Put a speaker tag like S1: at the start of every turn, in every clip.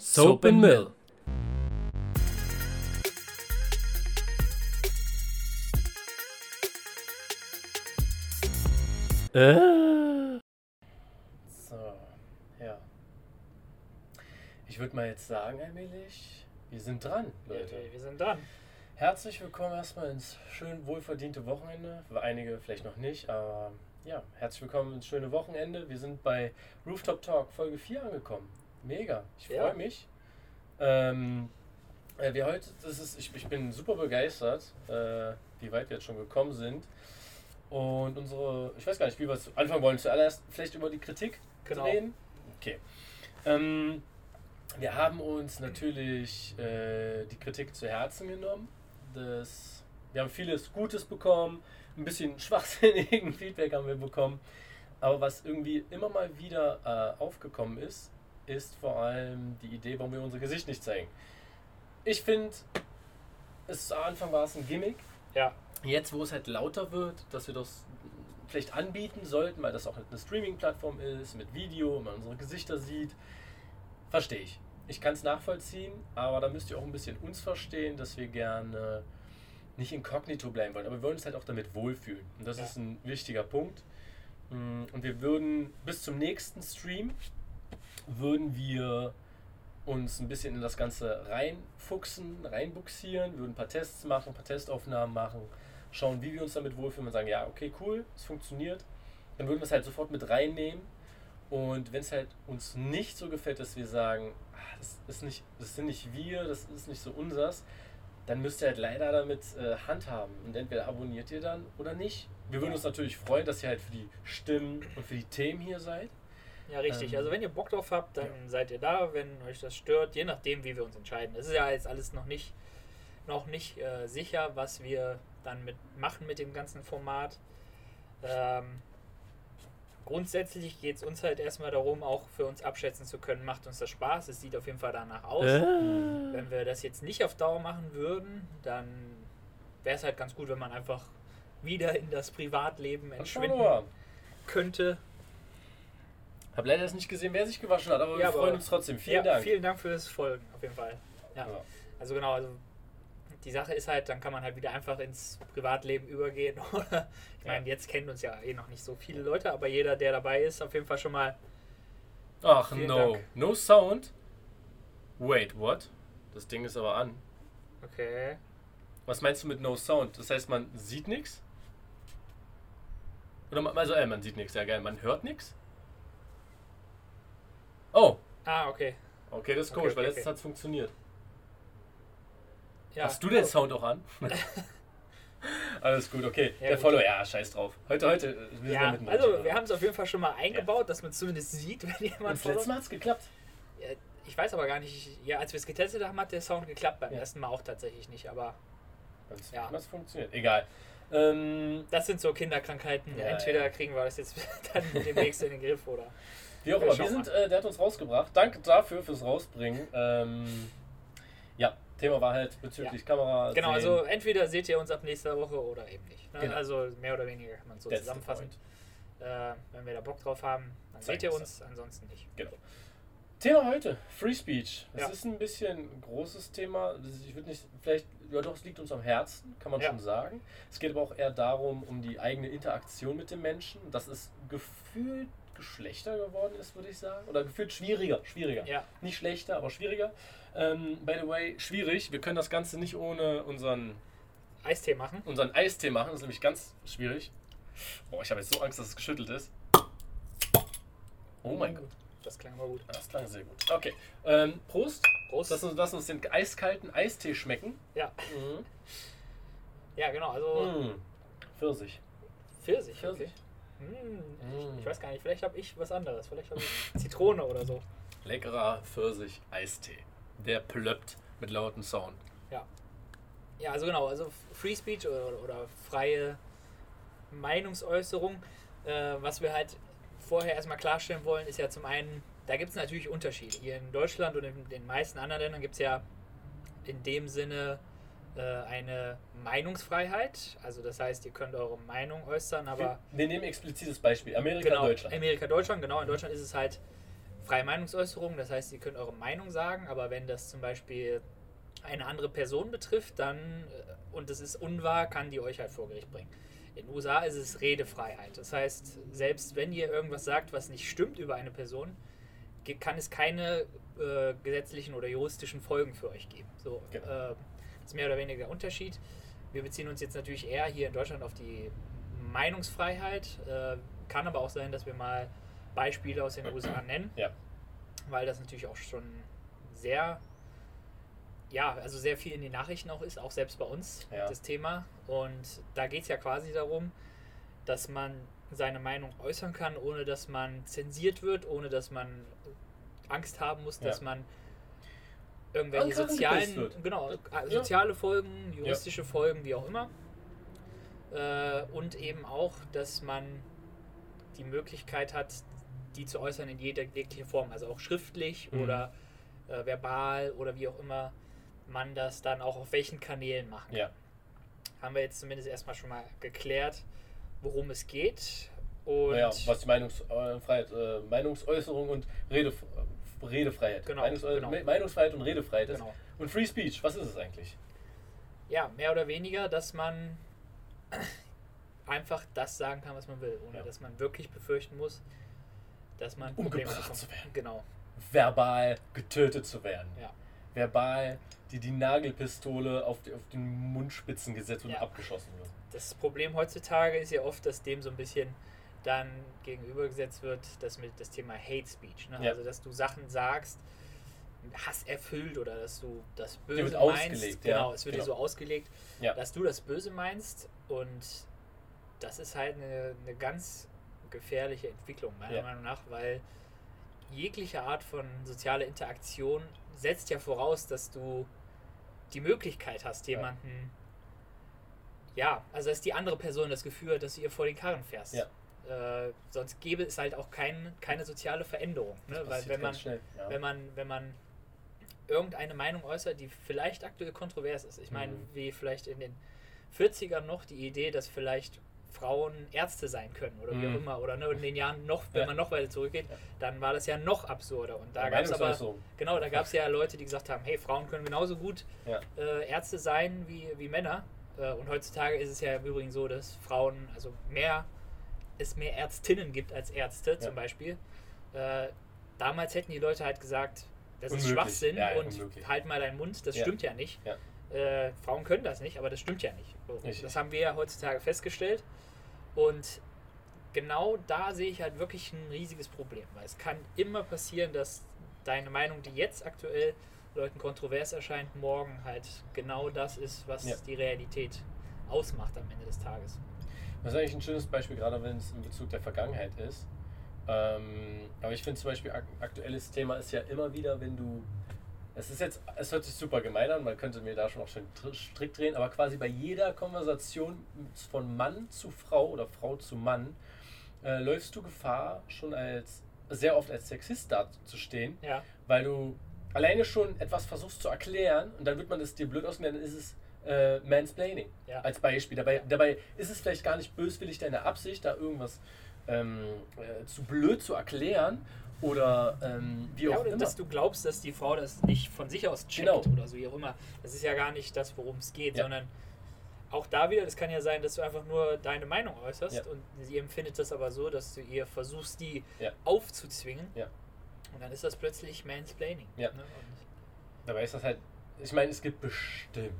S1: Soap and Mill. Äh.
S2: So, ja. Ich würde mal jetzt sagen, allmählich, wir sind dran, Leute.
S3: Wir, wir sind dran.
S2: Herzlich willkommen erstmal ins schön wohlverdiente Wochenende. Für einige vielleicht noch nicht, aber ja, herzlich willkommen ins schöne Wochenende. Wir sind bei Rooftop Talk Folge 4 angekommen. Mega, ich
S3: Ja.
S2: freue mich. Ähm, äh, wir heute, das ist, ich, ich bin super begeistert, äh, wie weit wir jetzt schon gekommen sind. Und unsere, ich weiß gar nicht, wie wir es anfangen wollen. Zuallererst vielleicht über die Kritik
S3: Genau.
S2: reden. Okay. Ähm, wir haben uns natürlich äh, die Kritik zu Herzen genommen. Das, wir haben vieles Gutes bekommen, ein bisschen schwachsinnigen Feedback haben wir bekommen. Aber was irgendwie immer mal wieder äh, aufgekommen ist, ist vor allem die Idee, warum wir unser Gesicht nicht zeigen. Ich finde, es am Anfang war es ein Gimmick.
S3: Ja,
S2: Jetzt, wo es halt lauter wird, dass wir das vielleicht anbieten sollten, weil das auch eine Streaming-Plattform ist, mit Video, man unsere Gesichter sieht, verstehe ich. Ich kann es nachvollziehen, aber da müsst ihr auch ein bisschen uns verstehen, dass wir gerne nicht inkognito bleiben wollen, aber wir wollen uns halt auch damit wohlfühlen. Und das
S3: Ja.
S2: ist ein wichtiger Punkt. Mm, Und wir würden bis zum nächsten Stream würden wir uns ein bisschen in das Ganze reinfuchsen, reinbuxieren, würden ein paar Tests machen, ein paar Testaufnahmen machen, schauen, wie wir uns damit wohlfühlen und sagen, ja, okay, cool, es funktioniert. Dann würden wir es halt sofort mit reinnehmen. Und wenn es halt uns nicht so gefällt, dass wir sagen, ah, das, ist nicht, das sind nicht wir, das ist nicht so unsers, dann müsst ihr halt leider damit äh, handhaben. Und entweder abonniert ihr dann oder nicht. Wir würden uns natürlich freuen, dass ihr halt für die Stimmen und für die Themen hier seid.
S3: Ja, richtig.
S2: Ähm,
S3: also wenn ihr Bock drauf habt, dann
S2: ja.
S3: seid ihr da, wenn euch das stört, je nachdem, wie wir uns entscheiden. Es ist ja jetzt alles noch nicht, noch nicht äh, sicher, was wir dann mit machen mit dem ganzen Format. Ähm, grundsätzlich geht es uns halt erstmal darum, auch für uns abschätzen zu können, macht uns das Spaß. Es sieht auf jeden Fall danach aus.
S1: Äh.
S3: Wenn wir das jetzt nicht auf Dauer machen würden, dann wäre es halt ganz gut, wenn man einfach wieder in das Privatleben entschwinden könnte.
S2: Hab leider jetzt nicht gesehen, wer sich gewaschen hat, aber wir
S3: Ja, aber-
S2: freuen uns trotzdem. Vielen
S3: ja,
S2: Dank.
S3: Vielen Dank fürs Folgen, auf jeden Fall. Ja.
S2: Ja.
S3: Also genau, also die Sache ist halt, dann kann man halt wieder einfach ins Privatleben übergehen. Ich meine, jetzt kennen uns ja eh noch nicht so viele Leute, aber jeder, der dabei ist, auf jeden Fall schon mal.
S2: Ach
S3: Vielen
S2: no.
S3: Dank.
S2: No sound? Wait, what? Das Ding ist aber an.
S3: Okay.
S2: Was meinst du mit no sound? Das heißt, man sieht nichts? Oder man, also, äh, man sieht nichts, ja geil. Man hört nichts? Oh,
S3: Ah, okay.
S2: okay, das ist
S3: Okay,
S2: komisch, weil
S3: okay,
S2: letztens
S3: okay.
S2: hat es funktioniert.
S3: Ja.
S2: Hast du den
S3: Oh,
S2: Sound auch an? Alles gut, okay.
S3: Ja,
S2: Der
S3: gut.
S2: Follower, ja, scheiß drauf. Heute, heute, äh, wir sind
S3: Ja, also wir haben es auf jeden Fall schon mal eingebaut, dass man es zumindest sieht, wenn
S2: Und
S3: jemand
S2: das
S3: vor
S2: letzte Mal hat es geklappt.
S3: Ja, Ich weiß aber gar nicht, ja, als wir es getestet haben, hat der Sound geklappt, beim
S2: Ja.
S3: ersten Mal auch tatsächlich nicht, aber
S2: Das,
S3: Ja.
S2: das funktioniert. Egal. Ähm,
S3: das sind so Kinderkrankheiten.
S2: Ja,
S3: Entweder
S2: ja.
S3: kriegen wir das jetzt dann demnächst in den Griff oder.
S2: Wie auch
S3: Ja,
S2: immer, wir sind, äh, der hat uns rausgebracht. Danke dafür fürs Rausbringen. Ähm, ja, Thema war halt bezüglich Kamera.
S3: Genau,
S2: sehen.
S3: also entweder seht ihr uns ab nächster Woche oder eben nicht. Ne?
S2: Genau.
S3: Also mehr oder weniger kann man so
S2: That's
S3: zusammenfassen. Äh, wenn wir da Bock drauf haben, dann
S2: Zeigen
S3: seht ihr uns, ansonsten nicht.
S2: Genau. Thema heute, Free Speech. Das
S3: Ja.
S2: ist ein bisschen ein großes Thema. Ich würde nicht, vielleicht, ja doch, es liegt uns am Herzen, kann man
S3: Ja.
S2: schon sagen. Es geht aber auch eher darum, um die eigene Interaktion mit dem Menschen. Das ist gefühlt geschlechter geworden ist, würde ich sagen. Oder gefühlt schwieriger. Schwieriger.
S3: Ja,
S2: Nicht schlechter, aber schwieriger. Ähm, by the way, schwierig. Wir können das Ganze nicht ohne unseren,
S3: Eistee machen.
S2: unseren Eistee machen. Das ist nämlich ganz schwierig. Boah, ich habe jetzt so Angst, dass es geschüttelt ist. Oh mein Gott.
S3: Das klang aber gut.
S2: Das klang sehr gut. Okay. Ähm, Prost.
S3: Prost.
S2: Lass uns, lass uns den eiskalten Eistee schmecken.
S3: ja.
S2: Mhm.
S3: ja, genau. Also
S2: Mm. Pfirsich.
S3: Pfirsich.
S2: Pfirsich.
S3: Okay. Mm,
S2: Mm.
S3: Ich weiß gar nicht, vielleicht habe ich was anderes. Vielleicht habe ich Zitrone oder so.
S2: Leckerer Pfirsich-Eistee. Der plöppt mit lautem Sound.
S3: Ja, also genau, also Free Speech oder, oder freie Meinungsäußerung. Äh, was wir halt vorher erstmal klarstellen wollen, ist ja zum einen, da gibt es natürlich Unterschiede. Hier in Deutschland und in den meisten anderen Ländern gibt es ja in dem Sinne äh, eine Meinungsfreiheit. Also das heißt, ihr könnt eure Meinung äußern, aber
S2: wir, wir nehmen explizites Beispiel. Amerika,
S3: genau,
S2: Deutschland.
S3: Amerika, Deutschland, genau. In Deutschland ist es halt freie Meinungsäußerung, das heißt, ihr könnt eure Meinung sagen, aber wenn das zum Beispiel eine andere Person betrifft, dann äh, und es ist unwahr, kann die euch halt vor Gericht bringen. In den USA ist es Redefreiheit. Das heißt, selbst wenn ihr irgendwas sagt, was nicht stimmt über eine Person, kann es keine äh, gesetzlichen oder juristischen Folgen für euch geben. So,
S2: Genau.
S3: äh, das ist mehr oder weniger der Unterschied. Wir beziehen uns jetzt natürlich eher hier in Deutschland auf die Meinungsfreiheit. Äh, kann aber auch sein, dass wir mal Beispiele aus den USA nennen,
S2: Ja.
S3: weil das natürlich auch schon sehr, ja, also sehr viel in den Nachrichten auch ist, auch selbst bei uns
S2: Ja.
S3: das Thema. Und da geht es ja quasi darum, dass man seine Meinung äußern kann, ohne dass man zensiert wird, ohne dass man Angst haben muss, dass
S2: Ja.
S3: man irgendwelche sozialen, genau,
S2: Ja.
S3: äh, soziale Folgen, juristische Folgen, wie auch immer. Äh, und eben auch, dass man die Möglichkeit hat, die zu äußern in jeder jegliche Form, also auch schriftlich
S2: Mhm.
S3: oder äh, verbal oder wie auch immer man das dann auch auf welchen Kanälen machen kann.
S2: Ja.
S3: Haben wir jetzt zumindest erstmal schon mal geklärt, worum es geht. Und
S2: Naja, was die Meinungsfreiheit, äh, Meinungsäußerung und Rede, äh, Redefreiheit.
S3: Genau,
S2: Meinungsäu-
S3: genau.
S2: Me- Meinungsfreiheit und Redefreiheit ist.
S3: Genau.
S2: Und Free Speech, was ist es eigentlich?
S3: ja, mehr oder weniger, dass man einfach das sagen kann, was man will, ohne
S2: Ja.
S3: dass man wirklich befürchten muss, dass man
S2: Umgebracht
S3: bekommt.
S2: zu werden.
S3: Genau,
S2: Verbal getötet zu werden.
S3: ja.
S2: Verbal die, die Nagelpistole auf, die, auf den Mundspitzen gesetzt und
S3: Ja.
S2: abgeschossen wird.
S3: Das Problem heutzutage ist ja oft, dass dem so ein bisschen dann gegenübergesetzt wird, das mit das Thema Hate Speech. Ne?
S2: Ja.
S3: Also, dass du Sachen sagst, Hass erfüllt oder dass du das Böse meinst.
S2: ausgelegt, ja,
S3: Genau, es wird dir
S2: genau.
S3: so ausgelegt,
S2: Ja.
S3: dass du das Böse meinst und das ist halt eine, eine ganz gefährliche Entwicklung, meiner
S2: Ja.
S3: Meinung nach, weil jegliche Art von sozialer Interaktion setzt ja voraus, dass du die Möglichkeit hast,
S2: Ja.
S3: jemanden, ja, also dass die andere Person das Gefühl hat, dass du ihr vor den Karren fährst.
S2: Ja.
S3: Äh, sonst gäbe es halt auch kein, keine soziale Veränderung. Ne? Weil wenn man,
S2: schnell. Ja.
S3: wenn man, wenn man irgendeine Meinung äußert, die vielleicht aktuell kontrovers ist. Ich meine,
S2: Mhm.
S3: wie vielleicht in den 40ern noch die Idee, dass vielleicht Frauen Ärzte sein können oder wie auch
S2: Mhm.
S3: immer. Oder ne, in den Jahren noch, wenn
S2: Ja.
S3: man noch weiter zurückgeht,
S2: Ja.
S3: dann war das ja noch absurder. Und da
S2: Ja,
S3: gab es aber, genau, da gab es ja Leute, die gesagt haben, hey, Frauen können genauso gut äh, Ärzte sein wie, wie Männer. Äh, und heutzutage ist es ja im Übrigen so, dass Frauen, also mehr, es mehr Ärztinnen gibt als Ärzte zum
S2: Ja.
S3: Beispiel. Äh, damals hätten die Leute halt gesagt, das ist
S2: Unmöglich.
S3: Schwachsinn
S2: Ja,
S3: und
S2: unmöglich.
S3: halt mal deinen Mund, das stimmt ja nicht. Äh, Frauen können das nicht, aber das stimmt ja nicht.
S2: Richtig.
S3: das haben wir ja heutzutage festgestellt. Und genau da sehe ich halt wirklich ein riesiges Problem, weil es kann immer passieren, dass deine Meinung, die jetzt aktuell Leuten kontrovers erscheint, morgen halt genau das ist, was
S2: Ja.
S3: die Realität ausmacht am Ende des Tages.
S2: Das ist eigentlich ein schönes Beispiel, gerade wenn es in Bezug der Vergangenheit ist. Ähm, aber ich finde zum Beispiel, ak aktuelles Thema ist ja immer wieder, wenn du. Es ist jetzt, es hört sich super gemein an, man könnte mir da schon auch schon einen Strick drehen, aber quasi bei jeder Konversation von Mann zu Frau oder Frau zu Mann äh, läufst du Gefahr, schon als sehr oft als Sexist dazustehen,
S3: Ja,
S2: weil du alleine schon etwas versuchst zu erklären und dann wird man es dir blöd ausgehen, dann ist es äh, Mansplaining
S3: ja.
S2: als Beispiel. Dabei, dabei ist es vielleicht gar nicht böswillig deine Absicht, da irgendwas ähm, äh, zu blöd zu erklären oder ähm, wie
S3: Ja,
S2: auch
S3: oder
S2: immer.
S3: dass du glaubst, dass die Frau das nicht von sich aus checkt
S2: Genau.
S3: oder so, wie auch immer. Das ist ja gar nicht das, worum es geht,
S2: Ja.
S3: sondern auch da wieder, das kann ja sein, dass du einfach nur deine Meinung äußerst
S2: Ja.
S3: und sie empfindet das aber so, dass du ihr versuchst, die aufzuzwingen. Und dann ist das plötzlich Mansplaining.
S2: Ja.
S3: Ne?
S2: Dabei ist das halt, ich meine, es gibt bestimmt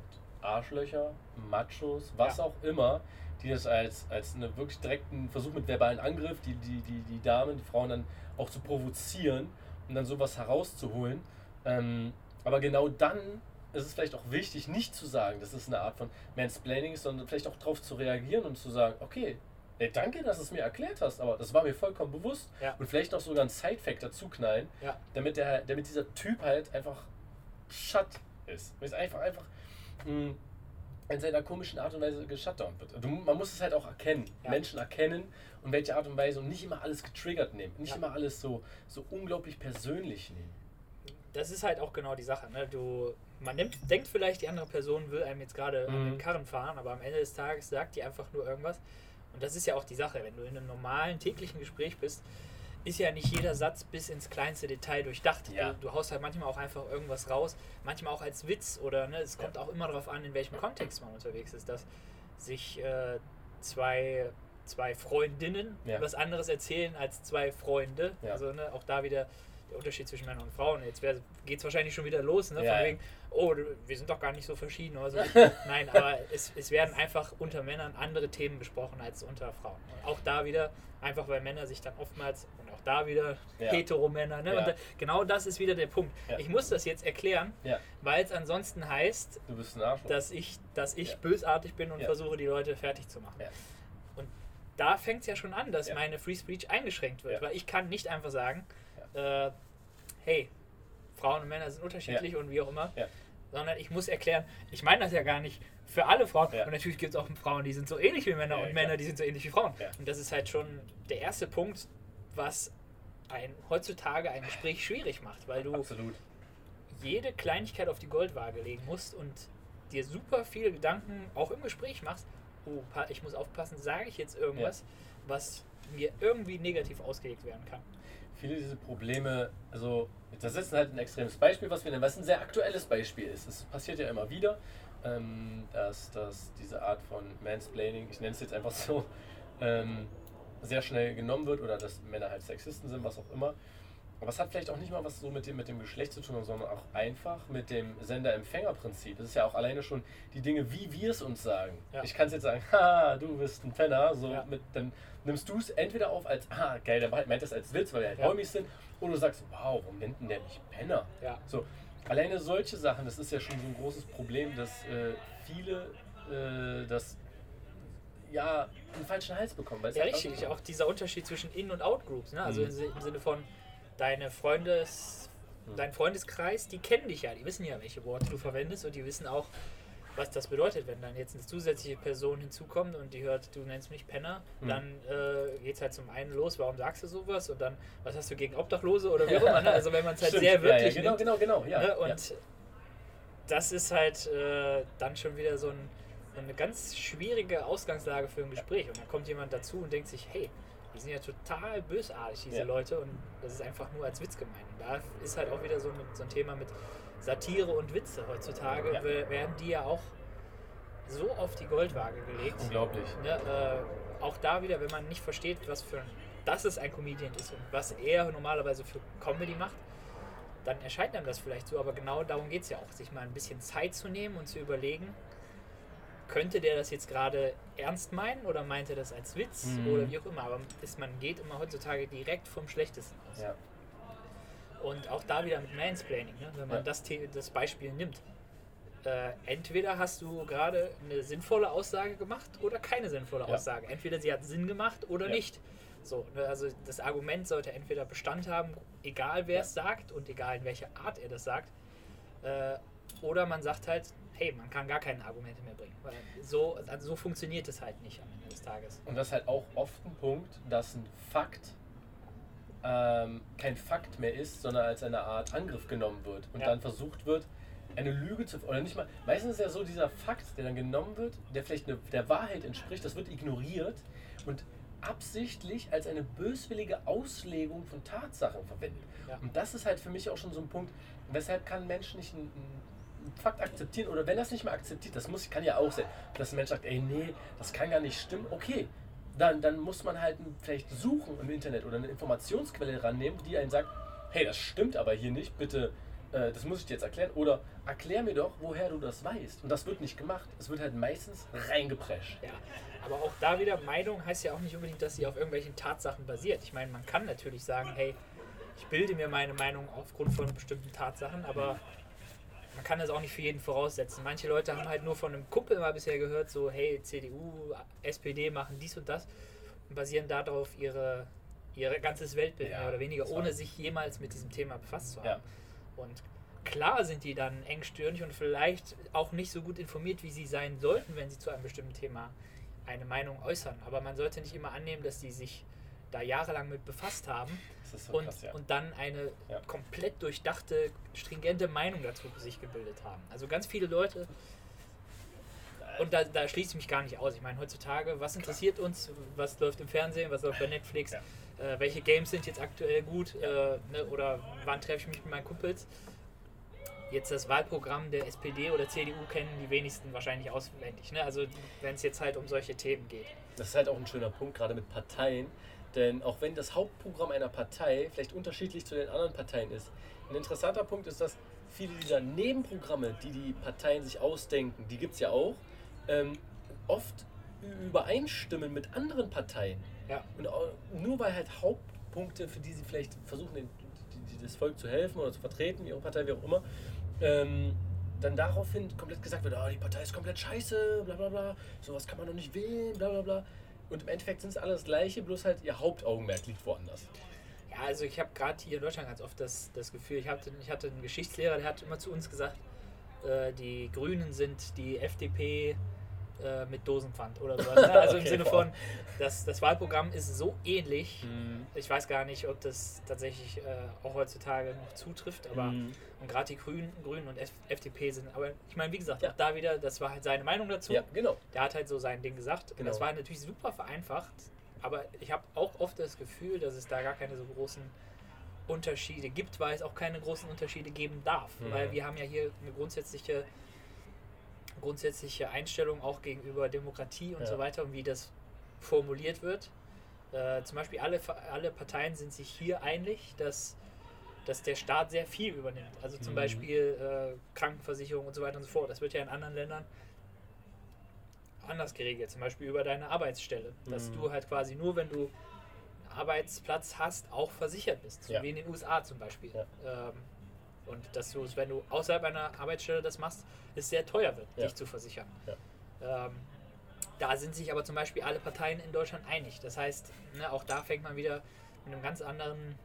S2: Arschlöcher, Machos, was
S3: Ja.
S2: auch immer, die das als, als einen wirklich direkten Versuch mit verbalen Angriff, die, die, die, die Damen, die Frauen dann auch zu provozieren und dann sowas herauszuholen. Ähm, aber genau dann ist es vielleicht auch wichtig, nicht zu sagen, dass es eine Art von Mansplaining ist, sondern vielleicht auch darauf zu reagieren und zu sagen, okay, ey, danke, dass du es mir erklärt hast, aber das war mir vollkommen bewusst.
S3: Ja.
S2: Und vielleicht noch sogar einen Side-Fact dazu knallen,
S3: Ja.
S2: damit, der, damit dieser Typ halt einfach shut ist. Ist einfach, einfach mh, in seiner komischen Art und Weise geshutdownt wird. Du, man muss es halt auch erkennen.
S3: Ja.
S2: Menschen erkennen und welche Art und Weise und nicht immer alles getriggert nehmen. Nicht
S3: Ja.
S2: immer alles so, so unglaublich persönlich nehmen.
S3: das ist halt auch genau die Sache. Ne? Du, man nimmt, denkt vielleicht, die andere Person will einem jetzt gerade
S2: Mhm.
S3: den Karren fahren, aber am Ende des Tages sagt die einfach nur irgendwas. Und das ist ja auch die Sache. Wenn du in einem normalen täglichen Gespräch bist, ist ja nicht jeder Satz bis ins kleinste Detail durchdacht.
S2: Ja.
S3: Du, du haust halt manchmal auch einfach irgendwas raus, manchmal auch als Witz oder ne, es kommt auch immer darauf an, in welchem Kontext man unterwegs ist, dass sich äh, zwei, zwei Freundinnen
S2: Ja.
S3: was anderes erzählen als zwei Freunde.
S2: Ja.
S3: Also ne, auch da wieder der Unterschied zwischen Männern und Frauen. Jetzt geht es wahrscheinlich schon wieder los, ne?
S2: Ja,
S3: von
S2: ja.
S3: wegen, oh, wir sind doch gar nicht so verschieden. Oder so. Nein, aber es, es werden einfach unter Männern andere Themen besprochen als unter Frauen. Und auch da wieder, einfach weil Männer sich dann oftmals, auch da wieder
S2: Ja.
S3: Heteromänner, ne?
S2: Ja.
S3: da, genau das ist wieder der Punkt.
S2: Ja.
S3: Ich muss das jetzt erklären, weil es ansonsten heißt, dass ich, dass ich bösartig bin und versuche, die Leute fertig zu machen. Und da fängt es ja schon an, dass meine Free Speech eingeschränkt wird, weil ich kann nicht einfach sagen, äh, hey, Frauen und Männer sind unterschiedlich und wie auch immer, sondern ich muss erklären, ich meine das ja gar nicht für alle Frauen.
S2: Ja.
S3: Und natürlich gibt es auch Frauen, die sind so ähnlich wie Männer
S2: Ja,
S3: und
S2: klar.
S3: Männer, die sind so ähnlich wie Frauen.
S2: Ja.
S3: Und das ist halt schon der erste Punkt, was ein, heutzutage ein Gespräch schwierig macht, weil du
S2: Absolut.
S3: jede Kleinigkeit auf die Goldwaage legen musst und dir super viele Gedanken auch im Gespräch machst, oh, ich muss aufpassen, sage ich jetzt irgendwas, was mir irgendwie negativ ausgelegt werden kann.
S2: Viele dieser Probleme, also das ist halt ein extremes Beispiel, was wir nennen, was ein sehr aktuelles Beispiel ist. Es passiert ja immer wieder, ähm, dass, dass diese Art von Mansplaining, ich nenne es jetzt einfach so, ähm, sehr schnell genommen wird oder dass Männer halt Sexisten sind, was auch immer. Aber es hat vielleicht auch nicht mal was so mit dem, mit dem Geschlecht zu tun, sondern auch einfach mit dem Sender-Empfänger-Prinzip. Das ist ja auch alleine schon die Dinge, wie wir es uns sagen.
S3: Ja.
S2: Ich kann es jetzt sagen, haha, du bist ein Penner, so
S3: Ja.
S2: mit, dann nimmst du es entweder auf als, ah, geil, der meint das als Witz, weil wir halt
S3: Ja.
S2: Homies sind, oder du sagst, wow, warum nennt denn der mich Penner?
S3: Ja.
S2: So, alleine solche Sachen, das ist ja schon so ein großes Problem, dass äh, viele äh, das ja einen falschen Hals bekommen. weil
S3: Ja,
S2: halt
S3: richtig. Auch dieser Unterschied zwischen In- und Out-Groups. Ne? Also
S2: Mhm.
S3: im Si- im Sinne von deine Freundes, dein Freundeskreis, die kennen dich ja, die wissen ja, welche Worte du verwendest und die wissen auch, was das bedeutet, wenn dann jetzt eine zusätzliche Person hinzukommt und die hört, du nennst mich Penner,
S2: Mhm.
S3: dann äh, geht es halt zum einen los, warum sagst du sowas und dann, was hast du gegen Obdachlose oder wie auch immer. Ne? Also wenn man es halt
S2: Stimmt,
S3: sehr wirklich
S2: ja, ja, genau,
S3: nimmt,
S2: genau, genau, ja.
S3: ne?
S2: ja.
S3: und das ist halt äh, dann schon wieder so ein, eine ganz schwierige Ausgangslage für ein Gespräch. Und dann kommt jemand dazu und denkt sich, hey, die sind ja total bösartig, diese
S2: Ja.
S3: Leute, und das ist einfach nur als Witz gemeint. Und da ist halt auch wieder so, mit, so ein Thema mit Satire und Witze. Heutzutage
S2: Ja.
S3: we- werden die ja auch so auf die Goldwaage gelegt.
S2: Unglaublich.
S3: Ne, äh, auch da wieder, wenn man nicht versteht, was für ein, dass es ein Comedian ist und was er normalerweise für Comedy macht, dann erscheint einem das vielleicht so, aber genau darum geht es ja auch, sich mal ein bisschen Zeit zu nehmen und zu überlegen, könnte der das jetzt gerade ernst meinen oder meint er das als Witz
S2: Mhm.
S3: oder wie auch immer, aber ist, man geht immer heutzutage direkt vom Schlechtesten aus.
S2: Ja.
S3: Und auch da wieder mit Mansplaining, ne? wenn man
S2: Ja.
S3: das, das Beispiel nimmt. Äh, entweder hast du gerade eine sinnvolle Aussage gemacht oder keine sinnvolle
S2: Ja.
S3: Aussage. Entweder sie hat Sinn gemacht oder nicht. So, ne? Also das Argument sollte entweder Bestand haben, egal wer es sagt und egal in welcher Art er das sagt. Äh, oder man sagt halt, hey, man kann gar keine Argumente mehr bringen. Weil so, also so funktioniert es halt nicht am Ende des Tages.
S2: Und das ist halt auch oft ein Punkt, dass ein Fakt ähm, kein Fakt mehr ist, sondern als eine Art Angriff genommen wird und
S3: Ja.
S2: dann versucht wird, eine Lüge zu oder nicht mal. Meistens ist ja so dieser Fakt, der dann genommen wird, der vielleicht eine, der Wahrheit entspricht, das wird ignoriert und absichtlich als eine böswillige Auslegung von Tatsachen verwendet.
S3: Ja.
S2: Und das ist halt für mich auch schon so ein Punkt, weshalb kann ein Mensch nicht einen, einen Fakt akzeptieren oder wenn es nicht mehr akzeptiert, das muss, kann ja auch sein, dass ein Mensch sagt, ey, nee, das kann gar nicht stimmen, okay. Dann, dann muss man halt vielleicht suchen im Internet oder eine Informationsquelle rannehmen, die einen sagt, hey, das stimmt aber hier nicht, bitte, äh, das muss ich dir jetzt erklären. Oder erklär mir doch, woher du das weißt. Und das wird nicht gemacht. Es wird halt meistens reingeprescht.
S3: Ja, aber auch da wieder, Meinung heißt ja auch nicht unbedingt, dass sie auf irgendwelchen Tatsachen basiert. Ich meine, man kann natürlich sagen, hey, ich bilde mir meine Meinung aufgrund von bestimmten Tatsachen, aber man kann das auch nicht für jeden voraussetzen. Manche Leute haben halt nur von einem Kumpel mal bisher gehört, so, hey, CDU, SPD machen dies und das und basieren darauf ihre, ihr ganzes Weltbild
S2: Ja,
S3: mehr oder weniger, ohne sich jemals mit diesem Thema befasst zu
S2: Ja.
S3: haben. Und klar sind die dann engstirnig und vielleicht auch nicht so gut informiert, wie sie sein sollten, wenn sie zu einem bestimmten Thema eine Meinung äußern. Aber man sollte nicht immer annehmen, dass die sich da jahrelang mit befasst haben
S2: so
S3: und,
S2: krass, ja.
S3: und dann eine
S2: Ja.
S3: komplett durchdachte, stringente Meinung dazu sich gebildet haben. Also ganz viele Leute. Und da, da schließe ich mich gar nicht aus. Ich meine, heutzutage, was interessiert uns? Was läuft im Fernsehen? Was läuft bei Netflix?
S2: Ja.
S3: äh, welche Games sind jetzt aktuell gut äh, ne, oder wann treffe ich mich mit meinen Kumpels. Jetzt das Wahlprogramm der SPD oder CDU kennen die wenigsten wahrscheinlich auswendig. Ne? Also wenn es jetzt halt um solche Themen geht.
S2: Das ist halt auch ein schöner Punkt, gerade mit Parteien. Denn auch wenn das Hauptprogramm einer Partei vielleicht unterschiedlich zu den anderen Parteien ist, ein interessanter Punkt ist, dass viele dieser Nebenprogramme, die die Parteien sich ausdenken, die gibt es ja auch, ähm, oft übereinstimmen mit anderen Parteien.
S3: Ja.
S2: Und nur weil halt Hauptpunkte, für die sie vielleicht versuchen, den, die, das Volk zu helfen oder zu vertreten, ihre Partei, wie auch immer, ähm, dann daraufhin komplett gesagt wird, ah, die Partei ist komplett scheiße, bla bla bla, sowas kann man doch nicht wählen, bla bla bla. Und im Endeffekt sind es alle das Gleiche, bloß halt ihr Hauptaugenmerk liegt woanders.
S3: Ja, also ich habe gerade hier in Deutschland ganz oft das, das Gefühl, ich hatte, ich hatte einen Geschichtslehrer, der hat immer zu uns gesagt, äh, die Grünen sind die FDP äh, mit Dosenpfand oder sowas. Ne? Also im
S2: Okay,
S3: Sinne
S2: wow.
S3: von, das, das Wahlprogramm ist so ähnlich.
S2: Mhm.
S3: Ich weiß gar nicht, ob das tatsächlich äh, auch heutzutage noch zutrifft, aber
S2: Mhm.
S3: und gerade die Grünen, Grünen und F FDP sind, aber ich meine, wie gesagt,
S2: Ja.
S3: auch da wieder, das war halt seine Meinung dazu.
S2: Ja, genau.
S3: Der hat halt so sein Ding gesagt. Und
S2: Genau.
S3: das war natürlich super vereinfacht. Aber ich habe auch oft das Gefühl, dass es da gar keine so großen Unterschiede gibt, weil es auch keine großen Unterschiede geben darf.
S2: Mhm.
S3: Weil wir haben ja hier eine grundsätzliche, grundsätzliche Einstellung auch gegenüber Demokratie und
S2: Ja.
S3: so weiter und wie das formuliert wird. Äh, zum Beispiel alle, alle Parteien sind sich hier einig, dass, dass der Staat sehr viel übernimmt. Also zum
S2: Mhm.
S3: Beispiel äh, Krankenversicherung und so weiter und so fort. Das wird ja in anderen Ländern anders geregelt, zum Beispiel über deine Arbeitsstelle. Dass
S2: Mhm.
S3: du halt quasi nur, wenn du einen Arbeitsplatz hast, auch versichert bist. So
S2: Ja.
S3: wie in den USA zum Beispiel.
S2: Ja.
S3: Ähm, und dass du, wenn du außerhalb einer Arbeitsstelle das machst, es sehr teuer wird,
S2: Ja.
S3: dich zu versichern.
S2: Ja.
S3: Ähm, da sind sich aber zum Beispiel alle Parteien in Deutschland einig. Das heißt, ne, auch da fängt man wieder mit einem ganz anderen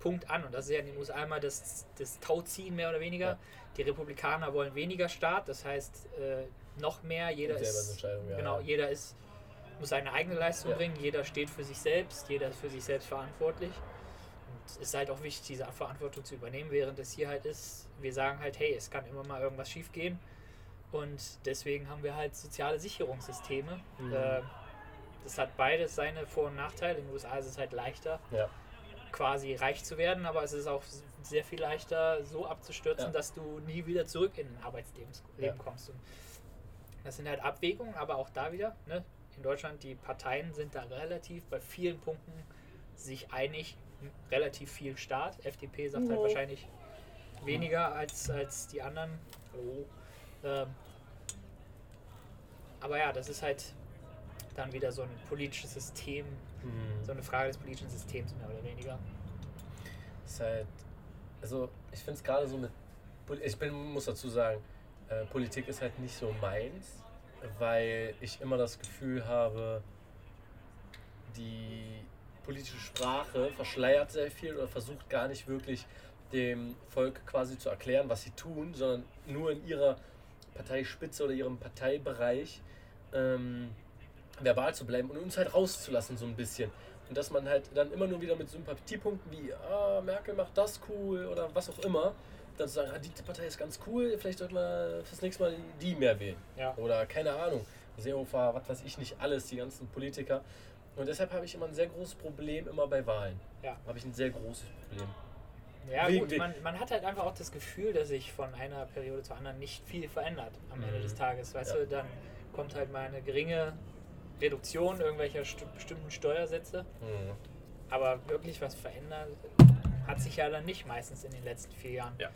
S3: Punkt an. Und das ist ja in den USA immer das, das Tauziehen mehr oder weniger.
S2: Ja.
S3: Die Republikaner wollen weniger Staat, das heißt äh, noch mehr. Jeder ist,
S2: ja,
S3: genau, jeder ist, muss seine eigene Leistung
S2: Ja.
S3: bringen. Jeder steht für sich selbst. Jeder ist für sich selbst verantwortlich. Es ist halt auch wichtig, diese Verantwortung zu übernehmen, während es hier halt ist, wir sagen halt, hey, es kann immer mal irgendwas schief gehen. Und deswegen haben wir halt soziale Sicherungssysteme.
S2: Mhm.
S3: Äh, das hat beides seine Vor- und Nachteile. In den USA ist es halt leichter,
S2: Ja.
S3: quasi reich zu werden, aber es ist auch sehr viel leichter, so abzustürzen,
S2: Ja.
S3: dass du nie wieder zurück in ein Arbeitsleben
S2: Ja.
S3: kommst. Und das sind halt Abwägungen, aber auch da wieder, ne? in Deutschland, die Parteien sind da relativ bei vielen Punkten sich einig, relativ viel Staat. FDP sagt halt
S2: Ja.
S3: wahrscheinlich weniger als, als die anderen. Hallo. Ähm, aber ja, das ist halt dann wieder so ein politisches System,
S2: Mhm.
S3: so eine Frage des politischen Systems mehr oder weniger.
S2: ist halt, also ich finde es gerade so mit, ich bin, muss dazu sagen, äh, Politik ist halt nicht so meins, weil ich immer das Gefühl habe, die politische Sprache verschleiert sehr viel oder versucht gar nicht wirklich dem Volk quasi zu erklären, was sie tun, sondern nur in ihrer Parteispitze oder ihrem Parteibereich ähm, verbal zu bleiben und uns halt rauszulassen so ein bisschen. Und dass man halt dann immer nur wieder mit Sympathiepunkten wie, ah, Merkel macht das cool oder was auch immer, dann zu sagen, ah, die Partei ist ganz cool, vielleicht sollten wir fürs nächste Mal die mehr wählen.
S3: Ja.
S2: Oder keine Ahnung, Seehofer, was weiß ich nicht, alles, die ganzen Politiker. Und deshalb habe ich immer ein sehr großes Problem immer bei Wahlen.
S3: Ja.
S2: Habe ich ein sehr großes Problem.
S3: Ja,
S2: Wie-
S3: gut, man, man hat halt einfach auch das Gefühl, dass sich von einer Periode zur anderen nicht viel verändert am Ende
S2: Mhm.
S3: des Tages. Weißt
S2: Ja.
S3: du, dann kommt halt mal eine geringe Reduktion irgendwelcher bestimmten Steuersätze.
S2: Mhm.
S3: Aber wirklich was verändert hat sich ja dann nicht meistens in den letzten vier Jahren.
S2: Ja.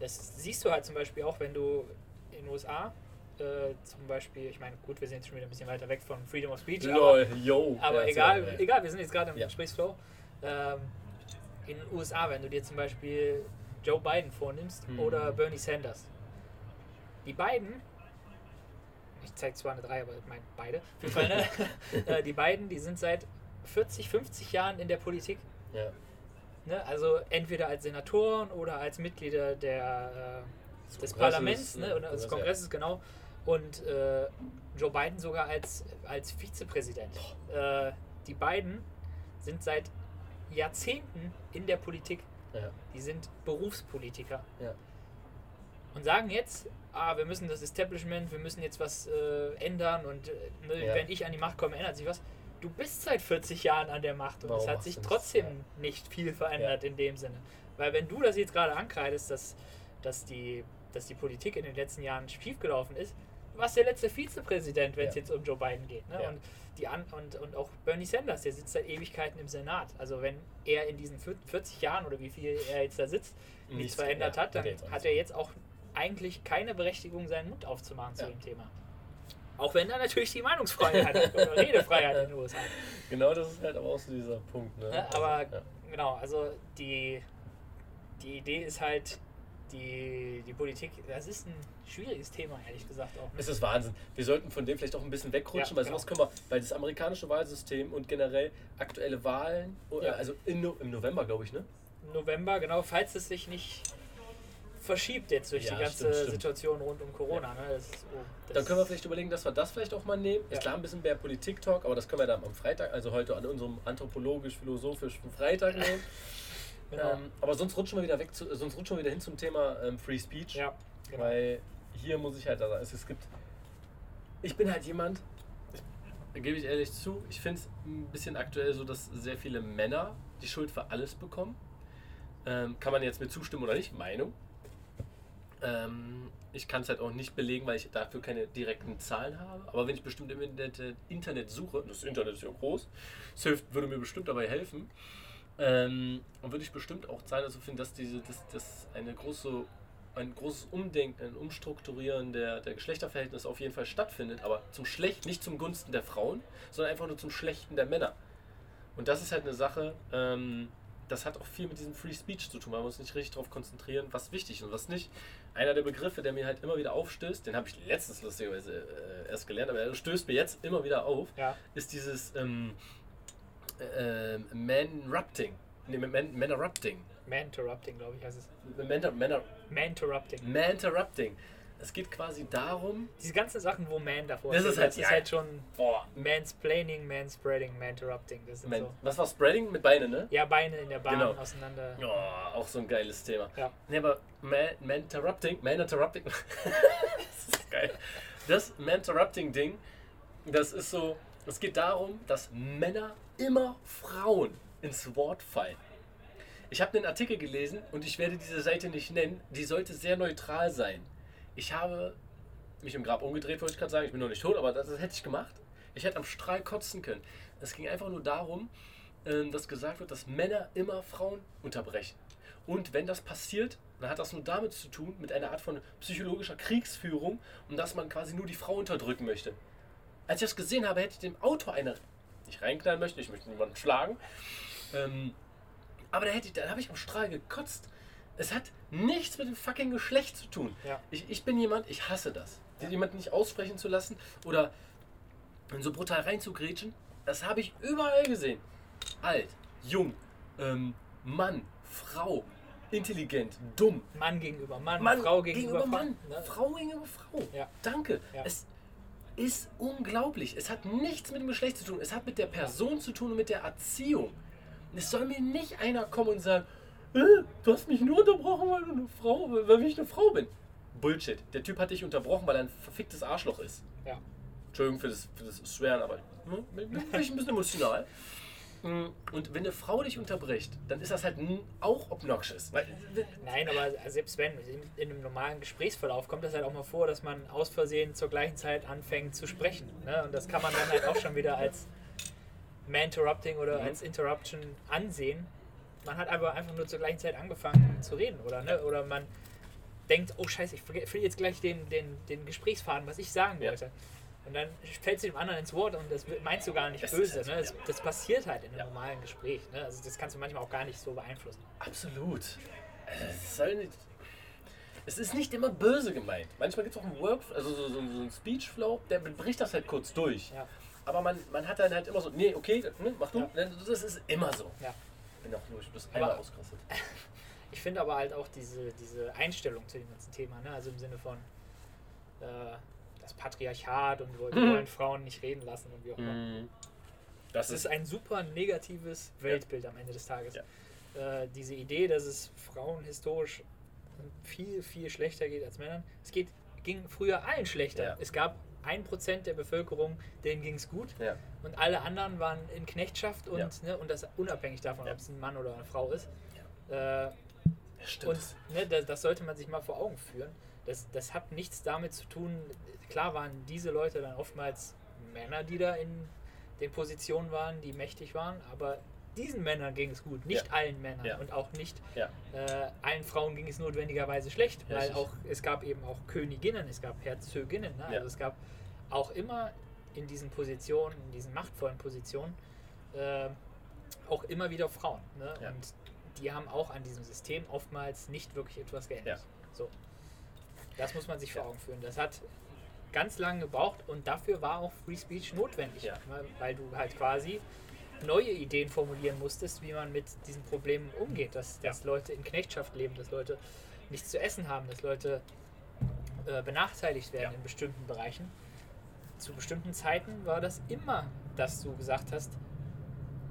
S3: Das siehst du halt zum Beispiel auch, wenn du in den USA äh, zum Beispiel, ich meine, gut, wir sind jetzt schon wieder ein bisschen weiter weg von Freedom of Speech, aber,
S2: Lol, yo.
S3: aber
S2: Ja,
S3: egal,
S2: ja.
S3: egal, wir sind jetzt gerade im
S2: Ja.
S3: Gesprächsflow. Ähm, in den USA, wenn du dir zum Beispiel Joe Biden vornimmst
S2: Mhm.
S3: oder Bernie Sanders. Die beiden, ich zeige zwar eine 3, aber ich meine beide, Fall, ne? Äh, die beiden, die sind seit 40, 50 Jahren in der Politik.
S2: Ja.
S3: Ne? Also entweder als Senatoren oder als Mitglieder der, äh, des Parlaments
S2: äh,
S3: ne? oder des. Kongresses, genau. Und äh, Joe Biden sogar als, als Vizepräsident. Äh, die beiden sind seit Jahrzehnten in der Politik.
S2: Ja.
S3: Die sind Berufspolitiker.
S2: Ja.
S3: Und sagen jetzt, ah, wir müssen das Establishment, wir müssen jetzt was äh, ändern und äh, ne,
S2: Ja.
S3: wenn ich an die Macht komme, ändert sich was. du bist seit 40 Jahren an der Macht und
S2: Warum
S3: es hat sich
S2: das?
S3: trotzdem
S2: Ja.
S3: nicht viel verändert in dem Sinne. Weil wenn du das jetzt gerade ankreidest, dass, dass, die, dass die Politik in den letzten Jahren schiefgelaufen ist, warst der letzte Vizepräsident, wenn es
S2: Ja.
S3: jetzt um Joe Biden geht. Ne?
S2: Ja.
S3: Und, die an, und, und auch Bernie Sanders, der sitzt seit Ewigkeiten im Senat. Also wenn er in diesen 40 Jahren oder wie viel er jetzt da sitzt, nichts
S2: Nichts-
S3: verändert
S2: ja,
S3: hat, dann
S2: hat er jetzt auch
S3: eigentlich keine Berechtigung, seinen Mund aufzumachen zu dem Thema. Auch wenn er natürlich die Meinungsfreiheit hat oder Redefreiheit in den USA.
S2: Genau das ist halt aber auch so dieser Punkt. Ne?
S3: Aber genau, also die, die Idee ist halt, die, die Politik, das ist ein schwieriges Thema, ehrlich gesagt auch. Ne?
S2: Es ist Wahnsinn. Wir sollten von dem vielleicht auch ein bisschen wegrutschen,
S3: Ja,
S2: weil
S3: genau.
S2: sowas können wir, weil das amerikanische Wahlsystem und generell aktuelle Wahlen, oh,
S3: Ja.
S2: also in, im November, glaube ich, ne?
S3: November, genau, falls es sich nicht verschiebt jetzt durch
S2: Ja,
S3: die ganze
S2: stimmt, stimmt.
S3: Situation rund um Corona. Ne? Das ist, oh, das
S2: Dann können wir vielleicht überlegen, dass wir das vielleicht auch mal nehmen. Ist klar, ein bisschen mehr Politik-Talk, aber das können wir dann am Freitag, also heute an unserem anthropologisch-philosophischen Freitag nehmen.
S3: genau.
S2: ähm, aber sonst rutschen wir wieder weg, zu, sonst rutschen wir wieder hin zum Thema ähm, Free Speech.
S3: ja, genau.
S2: Weil hier muss ich halt sagen, es, es gibt. Ich bin halt jemand, ich, da gebe ich ehrlich zu, ich finde es ein bisschen aktuell so, dass sehr viele Männer die Schuld für alles bekommen. Ähm, kann man jetzt mir zustimmen oder nicht? Meinung. Ähm, ich kann es halt auch nicht belegen, weil ich dafür keine direkten Zahlen habe. Aber wenn ich bestimmt im Internet, Internet suche, das Internet ist ja groß, das hilft, würde mir bestimmt dabei helfen. Ähm, und würde ich bestimmt auch Zahlen dazu finden, dass diese, dass, dass eine große, ein großes Umdenken, ein Umstrukturieren der, der Geschlechterverhältnisse auf jeden Fall stattfindet, aber zum Schlecht, nicht zum Gunsten der Frauen, sondern einfach nur zum Schlechten der Männer. Und das ist halt eine Sache, ähm, das hat auch viel mit diesem Free Speech zu tun. Man muss nicht richtig darauf konzentrieren, was wichtig ist und was nicht. Einer der Begriffe, der mir halt immer wieder aufstößt, den habe ich letztens lustigerweise äh, erst gelernt, aber er stößt mir jetzt immer wieder auf,
S3: Ja,
S2: ist dieses ähm, äh, Man-Rupting. Nee, Man- Man-Erupting.
S3: Man-Interrupting, glaube ich, heißt es.
S2: Man- Man-
S3: Man-Interrupting.
S2: Man-Interrupting. Es geht quasi darum,
S3: Diese ganzen Sachen, wo Man davor
S2: Das
S3: steht,
S2: ist halt-
S3: das ist
S2: ja.
S3: halt schon
S2: boah,
S3: Mansplaining, Manspreading, Man-Interrupting.
S2: Man,
S3: so.
S2: was war Spreading mit Beinen, ne?
S3: Ja, Beine in der Bahn
S2: Genau.
S3: auseinander.
S2: Ja, auch so ein geiles Thema.
S3: Ja.
S2: Nee, aber Man, Man Interrupting, Man Interrupting, das ist geil. Das Man Interrupting Ding, das ist so, es geht darum, dass Männer immer Frauen ins Wort fallen. Ich habe einen Artikel gelesen und ich werde diese Seite nicht nennen, die sollte sehr neutral sein. Ich habe mich im Grab umgedreht, wollte ich gerade sagen, ich bin noch nicht tot, aber das, das hätte ich gemacht. Ich hätte am Strahl kotzen können. Es ging einfach nur darum, ähm, dass gesagt wird, dass Männer immer Frauen unterbrechen. Und wenn das passiert, dann hat das nur damit zu tun, mit einer Art von psychologischer Kriegsführung und dass man quasi nur die Frau unterdrücken möchte. Als ich das gesehen habe, hätte ich dem Autor eine nicht reinknallen möchte, ich möchte niemanden schlagen. Ähm, aber da, hätte ich, da habe ich am Strahl gekotzt. Es hat nichts mit dem fucking Geschlecht zu tun.
S3: Ja.
S2: Ich, ich bin jemand, ich hasse das. Jemanden nicht aussprechen zu lassen oder so brutal reinzugrätschen, das habe ich überall gesehen. Alt, jung, ähm, Mann, Frau, intelligent, dumm.
S3: Mann gegenüber Mann,
S2: Mann
S3: Frau gegenüber, Frau.
S2: Mann,
S3: Ne?
S2: Frau gegenüber Frau.
S3: Ja.
S2: Danke.
S3: Ja.
S2: Es ist unglaublich. Es hat nichts mit dem Geschlecht zu tun. Es hat mit der Person zu tun und mit der Erziehung. Es soll mir nicht einer kommen und sagen, äh, du hast mich nur unterbrochen, weil du eine Frau, weil ich eine Frau bin. Bullshit. Der Typ hat dich unterbrochen, weil er ein verficktes Arschloch ist.
S3: Ja.
S2: Entschuldigung für das, für das Schweren, aber ne, bin bin ich ein bisschen emotional. Mm, Und wenn eine Frau dich unterbricht, dann ist das halt auch obnoxious.
S3: Nein, aber selbst wenn, in, in einem normalen Gesprächsverlauf kommt das halt auch mal vor, dass man aus Versehen zur gleichen Zeit anfängt zu sprechen. Ne? Und das kann man dann halt auch schon wieder als Man-Interrupting oder
S2: Mhm.
S3: als Interruption ansehen. Man hat aber einfach nur zur gleichen Zeit angefangen zu reden, oder? Ne? Oder man denkt, oh scheiße, ich verliere jetzt gleich den, den, den Gesprächsfaden, was ich sagen
S2: Ja.
S3: Und dann fällt sie dem anderen ins Wort und das meinst du gar nicht
S2: ist
S3: böse.
S2: halt-
S3: Ne? Das, das passiert halt in einem
S2: Ja.
S3: normalen Gespräch. Ne? Also das kannst du manchmal auch gar nicht so beeinflussen.
S2: Absolut. Es, nicht, es ist nicht immer böse gemeint. Manchmal gibt es auch einen Work, also so, so, so einen Speechflow, der bricht das halt kurz durch.
S3: Ja.
S2: Aber man, man hat dann halt immer so, nee, okay, ne, mach du.
S3: Ja.
S2: Ne, Das ist immer so.
S3: Ja.
S2: Bin auch du bist
S3: Aber-
S2: einmal ausgerastet.
S3: Ich finde aber halt auch diese, diese Einstellung zu dem ganzen Thema, ne? also im Sinne von äh, das Patriarchat und wir
S2: Mhm.
S3: wollen Frauen nicht reden lassen und wie auch immer.
S2: Mhm. Das
S3: Das ist ein super negatives Weltbild am Ende des Tages.
S2: Ja.
S3: Äh, diese Idee, dass es Frauen historisch viel, viel schlechter geht als Männern. Es geht ging früher allen schlechter.
S2: Ja.
S3: Es gab ein Prozent der Bevölkerung, denen ging es gut.
S2: Ja.
S3: Und alle anderen waren in Knechtschaft und,
S2: Ja.
S3: ne, und das unabhängig davon,
S2: Ja.
S3: ob es ein Mann oder eine Frau ist. Äh, und ne, das, das sollte man sich mal vor Augen führen. Das, das hat nichts damit zu tun, klar waren diese Leute dann oftmals Männer, die da in den Positionen waren, die mächtig waren, aber diesen Männern ging es gut, nicht
S2: Ja.
S3: allen Männern
S2: Ja.
S3: und auch nicht
S2: ja.
S3: äh, allen Frauen ging es notwendigerweise schlecht, weil auch es gab eben auch Königinnen, es gab Herzöginnen, ne? also es gab auch immer in diesen Positionen, in diesen machtvollen Positionen, äh, auch immer wieder Frauen. Ne? Und die haben auch an diesem System oftmals nicht wirklich etwas geändert. So. Das muss man sich vor. Augen führen. Das hat ganz lange gebraucht und dafür war auch Free Speech notwendig,
S2: Ja.
S3: ne? weil du halt quasi neue Ideen formulieren musstest, wie man mit diesen Problemen umgeht, dass, dass Leute in Knechtschaft leben, dass Leute nichts zu essen haben, dass Leute äh, benachteiligt werden
S2: Ja.
S3: in bestimmten Bereichen. Zu bestimmten Zeiten war das immer, dass du gesagt hast,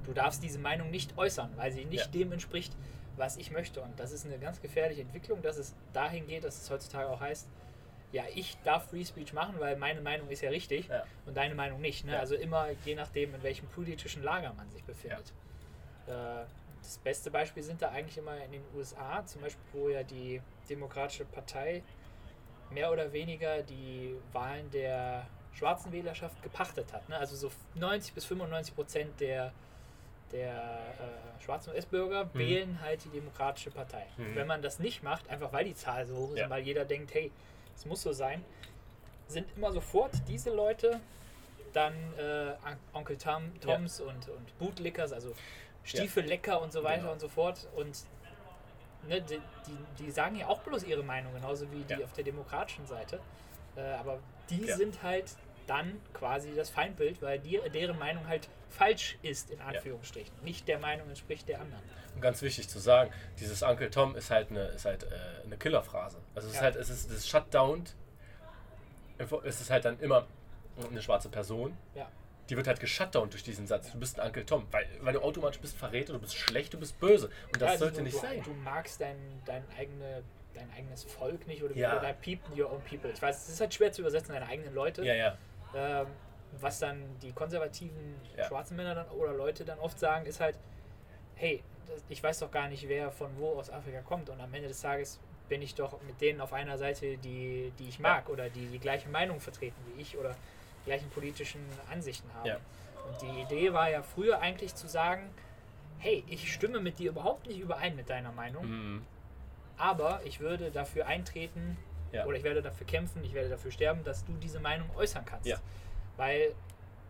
S3: du darfst diese Meinung nicht äußern, weil sie nicht
S2: Ja.
S3: dem entspricht, was ich möchte. Und das ist eine ganz gefährliche Entwicklung, dass es dahin geht, dass es heutzutage auch heißt, ja, ich darf Free Speech machen, weil meine Meinung ist ja richtig
S2: Ja.
S3: und deine Meinung nicht. Ne?
S2: Ja.
S3: Also immer je nachdem, in welchem politischen Lager man sich befindet. Äh, das beste Beispiel sind da eigentlich immer in den USA, zum Beispiel, wo ja die Demokratische Partei mehr oder weniger die Wahlen der schwarzen Wählerschaft gepachtet hat. Ne? Also so 90 bis 95 Prozent der, der äh, schwarzen US-Bürger
S2: Mhm.
S3: wählen halt die Demokratische Partei.
S2: Mhm.
S3: Wenn man das nicht macht, einfach weil die Zahl so hoch ist
S2: Ja.
S3: und weil jeder denkt, hey, es muss so sein, sind immer sofort diese Leute dann äh, On- Onkel Tom, Toms und, und Bootlickers, also Stiefellecker und so weiter
S2: Genau.
S3: und so fort. Und ne, die, die, die sagen ja auch bloß ihre Meinung, genauso wie die
S2: Ja.
S3: auf der demokratischen Seite. Äh, aber die
S2: Ja.
S3: sind halt dann quasi das Feindbild, weil die, deren Meinung halt falsch ist, in Anführungsstrichen. Nicht der Meinung entspricht der anderen.
S2: Und ganz wichtig zu sagen, dieses Uncle Tom ist halt eine, ist halt, äh, eine Killerphrase. Also es ist
S3: Ja.
S2: halt, es ist, es ist shutdowned. Es ist halt dann immer eine schwarze Person.
S3: Ja.
S2: Die wird halt geshutdownt durch diesen Satz. Du bist ein Uncle Tom, weil, weil du automatisch bist Verräter, du bist schlecht, du bist böse. Und das
S3: Ja, also
S2: sollte
S3: du,
S2: nicht
S3: du,
S2: sein.
S3: Du magst dein, dein, eigene, dein eigenes Volk nicht oder,
S2: Ja.
S3: oder people, your own people. Ich weiß, es ist halt schwer zu übersetzen, deine eigenen Leute.
S2: Ja, ja.
S3: Ähm, was dann die konservativen
S2: Ja.
S3: schwarzen Männer dann oder Leute dann oft sagen, ist halt, hey, ich weiß doch gar nicht, wer von wo aus Afrika kommt und am Ende des Tages bin ich doch mit denen auf einer Seite, die, die ich mag oder die die gleiche Meinung vertreten wie ich oder die gleichen politischen Ansichten haben.
S2: Ja.
S3: Und die Idee war ja früher eigentlich zu sagen, hey, ich stimme mit dir überhaupt nicht überein mit deiner Meinung,
S2: Mhm.
S3: aber ich würde dafür eintreten
S2: Ja.
S3: oder ich werde dafür kämpfen, ich werde dafür sterben, dass du diese Meinung äußern kannst. Weil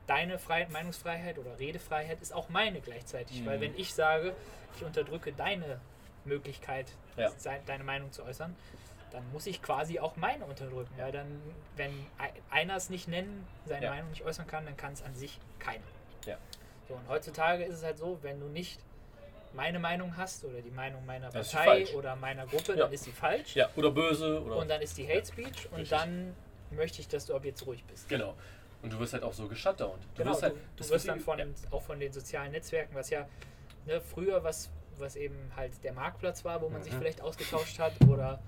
S3: deine Frei Meinungsfreiheit oder Redefreiheit ist auch meine gleichzeitig.
S2: Mhm.
S3: Weil wenn ich sage, ich unterdrücke deine Möglichkeit,
S2: Ja.
S3: deine Meinung zu äußern, dann muss ich quasi auch meine unterdrücken.
S2: Ja.
S3: Dann, wenn ei- einer es nicht nennen, seine
S2: Ja.
S3: Meinung nicht äußern kann, dann kann es an sich keiner.
S2: Ja.
S3: So, und heutzutage ist es halt so, wenn du nicht meine Meinung hast oder die Meinung meiner Partei oder meiner Gruppe,
S2: Ja.
S3: dann ist sie falsch.
S2: Ja, oder böse oder.
S3: Und dann ist die Hate Speech und
S2: Richtig.
S3: dann möchte ich, dass du ab jetzt ruhig bist.
S2: genau. Und du wirst halt auch so geshutdownt. Du
S3: Genau,
S2: wirst halt,
S3: du,
S2: das
S3: du wirst dann von,
S2: ja.
S3: auch von den sozialen Netzwerken, was ja ne, früher was, was eben halt der Marktplatz war, wo man sich
S2: Mhm.
S3: vielleicht ausgetauscht hat oder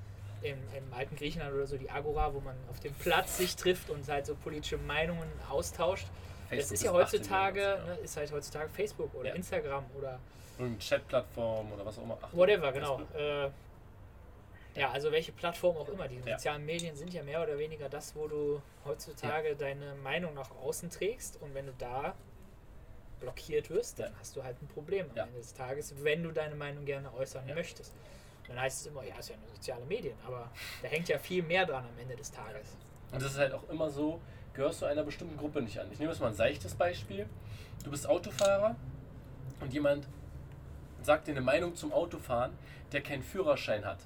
S3: im, im alten Griechenland oder so die Agora, wo man auf dem Platz sich trifft und halt so politische Meinungen austauscht. das
S2: Facebook
S3: ist ja
S2: bis 18
S3: heutzutage, ne, ist halt heutzutage Facebook oder
S2: Ja.
S3: Instagram oder
S2: Und Chatplattform oder was auch immer.
S3: Whatever, genau. Äh, ja, also welche Plattform auch immer. Die
S2: Ja.
S3: sozialen Medien sind ja mehr oder weniger das, wo du heutzutage deine Meinung nach außen trägst und wenn du da blockiert wirst, dann
S2: Ja.
S3: hast du halt ein Problem am
S2: Ja.
S3: Ende des Tages, wenn du deine Meinung gerne äußern
S2: Ja.
S3: möchtest. Dann heißt es immer, ja, ist ja eine soziale Medien, aber da hängt ja viel mehr dran am Ende des Tages.
S2: Und das ist halt auch immer so, gehörst du einer bestimmten Gruppe nicht an. Ich nehme jetzt mal ein seichtes Beispiel. Du bist Autofahrer und jemand sagt dir eine Meinung zum Autofahren, der keinen Führerschein hat.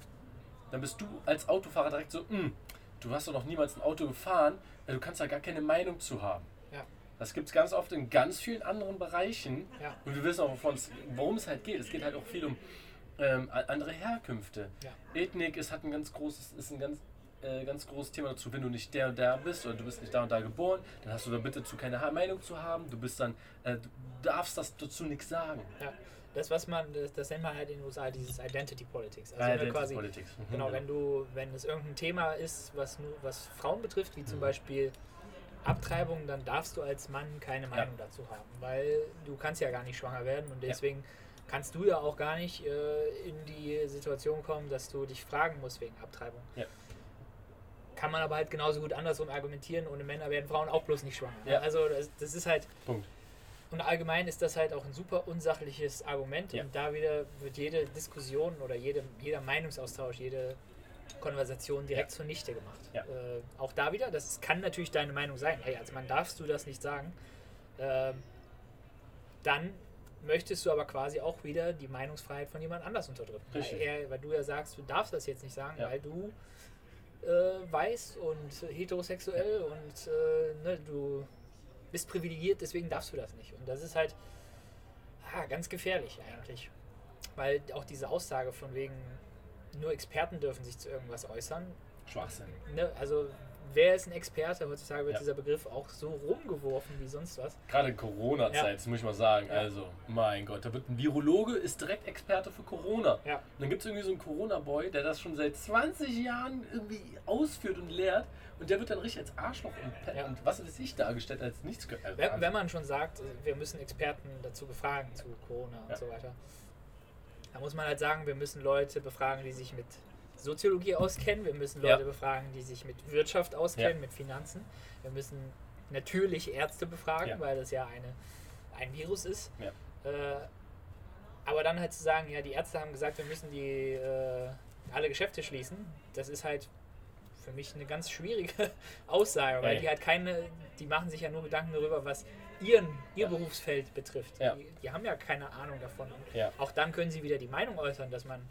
S2: Dann bist du als Autofahrer direkt so, "Hm, du hast doch noch niemals ein Auto gefahren, du kannst da gar keine Meinung zu haben.
S3: Ja.
S2: Das gibt es ganz oft in ganz vielen anderen Bereichen.
S3: Ja.
S2: Und wir wissen auch, worum es halt geht. Es geht halt auch viel um ähm, andere Herkünfte.
S3: Ja.
S2: Ethnik ist, hat ein ganz großes, ist ein ganz, äh, ganz großes Thema dazu. Wenn du nicht der und der bist oder du bist nicht da und da geboren, dann hast du da bitte zu keine Meinung zu haben. Du bist dann, äh, du darfst das dazu nichts sagen.
S3: Ja. Das, was man, das, das nennt man halt in den USA dieses Identity Politics. Also
S2: Identity
S3: quasi,
S2: Politics. Mhm,
S3: genau, wenn du, wenn es irgendein Thema ist, was nur was Frauen betrifft, wie zum
S2: Mhm.
S3: Beispiel Abtreibung, dann darfst du als Mann keine Meinung dazu haben, weil du kannst ja gar nicht schwanger werden und
S2: Ja.
S3: deswegen kannst du ja auch gar nicht äh, in die Situation kommen, dass du dich fragen musst wegen Abtreibung.
S2: Ja.
S3: Kann man aber halt genauso gut andersrum argumentieren, ohne Männer werden Frauen auch bloß nicht schwanger.
S2: Ja.
S3: Also das, das ist halt
S2: Punkt.
S3: Und allgemein ist das halt auch ein super unsachliches Argument
S2: Ja.
S3: und da wieder wird jede Diskussion oder jede, jeder Meinungsaustausch, jede Konversation direkt
S2: Ja.
S3: zunichte gemacht.
S2: Ja.
S3: Äh, auch da wieder, das kann natürlich deine Meinung sein. Hey, als Mann darfst du das nicht sagen. Ähm, dann möchtest du aber quasi auch wieder die Meinungsfreiheit von jemand anders unterdrücken. Weil, er, weil du ja sagst, du darfst das jetzt nicht sagen,
S2: Ja.
S3: weil du äh, weiß und heterosexuell und äh, ne, du bist privilegiert, deswegen darfst du das nicht. Und das ist halt ah, ganz gefährlich eigentlich. Weil auch diese Aussage von wegen, nur Experten dürfen sich zu irgendwas äußern.
S2: Schwachsinn.
S3: Ne? Also, wer ist ein Experte? Heutzutage wird
S2: Ja.
S3: dieser Begriff auch so rumgeworfen wie sonst was.
S2: Gerade in Corona-Zeit,
S3: Ja.
S2: das muss ich mal sagen.
S3: Ja.
S2: Also, mein Gott, da wird ein Virologe, ist direkt Experte für Corona.
S3: Ja.
S2: Und dann gibt es irgendwie so einen Corona-Boy, der das schon seit 20 Jahren irgendwie ausführt und lehrt. Und der wird dann richtig als Arschloch und,
S3: Ja.
S2: und was weiß ich dargestellt als nichts. Also,
S3: Wenn, wenn man schon sagt, äh, wir müssen Experten dazu befragen zu Corona und so weiter, dann muss man halt sagen, wir müssen Leute befragen, die sich mit Soziologie auskennen, wir müssen Leute
S2: Ja.
S3: befragen, die sich mit Wirtschaft auskennen,
S2: Ja.
S3: mit Finanzen, wir müssen natürlich Ärzte befragen,
S2: Ja.
S3: weil das ja eine, ein Virus ist. Äh, aber dann halt zu sagen, ja, die Ärzte haben gesagt, wir müssen die äh, alle Geschäfte schließen, das ist halt für mich eine ganz schwierige Aussage, weil die halt keine, die machen sich ja nur Gedanken darüber, was ihren, ihr. Berufsfeld betrifft. Die, die haben ja keine Ahnung davon. Auch dann können sie wieder die Meinung äußern, dass man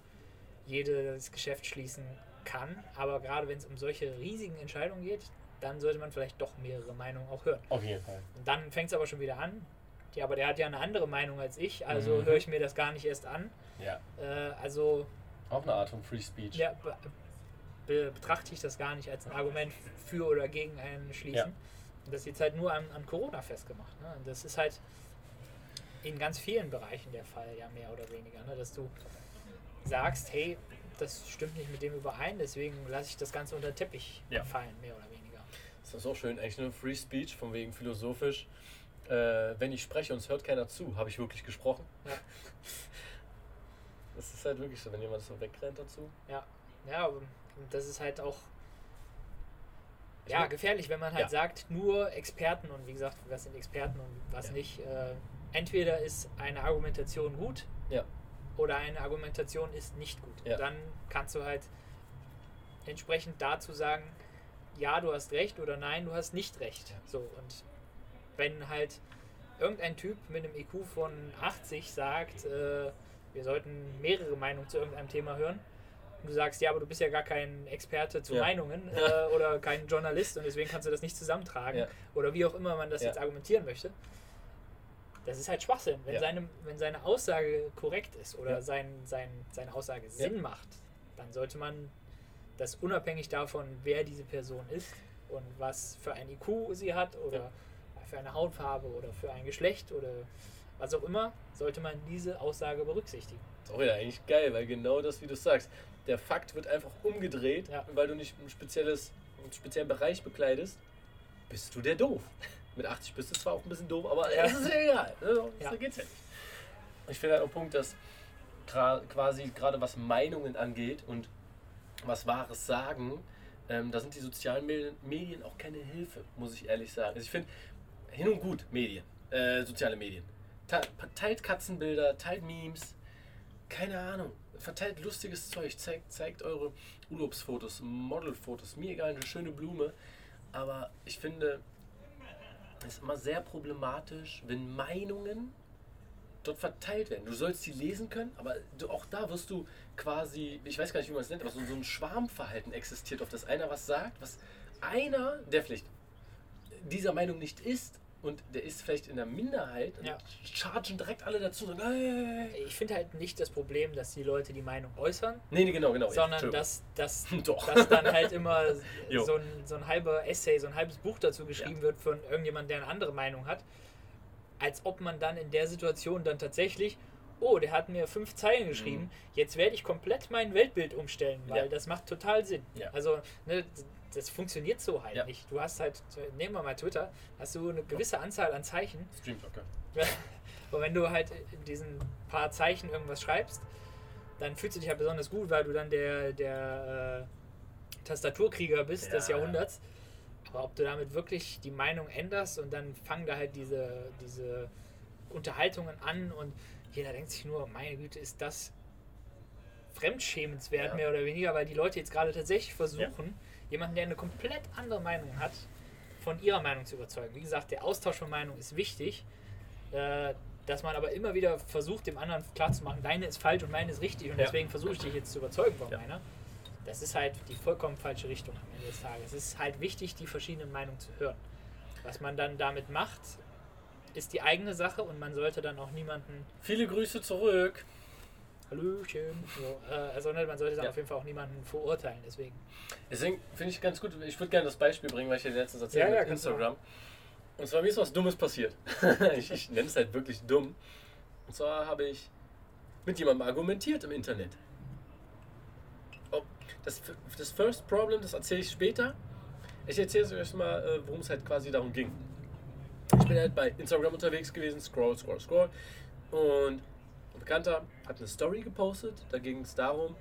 S3: jedes Geschäft schließen kann. Aber gerade wenn es um solche riesigen Entscheidungen geht, dann sollte man vielleicht doch mehrere Meinungen auch hören.
S2: Auf jeden Fall.
S3: Und dann fängt es aber schon wieder an. Ja, aber der hat ja eine andere Meinung als ich, also
S2: Mhm.
S3: höre ich mir das gar nicht erst an.
S2: Ja.
S3: Äh, also
S2: Auch eine Art von Free Speech.
S3: ja, be be betrachte ich das gar nicht als ein Argument für oder gegen ein Schließen.
S2: Ja.
S3: Und das ist jetzt halt nur an, an Corona festgemacht. Ne? Und das ist halt in ganz vielen Bereichen der Fall, ja, mehr oder weniger. Ne? Dass du sagst, hey, das stimmt nicht mit dem überein, deswegen lasse ich das Ganze unter den Teppich
S2: Ja.
S3: fallen, mehr oder weniger.
S2: Das ist auch schön, eigentlich eine Free Speech, von wegen philosophisch. Äh, wenn ich spreche und es hört keiner zu, habe ich wirklich gesprochen.
S3: Ja.
S2: Das ist halt wirklich so, wenn jemand so wegrennt dazu.
S3: Ja, ja, und das ist halt auch
S2: Ich
S3: ja, gefährlich, wenn man halt
S2: Ja.
S3: sagt, nur Experten und wie gesagt, was sind Experten und was
S2: Ja.
S3: nicht. Äh, entweder ist eine Argumentation gut
S2: Ja.
S3: Oder eine Argumentation ist nicht gut.
S2: Ja.
S3: Dann kannst du halt entsprechend dazu sagen, ja, du hast recht oder nein, du hast nicht recht. So und wenn halt irgendein Typ mit einem IQ von 80 sagt, äh, wir sollten mehrere Meinungen zu irgendeinem Thema hören, und du sagst, ja, aber du bist ja gar kein Experte zu
S2: Ja.
S3: Meinungen äh, oder kein Journalist und deswegen kannst du das nicht zusammentragen
S2: Ja.
S3: oder wie auch immer man das jetzt argumentieren möchte. Das ist halt Schwachsinn. Wenn,
S2: Ja.
S3: seine, wenn seine Aussage korrekt ist oder
S2: Ja.
S3: sein, sein, seine Aussage Sinn macht, dann sollte man das unabhängig davon, wer diese Person ist und was für ein IQ sie hat oder für eine Hautfarbe oder für ein Geschlecht oder was auch immer, sollte man diese Aussage berücksichtigen.
S2: ist auch wieder eigentlich geil, weil genau das, wie du sagst, der Fakt wird einfach umgedreht, weil du nicht ein spezielles, einen speziellen Bereich bekleidest, bist du der doof. Mit 80 bist du zwar auch ein bisschen doof, aber
S3: Ja.
S2: das ist ja egal. Ne?
S3: Ja.
S2: Da geht's ja nicht. Ich finde halt auch Punkt, dass quasi gerade was Meinungen angeht und was Wahres sagen, ähm, da sind die sozialen Medien, auch keine Hilfe, muss ich ehrlich sagen. Also ich finde, hin und gut, Medien, äh, soziale Medien. Te teilt Katzenbilder, teilt Memes, keine Ahnung. Verteilt lustiges Zeug, zeigt, zeigt eure Urlaubsfotos, Modelfotos, mir egal, eine schöne Blume. Aber ich finde, es ist immer sehr problematisch, wenn Meinungen dort verteilt werden. Du sollst sie lesen können, aber du, auch da wirst du quasi, ich weiß gar nicht, wie man es nennt, aber so, so ein Schwarmverhalten existiert, auf das einer was sagt, was einer, der vielleicht dieser Meinung nicht ist und der ist vielleicht in der Minderheit und
S3: Ja.
S2: chargen direkt alle dazu und sagen, hey.
S3: Ich finde halt nicht das Problem, dass die Leute die Meinung äußern,
S2: Nee, nee, genau, genau. ja,
S3: sondern dass, dass, dass dann halt immer so ein, so ein halber Essay, so ein halbes Buch dazu geschrieben wird von irgendjemand, der eine andere Meinung hat, als ob man dann in der Situation dann tatsächlich oh, der hat mir fünf Zeilen geschrieben, jetzt werde ich komplett mein Weltbild umstellen, weil
S2: Mhm. Ja.
S3: das macht total Sinn.
S2: Ja.
S3: Also, ne, das funktioniert so halt
S2: Ja.
S3: nicht. Du hast halt, nehmen wir mal Twitter, hast du eine gewisse Anzahl an Zeichen
S2: Streamlocker.
S3: und wenn du halt in diesen paar Zeichen irgendwas schreibst, dann fühlst du dich ja besonders gut, weil du dann der, der äh, Tastaturkrieger bist des
S2: Ja.
S3: Jahrhunderts. Aber ob du damit wirklich die Meinung änderst und dann fangen da halt diese, diese Unterhaltungen an und jeder denkt sich nur, meine Güte, ist das fremdschämenswert,
S2: Ja.
S3: mehr oder weniger, weil die Leute jetzt gerade tatsächlich versuchen, jemanden, der eine komplett andere Meinung hat, von ihrer Meinung zu überzeugen. Wie gesagt, der Austausch von Meinung ist wichtig, äh, dass man aber immer wieder versucht, dem anderen klarzumachen, deine ist falsch und meine ist richtig und
S2: Ja.
S3: deswegen versuche ich dich jetzt zu überzeugen von
S2: Ja.
S3: meiner. Das ist halt die vollkommen falsche Richtung am Ende des Tages. Es ist halt wichtig, die verschiedenen Meinungen zu hören. Was man dann damit macht, ist die eigene Sache und man sollte dann auch niemanden
S2: Viele Grüße zurück.
S3: Hallöchen, so, äh, also ne, man sollte dann
S2: Ja.
S3: auf jeden Fall auch niemanden verurteilen. Deswegen.
S2: Deswegen finde ich ganz gut, ich würde gerne das Beispiel bringen, weil ich dir letztens erzählt
S3: Ja,
S2: habe
S3: ja,
S2: mit
S3: kannst du
S2: Instagram. Und zwar mir ist was Dummes passiert. ich ich nenne es halt wirklich dumm. Und zwar habe ich mit jemandem argumentiert im Internet. Oh, das, das First Problem, das erzähle ich später. Ich erzähle es euch mal, äh, worum es halt quasi darum ging. Ich bin halt bei Instagram unterwegs gewesen, scroll, scroll, scroll. Und Bekannter hat eine Story gepostet. Da ging es darum,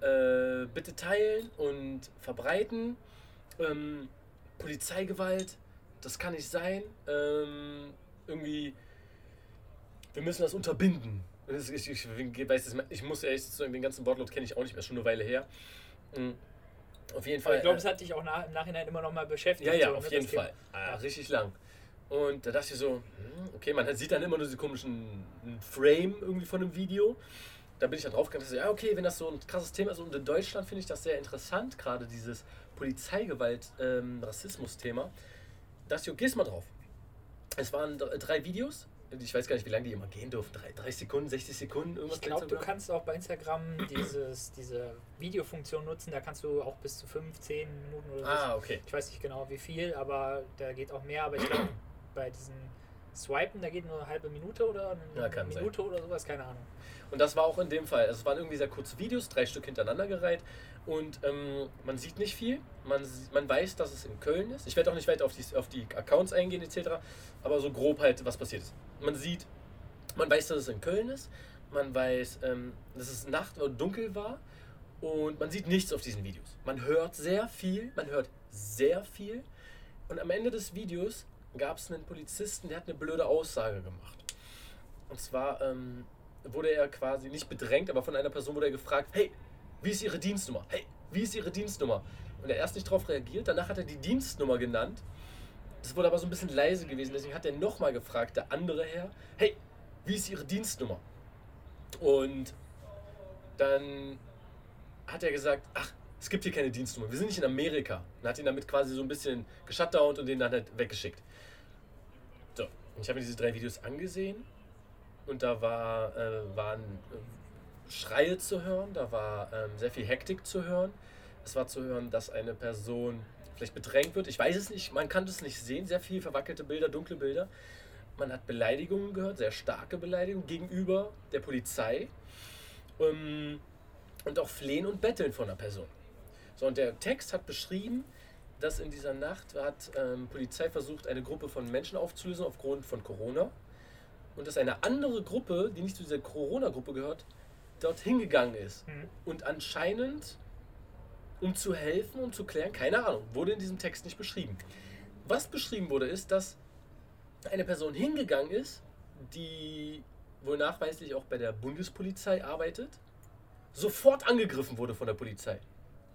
S2: äh, bitte teilen und verbreiten. Ähm, Polizeigewalt, das kann nicht sein. Ähm, irgendwie, wir müssen das unterbinden. Ich, ich, ich, weiß, ich muss ehrlich sagen, den ganzen Wortlaut kenne ich auch nicht mehr, schon eine Weile her. Mhm. Auf jeden
S3: Aber
S2: Fall.
S3: ich glaube,
S2: äh,
S3: es hat dich auch nach, im Nachhinein immer noch mal beschäftigt.
S2: ja, ja,
S3: so,
S2: auf
S3: ne,
S2: jeden
S3: das Thema.
S2: Fall. Ah, richtig lang. Und da dachte ich so, hm, okay, man sieht dann immer nur diese komischen Frame irgendwie von einem Video. Da bin ich dann draufgegangen, dass ich, ja, okay, wenn das so ein krasses Thema ist und in Deutschland finde ich das sehr interessant, gerade dieses Polizeigewalt, ähm, Rassismus-Thema. Da dachte ich, gehst mal drauf. Es waren dr- drei Videos. Ich weiß gar nicht, wie lange die immer gehen durften. Drei, 30 Sekunden, 60 Sekunden, irgendwas
S3: Ich glaube, du kannst auch bei Instagram dieses, diese Videofunktion nutzen. Da kannst du auch bis zu 5, 10 Minuten oder so.
S2: Ah, okay.
S3: Ich weiß nicht genau wie viel, aber da geht auch mehr. Aber ich glaube, bei diesen Swipen, da geht nur eine halbe Minute oder eine
S2: Ja, kann sein.
S3: Minute oder sowas, keine Ahnung.
S2: Und das war auch in dem Fall. Also es waren irgendwie sehr kurze Videos, drei Stück hintereinander gereiht. Und ähm, man sieht nicht viel. Man, man weiß, dass es in Köln ist. Ich werde auch nicht weiter auf die, auf die Accounts eingehen etc. Aber so grob halt, was passiert ist. Man sieht, man weiß, dass es in Köln ist. Man weiß, ähm, dass es Nacht oder dunkel war. Und man sieht nichts auf diesen Videos. Man hört sehr viel. Man hört sehr viel. Und am Ende des Videos gab es einen Polizisten, der hat eine blöde Aussage gemacht. Und zwar ähm, wurde er quasi nicht bedrängt, aber von einer Person wurde er gefragt, hey, wie ist Ihre Dienstnummer? Hey, wie ist Ihre Dienstnummer? Und er erst nicht darauf reagiert, danach hat er die Dienstnummer genannt. Das wurde aber so ein bisschen leise gewesen, deswegen hat er nochmal gefragt, der andere Herr, hey, wie ist Ihre Dienstnummer? Und dann hat er gesagt, ach, es gibt hier keine Dienstnummer, wir sind nicht in Amerika. Und hat ihn damit quasi so ein bisschen geshutdownt und den dann halt weggeschickt. Ich habe mir diese drei Videos angesehen und da war, äh, waren äh, Schreie zu hören, da war ähm, sehr viel Hektik zu hören. Es war zu hören, dass eine Person vielleicht bedrängt wird. Ich weiß es nicht, man kann das nicht sehen. Sehr viel verwackelte Bilder, dunkle Bilder. Man hat Beleidigungen gehört, sehr starke Beleidigungen gegenüber der Polizei. Ähm, und auch Flehen und Betteln von einer Person. So, und der Text hat beschrieben, dass in dieser Nacht hat ähm, Polizei versucht, eine Gruppe von Menschen aufzulösen aufgrund von Corona. Und dass eine andere Gruppe, die nicht zu dieser Corona-Gruppe gehört, dort hingegangen ist.
S3: Mhm.
S2: Und anscheinend, um zu helfen, um zu klären, keine Ahnung, wurde in diesem Text nicht beschrieben. Was beschrieben wurde, ist, dass eine Person hingegangen ist, die wohl nachweislich auch bei der Bundespolizei arbeitet, sofort angegriffen wurde von der Polizei.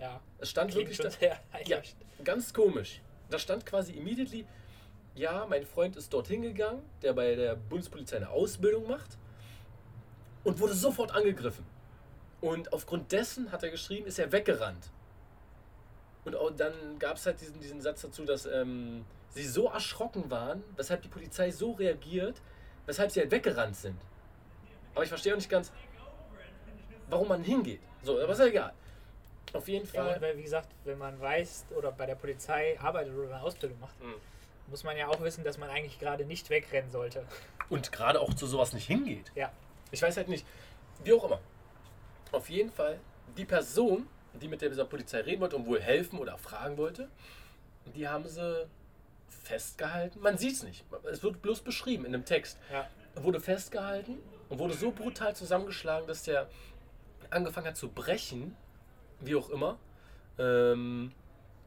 S3: Ja,
S2: Es stand wirklich da, ja, ganz komisch. Da stand quasi immediately, ja, mein Freund ist dorthin gegangen, der bei der Bundespolizei eine Ausbildung macht und wurde sofort angegriffen. Und aufgrund dessen, hat er geschrieben, ist er weggerannt. Und auch dann gab es halt diesen, diesen Satz dazu, dass ähm, sie so erschrocken waren, weshalb die Polizei so reagiert, weshalb sie halt weggerannt sind. Aber ich verstehe auch nicht ganz, warum man hingeht. So, aber ist ja egal. Auf jeden
S3: Ja,
S2: Fall.
S3: und weil, wie gesagt, wenn man weiß oder bei der Polizei arbeitet oder eine Ausbildung macht,
S2: Mhm.
S3: muss man ja auch wissen, dass man eigentlich gerade nicht wegrennen sollte.
S2: Und gerade auch zu sowas nicht hingeht.
S3: Ja.
S2: Ich weiß halt nicht. Wie auch immer. Auf jeden Fall, die Person, die mit dieser Polizei reden wollte und wohl helfen oder fragen wollte, die haben sie festgehalten. Man sieht es nicht. Es wird bloß beschrieben in dem Text.
S3: Ja.
S2: Wurde festgehalten und wurde so brutal zusammengeschlagen, dass der angefangen hat zu brechen, wie auch immer. Ähm,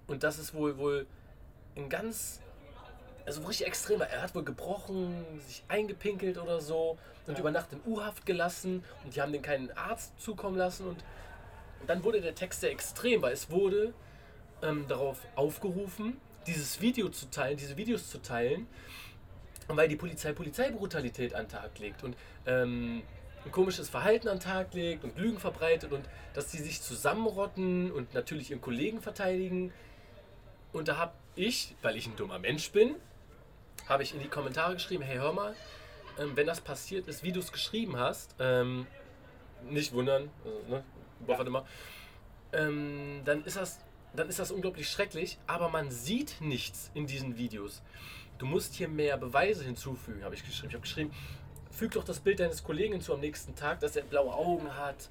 S2: und das ist wohl wohl ein ganz, also richtig extremer. Er hat wohl gebrochen, sich eingepinkelt oder so und
S3: Ja.
S2: über Nacht in U-Haft gelassen und die haben den keinen Arzt zukommen lassen und dann wurde der Text sehr extrem, weil es wurde ähm, darauf aufgerufen, dieses Video zu teilen, diese Videos zu teilen, weil die Polizei Polizeibrutalität an den Tag legt und ähm, ein komisches Verhalten an den Tag legt und Lügen verbreitet und dass sie sich zusammenrotten und natürlich ihren Kollegen verteidigen. Und da habe ich, weil ich ein dummer Mensch bin, habe ich in die Kommentare geschrieben, hey hör mal, ähm, wenn das passiert ist, wie du es geschrieben hast, ähm, nicht wundern, also, ne, warte mal, ähm, dann ist das dann ist das unglaublich schrecklich, aber man sieht nichts in diesen Videos. Du musst hier mehr Beweise hinzufügen, habe ich geschrieben. Ich habe geschrieben, füg doch das Bild deines Kollegen hinzu am nächsten Tag, dass er blaue Augen hat.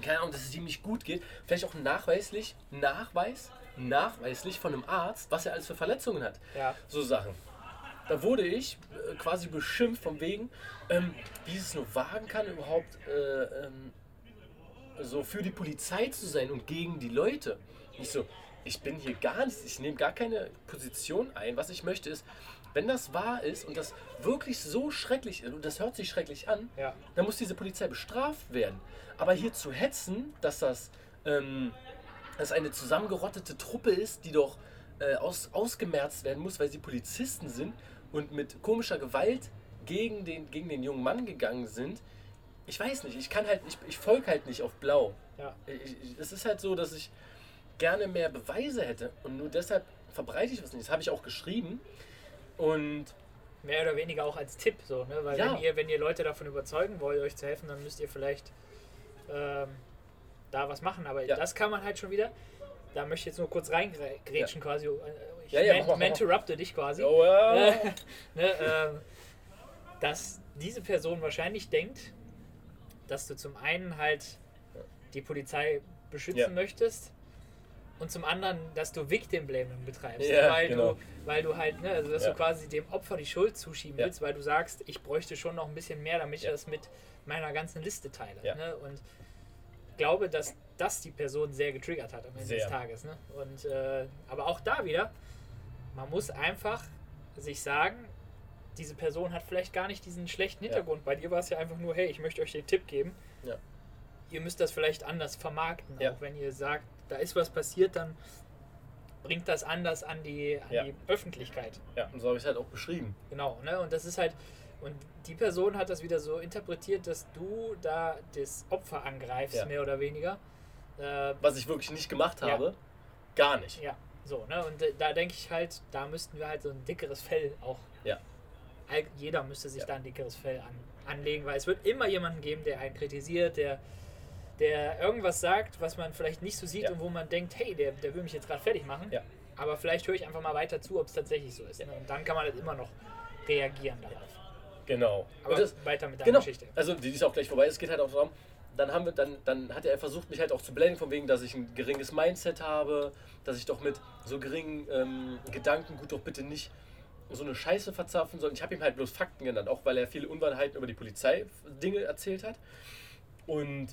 S2: Keine Ahnung, dass es ihm nicht gut geht. Vielleicht auch nachweislich, Nachweis, nachweislich von einem Arzt, was er alles für Verletzungen hat.
S3: Ja.
S2: So Sachen. Da wurde ich äh, quasi beschimpft von wegen, ähm, wie es nur wagen kann, überhaupt äh, ähm, so für die Polizei zu sein und gegen die Leute. Ich so, ich bin hier gar nicht, ich nehme gar keine Position ein. Was ich möchte ist, wenn das wahr ist und das wirklich so schrecklich ist, und das hört sich schrecklich an,
S3: Ja.
S2: dann muss diese Polizei bestraft werden. Aber hier zu hetzen, dass das ähm, dass eine zusammengerottete Truppe ist, die doch äh, aus, ausgemerzt werden muss, weil sie Polizisten sind und mit komischer Gewalt gegen den, gegen den jungen Mann gegangen sind. Ich weiß nicht, ich kann halt, ich, ich folge halt nicht auf Blau.
S3: Ja.
S2: Ich, ich, es ist halt so, dass ich gerne mehr Beweise hätte und nur deshalb verbreite ich was nicht. Das habe ich auch geschrieben. Und
S3: Mehr oder weniger auch als Tipp, so, ne? Weil
S2: Ja.
S3: wenn ihr, wenn ihr Leute davon überzeugen wollt, euch zu helfen, dann müsst ihr vielleicht ähm, da was machen. Aber
S2: Ja.
S3: das kann man halt schon wieder. Da möchte ich jetzt nur kurz reingrätschen quasi. Äh, Ich
S2: Ja, ja,
S3: man-
S2: mach mal.
S3: mentorupte dich quasi.
S2: oh, ja.
S3: Ne, ähm, dass diese Person wahrscheinlich denkt, dass du zum einen halt die Polizei beschützen
S2: Ja.
S3: möchtest und zum anderen, dass du Victim Blaming betreibst,
S2: Ja,
S3: weil,
S2: genau.
S3: du, weil du halt, ne, also dass
S2: Ja.
S3: du quasi dem Opfer die Schuld zuschieben
S2: Ja.
S3: willst, weil du sagst, ich bräuchte schon noch ein bisschen mehr, damit ich das mit meiner ganzen Liste teile. Ne? Und glaube, dass das die Person sehr getriggert hat am Ende des
S2: Sehr.
S3: Tages. Ne? Und, äh, aber auch da wieder, man muss einfach sich sagen, diese Person hat vielleicht gar nicht diesen schlechten. Hintergrund. Bei dir war es ja einfach nur, hey, ich möchte euch den Tipp geben. Ihr müsst das vielleicht anders vermarkten. Auch wenn ihr sagt, da ist was passiert, dann bringt das anders an die, an
S2: Ja.
S3: die Öffentlichkeit.
S2: ja, und so habe ich es halt auch beschrieben.
S3: Genau, ne? Und das ist halt, und die Person hat das wieder so interpretiert, dass du da das Opfer angreifst,
S2: Ja.
S3: mehr oder weniger. Äh,
S2: Was ich wirklich nicht gemacht
S3: Ja.
S2: habe, gar nicht.
S3: ja, so, ne? Und äh, da denke ich halt, da müssten wir halt so ein dickeres Fell auch.
S2: Ja.
S3: Jeder müsste sich
S2: Ja.
S3: da ein dickeres Fell an, anlegen, weil es wird immer jemanden geben, der einen kritisiert, der, der irgendwas sagt, was man vielleicht nicht so sieht
S2: Ja.
S3: und wo man denkt, hey, der, der will mich jetzt gerade fertig machen.
S2: Ja.
S3: Aber vielleicht höre ich einfach mal weiter zu, ob es tatsächlich so ist. Ne? Und dann kann man halt immer noch reagieren darauf.
S2: Genau.
S3: Aber
S2: das,
S3: weiter mit deiner
S2: genau.
S3: Geschichte.
S2: Also die ist auch gleich vorbei. Es geht halt auch darum, dann haben wir, dann, dann hat er versucht, mich halt auch zu blenden, von wegen, dass ich ein geringes Mindset habe, dass ich doch mit so geringen ähm, Gedanken gut doch bitte nicht so eine Scheiße verzapfen soll. Ich habe ihm halt bloß Fakten genannt, auch weil er viele Unwahrheiten über die Polizei Dinge erzählt hat. Und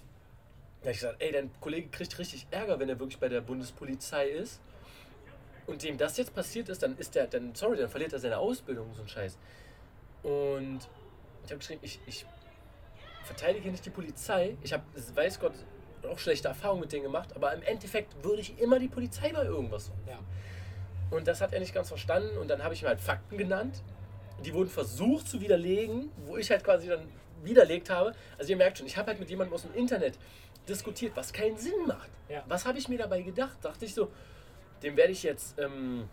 S2: da habe ich gesagt, ey, dein Kollege kriegt richtig Ärger, wenn er wirklich bei der Bundespolizei ist. Und dem das jetzt passiert ist, dann ist der, dann, sorry, dann verliert er seine Ausbildung, so ein Scheiß. Und ich habe geschrieben, ich, ich verteidige nicht die Polizei. Ich habe, weiß Gott, auch schlechte Erfahrungen mit denen gemacht, aber im Endeffekt würde ich immer die Polizei bei irgendwas suchen.
S3: Ja.
S2: Und das hat er nicht ganz verstanden und dann habe ich ihm halt Fakten genannt. Die wurden versucht zu widerlegen, wo ich halt quasi dann widerlegt habe. Also ihr merkt schon, ich habe halt mit jemandem aus dem Internet diskutiert, was keinen Sinn macht.
S3: Ja.
S2: Was habe ich mir dabei gedacht? Dachte ich so, dem werde ich jetzt, ähm,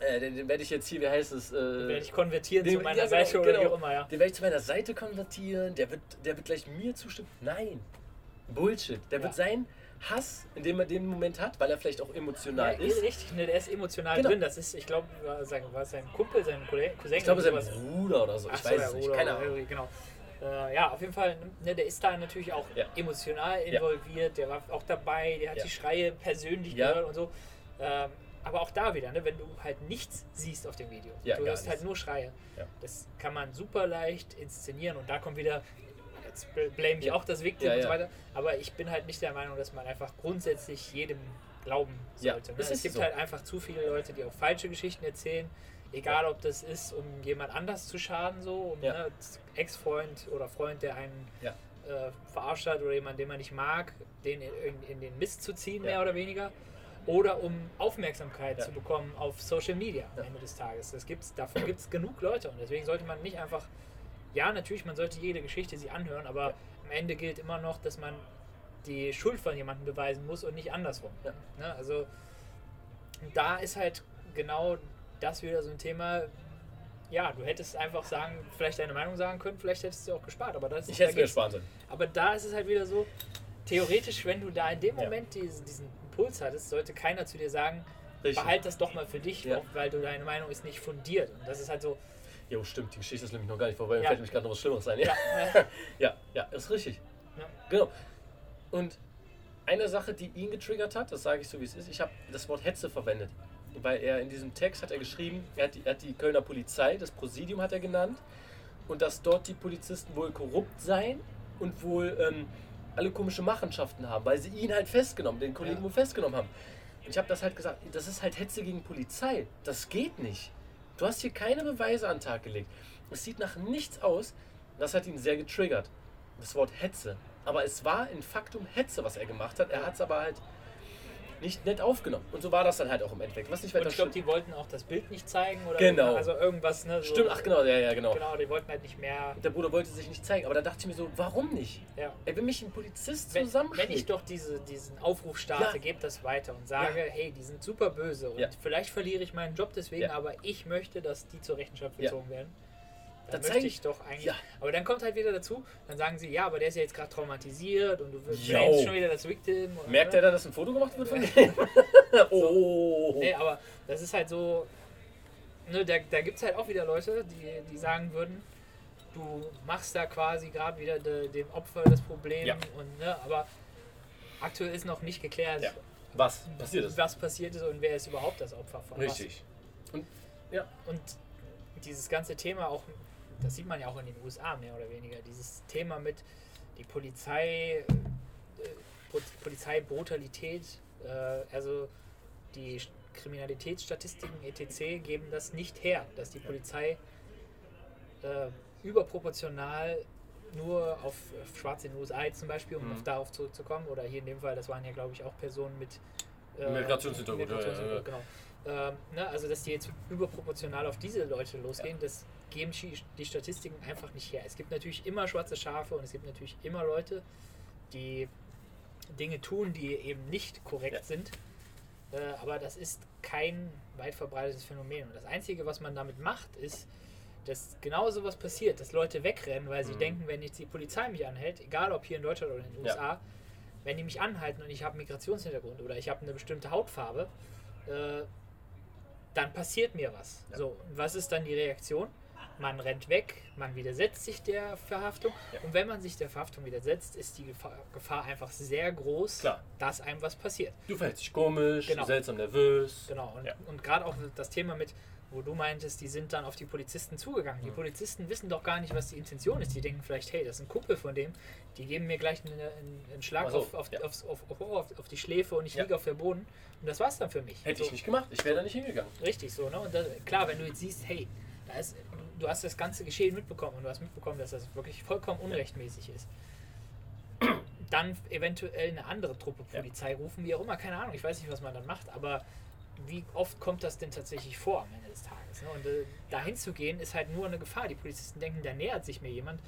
S2: äh, den, den werde ich jetzt hier, wie heißt es? Äh,
S3: Werde ich konvertieren
S2: den-
S3: zu meiner
S2: ja, genau,
S3: Seite oder wie
S2: genau.
S3: auch immer, ja.
S2: Den werde ich zu meiner Seite konvertieren, der wird, der wird gleich mir zustimmen. Nein, Bullshit. Der
S3: Ja.
S2: wird seinen Hass, in dem er den Moment hat, weil er vielleicht auch emotional
S3: Ja,
S2: ist.
S3: richtig, ne, der ist emotional
S2: Genau.
S3: drin. Das ist, ich glaube, war, sein- war sein Kumpel, sein Cousin,
S2: Ich glaube, sein. Bruder oder so.
S3: Ach
S2: Ich
S3: so,
S2: weiß es nicht. Keine Ahnung.
S3: Genau. Äh, ja, auf jeden Fall, ne, der ist da natürlich auch
S2: Ja.
S3: emotional involviert, der war auch dabei, der hat die Schreie persönlich gehört und so. Ähm, aber auch da wieder, ne, wenn du halt nichts siehst auf dem Video,
S2: Ja,
S3: du hörst halt nur Schreie.
S2: Ja.
S3: Das kann man super leicht inszenieren und da kommt wieder, jetzt bl- blame ich
S2: Ja.
S3: auch das Victim und so weiter, aber ich bin halt nicht der Meinung, dass man einfach grundsätzlich jedem glauben sollte. ne? Es gibt
S2: so.
S3: halt einfach zu viele Leute, die auch falsche Geschichten erzählen, egal ob das ist, um jemand anders zu schaden, so, um
S2: Ja.
S3: ne, Ex-Freund oder Freund, der einen
S2: Ja.
S3: äh, verarscht hat oder jemand, den man nicht mag, den in, in, in den Mist zu ziehen,
S2: Ja.
S3: mehr oder weniger. Oder um Aufmerksamkeit zu bekommen auf Social Media am. Ende des Tages. Das gibt's, davon gibt es genug Leute und deswegen sollte man nicht einfach, ja, natürlich, man sollte jede Geschichte sich anhören, aber am Ende gilt immer noch, dass man die Schuld von jemandem beweisen muss und nicht andersrum. Ne? Also da ist halt genau das wieder so ein Thema. Ja, du hättest einfach sagen, vielleicht deine Meinung sagen können, vielleicht hättest du auch gespart, aber das
S2: Ich hätte mir sparen sollen.
S3: aber da ist es halt wieder so, theoretisch, wenn du da in dem
S2: Ja.
S3: Moment diesen, diesen Impuls hattest, sollte keiner zu dir sagen,
S2: Richtig.
S3: behalt das doch mal für dich,
S2: Ja.
S3: weil du deine Meinung ist nicht fundiert. Und das ist halt so,
S2: Jo, stimmt, die Geschichte ist nämlich noch gar nicht vorbei. Mir
S3: Ja.
S2: fällt nämlich gerade noch was Schlimmeres ein.
S3: ja,
S2: Ja, ja, ja ist richtig.
S3: Ja.
S2: Genau. Und eine Sache, die ihn getriggert hat, das sage ich so wie es ist, ich habe das Wort Hetze verwendet. Weil er in diesem Text hat er geschrieben, er hat, die, er hat die Kölner Polizei, das Präsidium hat er genannt, und dass dort die Polizisten wohl korrupt seien und wohl ähm, alle komische Machenschaften haben, weil sie ihn halt festgenommen, den Kollegen
S3: Ja.
S2: wohl festgenommen haben. Und ich habe das halt gesagt, das ist halt Hetze gegen Polizei. Das geht nicht. Du hast hier keine Beweise an den Tag gelegt. Es sieht nach nichts aus. Das hat ihn sehr getriggert. Das Wort Hetze. Aber es war in Faktum Hetze, was er gemacht hat. Er hat es aber halt nicht nett aufgenommen. Und so war das dann halt auch im Endeffekt. Was nicht
S3: und
S2: weiter
S3: ich glaube, die wollten auch das Bild nicht zeigen oder
S2: Genau.
S3: also irgendwas, ne? So,
S2: Stimmt, ach genau, ja, ja, genau.
S3: Genau, die wollten halt nicht mehr.
S2: Und der Bruder wollte sich nicht zeigen. Aber da dachte ich mir so, warum nicht?
S3: Ja.
S2: Ey, wenn mich ein Polizist
S3: Wenn, wenn ich doch diese, diesen Aufruf starte,
S2: Ja.
S3: gebt das weiter und sage, hey, die sind super böse und
S2: Ja.
S3: vielleicht verliere ich meinen Job deswegen,
S2: Ja.
S3: aber ich möchte, dass die zur Rechenschaft
S2: Ja.
S3: gezogen werden.
S2: Da
S3: Dann
S2: zeig
S3: möchte
S2: ich-
S3: doch eigentlich.
S2: Ja.
S3: Aber dann kommt halt wieder dazu, dann sagen sie, ja, aber der ist ja jetzt gerade traumatisiert und du
S2: Jo.
S3: blamest schon wieder das Victim. und-
S2: Merkt er dann, dass ein Foto gemacht wird von ihm? oh.
S3: Nee, aber das ist halt so. Ne, da da gibt es halt auch wieder Leute, die, die sagen würden, du machst da quasi gerade wieder de, dem Opfer das Problem.
S2: Ja.
S3: Und, ne, aber aktuell ist noch nicht geklärt,
S2: Ja. Was passiert ist?
S3: was passiert ist und wer ist überhaupt das Opfer von
S2: Richtig. Und ja,
S3: was. Und dieses ganze Thema auch, das sieht man ja auch in den USA mehr oder weniger, dieses Thema mit die Polizei, äh, Polizeibrutalität, äh, also die Kriminalitätsstatistiken etc. geben das nicht her, dass die Polizei äh, überproportional nur auf, Schwarze in den USA zum Beispiel, um
S2: Mhm.
S3: auf darauf zurückzukommen, oder hier in dem Fall, das waren ja glaube ich auch Personen mit äh,
S2: Migrationshintergrund, ja,
S3: Migrationshintergrund,
S2: ja,
S3: genau. Ähm, ne, also dass die jetzt überproportional auf diese Leute losgehen, das geben die Statistiken einfach nicht her. Es gibt natürlich immer schwarze Schafe und es gibt natürlich immer Leute, die Dinge tun, die eben nicht korrekt
S2: Ja.
S3: sind. Äh, aber das ist kein weit verbreitetes Phänomen. Und das Einzige, was man damit macht, ist, dass genau sowas passiert, dass Leute wegrennen, weil sie
S2: Mhm.
S3: denken, wenn jetzt die Polizei mich anhält, egal ob hier in Deutschland oder in den
S2: Ja.
S3: USA, wenn die mich anhalten und ich habe einen Migrationshintergrund oder ich habe eine bestimmte Hautfarbe, äh, dann passiert mir was.
S2: Ja.
S3: So, und was ist dann die Reaktion? Man rennt weg, man widersetzt sich der Verhaftung
S2: Ja.
S3: und wenn man sich der Verhaftung widersetzt, ist die Gefahr, Gefahr einfach sehr groß,
S2: Klar.
S3: dass einem was passiert.
S2: du verhältst dich komisch,
S3: Genau.
S2: seltsam nervös.
S3: Genau, und,
S2: Ja.
S3: und gerade auch das Thema mit, wo du meintest, die sind dann auf die Polizisten zugegangen. Die
S2: Mhm.
S3: Polizisten wissen doch gar nicht, was die Intention ist. Die denken vielleicht, hey, das ist ein Kumpel von dem, die geben mir gleich einen, einen, Schlag
S2: so,
S3: auf, auf,
S2: ja.
S3: aufs- auf, auf, auf, auf die Schläfe und ich
S2: Ja.
S3: liege auf der Boden. Und das war's dann für mich.
S2: Hätte
S3: so,
S2: ich nicht gemacht, ich wäre da nicht hingegangen.
S3: Richtig so, ne? Und das, klar, wenn du jetzt siehst, hey, ist, du hast das ganze Geschehen mitbekommen und du hast mitbekommen, dass das wirklich vollkommen unrechtmäßig ist. Dann eventuell eine andere Truppe
S2: Ja.
S3: Polizei rufen, wie auch immer, keine Ahnung, ich weiß nicht, was man dann macht, aber wie oft kommt das denn tatsächlich vor am Ende des Tages? Ne? Und äh, dahin zu gehen, ist halt nur eine Gefahr. Die Polizisten denken, da nähert sich mir jemand.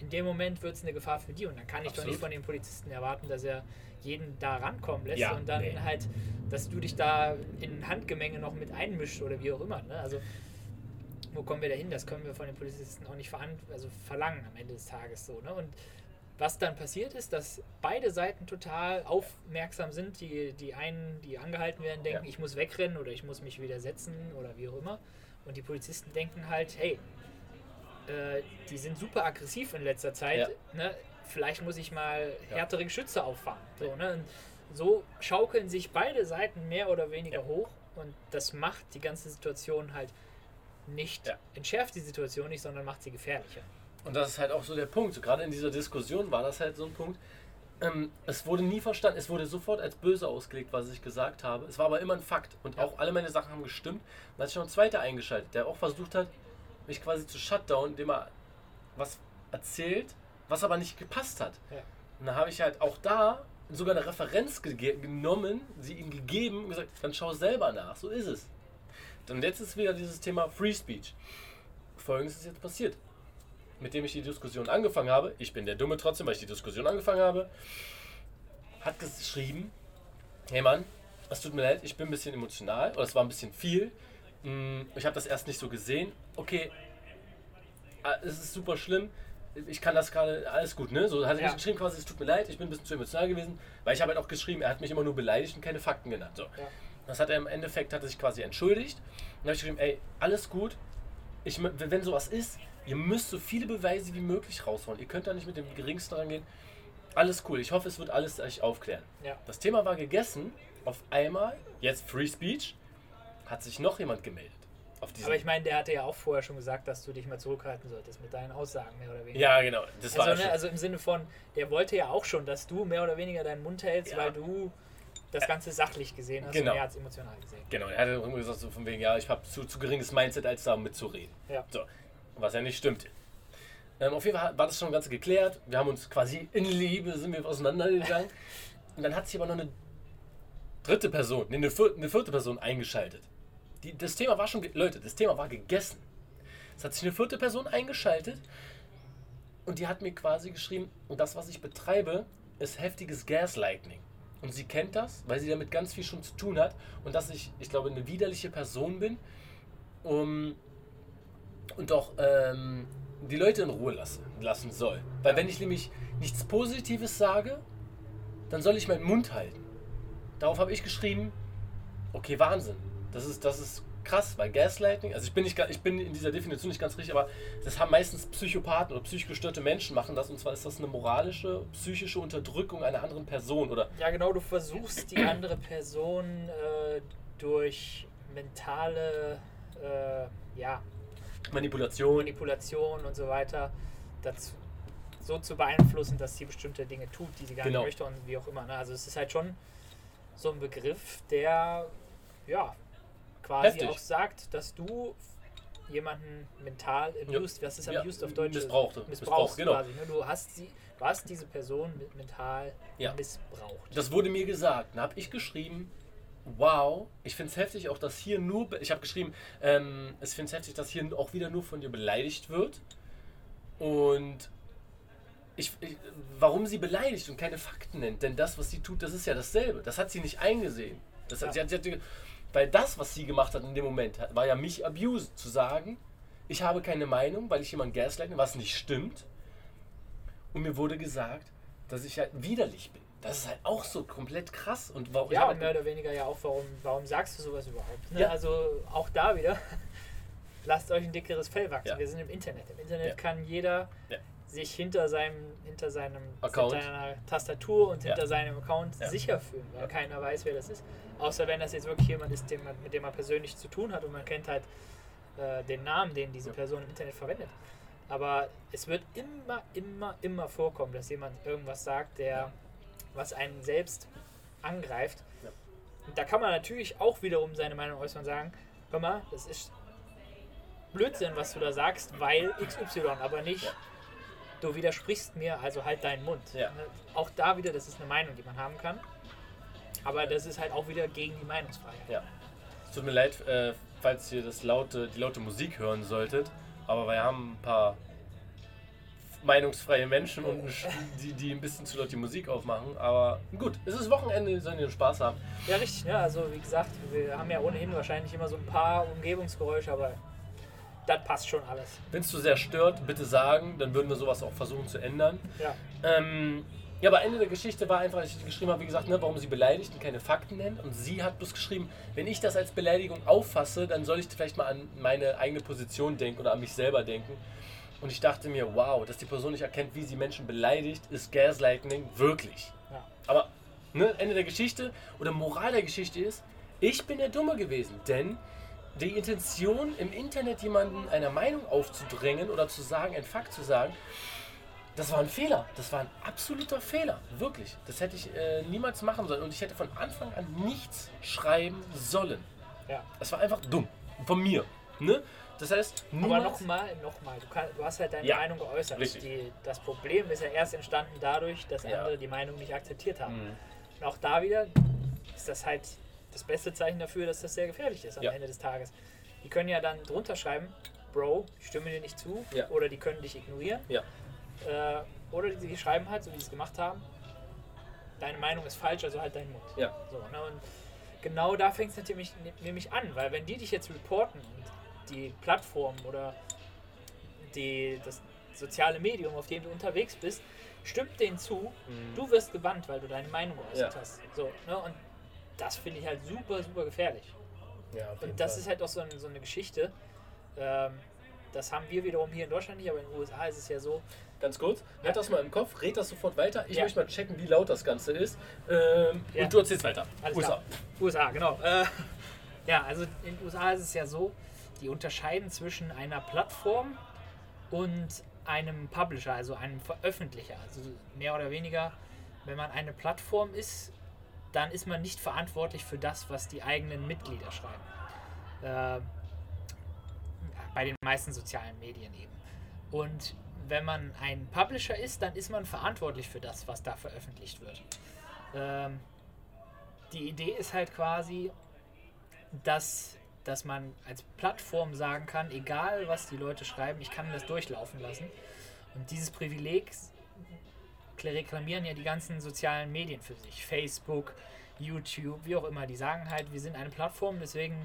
S3: In dem Moment wird es eine Gefahr für die und dann kann ich doch
S2: Absolut.
S3: nicht von den Polizisten erwarten, dass er jeden da rankommen lässt
S2: Ja,
S3: und dann
S2: nee.
S3: halt, dass du dich da in Handgemenge noch mit einmischst oder wie auch immer. Ne? Also wo kommen wir da hin? Das können wir von den Polizisten auch nicht also verlangen am Ende des Tages so. Ne? Und was dann passiert ist, dass beide Seiten total aufmerksam sind. Die, die einen, die angehalten werden, denken,
S2: Ja.
S3: ich muss wegrennen oder ich muss mich widersetzen oder wie auch immer. Und die Polizisten denken halt, hey, äh, die sind super aggressiv in letzter Zeit.
S2: Ja.
S3: Ne? Vielleicht muss ich mal härtere Geschütze auffahren. So, ne? Und so schaukeln sich beide Seiten mehr oder weniger hoch und das macht die ganze Situation halt nicht,
S2: Ja.
S3: entschärft die Situation nicht, sondern macht sie gefährlicher.
S2: Und das ist halt auch so der Punkt. So, gerade in dieser Diskussion war das halt so ein Punkt. Ähm, es wurde nie verstanden, es wurde sofort als böse ausgelegt, was ich gesagt habe. Es war aber immer ein Fakt. Und
S3: Ja.
S2: auch alle meine Sachen haben gestimmt. Und dann hat sich noch ein zweiter eingeschaltet, der auch versucht hat, mich quasi zu shutdown, indem er was erzählt, was aber nicht gepasst hat.
S3: Ja.
S2: Und dann habe ich halt auch da sogar eine Referenz ge genommen, sie ihm gegeben und gesagt, dann schau selber nach, so ist es. Und jetzt ist wieder dieses Thema Free Speech. Folgendes ist jetzt passiert. Mit dem ich die Diskussion angefangen habe, ich bin der Dumme trotzdem, weil ich die Diskussion angefangen habe, hat geschrieben, hey Mann, es tut mir leid, ich bin ein bisschen emotional, oder es war ein bisschen viel. Mm, Ich habe das erst nicht so gesehen. Okay, ah, es ist super schlimm. Ich kann das gerade, alles gut, ne? So hat er
S3: Ja.
S2: geschrieben quasi, es tut mir leid, ich bin ein bisschen zu emotional gewesen, weil ich habe halt auch geschrieben, er hat mich immer nur beleidigt und keine Fakten genannt. So.
S3: Ja.
S2: Das hat er im Endeffekt, hat er sich quasi entschuldigt. Und dann habe ich geschrieben, ey, alles gut. Ich, wenn sowas ist, ihr müsst so viele Beweise wie möglich raushauen. Ihr könnt da nicht mit dem geringsten rangehen. Alles cool. Ich hoffe, es wird alles euch aufklären.
S3: Ja.
S2: Das Thema war gegessen. Auf einmal, jetzt Free Speech, hat sich noch jemand gemeldet.
S3: Aber ich meine, der hatte ja auch vorher schon gesagt, dass du dich mal zurückhalten solltest mit deinen Aussagen, mehr oder weniger.
S2: ja, genau. Das war
S3: Also,
S2: schon-
S3: ne, also im Sinne von, der wollte ja auch schon, dass du mehr oder weniger deinen Mund hältst,
S2: Ja.
S3: weil du das Ganze sachlich gesehen hast
S2: Genau.
S3: und er hat es emotional gesehen.
S2: Genau, er hat irgendwie gesagt, so von wegen, ja, ich habe zu, zu geringes Mindset, als da mitzureden.
S3: Ja.
S2: So, was ja nicht stimmt. Ähm, auf jeden Fall war das schon ganz geklärt. Wir haben uns quasi in Liebe sind wir auseinandergegangen. Und dann hat sich aber noch eine dritte Person, nee, eine, vier, eine vierte Person eingeschaltet. Die, das Thema war schon, Leute, das Thema war gegessen. Es hat sich eine vierte Person eingeschaltet und die hat mir quasi geschrieben, und das, was ich betreibe, ist heftiges Gaslighting. Und sie kennt das, weil sie damit ganz viel schon zu tun hat und dass ich, ich glaube, eine widerliche Person bin um, und auch ähm, die Leute in Ruhe lassen, lassen soll. Weil wenn ich nämlich nichts Positives sage, dann soll ich meinen Mund halten. Darauf habe ich geschrieben, okay, Wahnsinn. Das ist, das ist krass, weil Gaslighting, also ich bin, nicht, ich bin in dieser Definition nicht ganz richtig, aber das haben meistens Psychopathen oder psychisch gestörte Menschen machen das und zwar ist das eine moralische, psychische Unterdrückung einer anderen Person oder
S3: Ja, genau, du versuchst die andere Person äh, durch mentale äh, ja,
S2: Manipulation.
S3: Manipulation und so weiter dazu, so zu beeinflussen, dass sie bestimmte Dinge tut, die sie gar
S2: Genau.
S3: nicht möchte und wie auch immer. Ne? Also es ist halt schon so ein Begriff, der ja quasi
S2: Heftig.
S3: auch sagt, dass du jemanden mental abused, was ist
S2: Ja,
S3: abused auf Deutsch?
S2: missbrauchte.
S3: Missbrauchst
S2: Missbraucht, genau.
S3: quasi. Ne? Du hast sie, du hast diese Person mental
S2: Ja.
S3: missbraucht.
S2: Das wurde mir gesagt. Dann habe ich geschrieben, wow, ich finde es heftig, auch dass hier nur, ich habe geschrieben, ähm, ich finde es heftig, dass hier auch wieder nur von dir beleidigt wird. Und ich, ich, warum sie beleidigt und keine Fakten nennt, denn das, was sie tut, das ist ja dasselbe. Das hat sie nicht eingesehen. Das hat,
S3: Ja.
S2: sie hat, sie hat, weil das, was sie gemacht hat in dem Moment, war ja mich abused, zu sagen, ich habe keine Meinung, weil ich jemanden gaslighte, was nicht stimmt. Und mir wurde gesagt, dass ich halt widerlich bin. Das ist halt auch so komplett krass. Und warum,
S3: Ja, und mehr oder weniger ja auch, warum, warum sagst du sowas überhaupt? Ne?
S2: Ja.
S3: Also auch da wieder, lasst euch ein dickeres Fell wachsen.
S2: Ja.
S3: Wir sind im Internet. Im Internet
S2: Ja.
S3: kann jeder
S2: Ja.
S3: Sich hinter seinem, hinter seinem
S2: Account.
S3: hinter seiner Tastatur und
S2: Ja.
S3: hinter seinem Account
S2: Ja.
S3: sicher fühlen, weil
S2: Ja.
S3: keiner weiß, wer das ist. Außer wenn das jetzt wirklich jemand ist, man, mit dem man persönlich zu tun hat und man kennt halt äh, den Namen, den diese
S2: Ja.
S3: Person im Internet verwendet. Aber es wird immer, immer, immer vorkommen, dass jemand irgendwas sagt, der
S2: Ja.
S3: was einen selbst angreift.
S2: Ja.
S3: Und da kann man natürlich auch wiederum seine Meinung äußern und sagen, hör mal, das ist Blödsinn, was du da sagst, weil XY, aber nicht,
S2: Ja.
S3: Du widersprichst mir, also halt deinen Mund.
S2: Ja.
S3: Auch da wieder, das ist eine Meinung, die man haben kann. Aber das ist halt auch wieder gegen die Meinungsfreiheit.
S2: Ja. Es tut mir leid, äh, falls ihr das laute, die laute Musik hören solltet, aber wir haben ein paar meinungsfreie Menschen und die, die ein bisschen zu laut die Musik aufmachen. Aber gut, es ist Wochenende, sollen die Spaß haben.
S3: Ja, richtig. Ne? Also wie gesagt, wir haben ja ohnehin wahrscheinlich immer so ein paar Umgebungsgeräusche, aber das passt schon alles.
S2: Wenn es zu sehr stört, bitte sagen, dann würden wir sowas auch versuchen zu ändern.
S3: Ja.
S2: Ähm, ja, aber Ende der Geschichte war einfach, dass ich geschrieben habe, wie gesagt, ne, warum sie beleidigt und keine Fakten nennt. Und sie hat bloß geschrieben, wenn ich das als Beleidigung auffasse, dann soll ich vielleicht mal an meine eigene Position denken oder an mich selber denken. und ich dachte mir, wow, dass die Person nicht erkennt, wie sie Menschen beleidigt, ist Gaslighting wirklich.
S3: Ja.
S2: Aber ne, Ende der Geschichte oder Moral der Geschichte ist, ich bin der Dumme gewesen, denn die Intention im Internet jemanden einer Meinung aufzudrängen oder zu sagen, ein Fakt zu sagen, das war ein Fehler. Das war ein absoluter Fehler. Wirklich. Das hätte ich äh, niemals machen sollen. Und ich hätte von Anfang an nichts schreiben sollen.
S3: Ja.
S2: Das war einfach dumm. Von mir. Ne? Das heißt,
S3: Aber
S2: niemals-
S3: nochmal, nochmal, du, kann, du hast halt deine
S2: Ja,
S3: Meinung geäußert. Die, das Problem ist ja erst entstanden dadurch, dass
S2: Ja.
S3: andere die Meinung nicht akzeptiert haben.
S2: Mhm.
S3: Und auch da wieder ist das halt das beste Zeichen dafür, dass das sehr gefährlich ist am
S2: Ja.
S3: Ende des Tages. Die können ja dann drunter schreiben, Bro, ich stimme dir nicht zu,
S2: Ja.
S3: oder die können dich ignorieren.
S2: Ja.
S3: Äh, oder die, die schreiben halt, so wie sie es gemacht haben, deine Meinung ist falsch, also halt deinen Mund.
S2: Ja.
S3: So, ne? Und genau da fängt es natürlich nämlich an, weil wenn die dich jetzt reporten und die Plattform oder die, das soziale Medium, auf dem du unterwegs bist, stimmt denen zu,
S2: Mhm.
S3: du wirst gebannt, weil du deine Meinung geäußert
S2: Ja.
S3: hast. So, ne? Und das finde ich halt super, super gefährlich.
S2: Ja,
S3: Und das
S2: Fall.
S3: ist halt auch so, ein, so eine Geschichte. Ähm, das haben wir wiederum hier in Deutschland nicht, aber in den USA ist es ja so,
S2: Ganz kurz, halt das mal im Kopf, red das sofort weiter. Ich
S3: Ja.
S2: möchte mal checken, wie laut das Ganze ist. Ähm,
S3: Ja.
S2: Und du erzählst weiter.
S3: Alles
S2: USA.
S3: klar. USA, genau. Äh, ja, also in den USA ist es ja so, die unterscheiden zwischen einer Plattform und einem Publisher, also einem Veröffentlicher. Also mehr oder weniger, wenn man eine Plattform ist, dann ist man nicht verantwortlich für das, was die eigenen Mitglieder schreiben. Äh, bei den meisten sozialen Medien eben. Und wenn man ein Publisher ist, dann ist man verantwortlich für das, was da veröffentlicht wird. Ähm, die Idee ist halt quasi, dass, dass man als Plattform sagen kann, egal was die Leute schreiben, ich kann das durchlaufen lassen. Und dieses Privileg reklamieren ja die ganzen sozialen Medien für sich. Facebook, YouTube, wie auch immer. Die sagen halt, wir sind eine Plattform, deswegen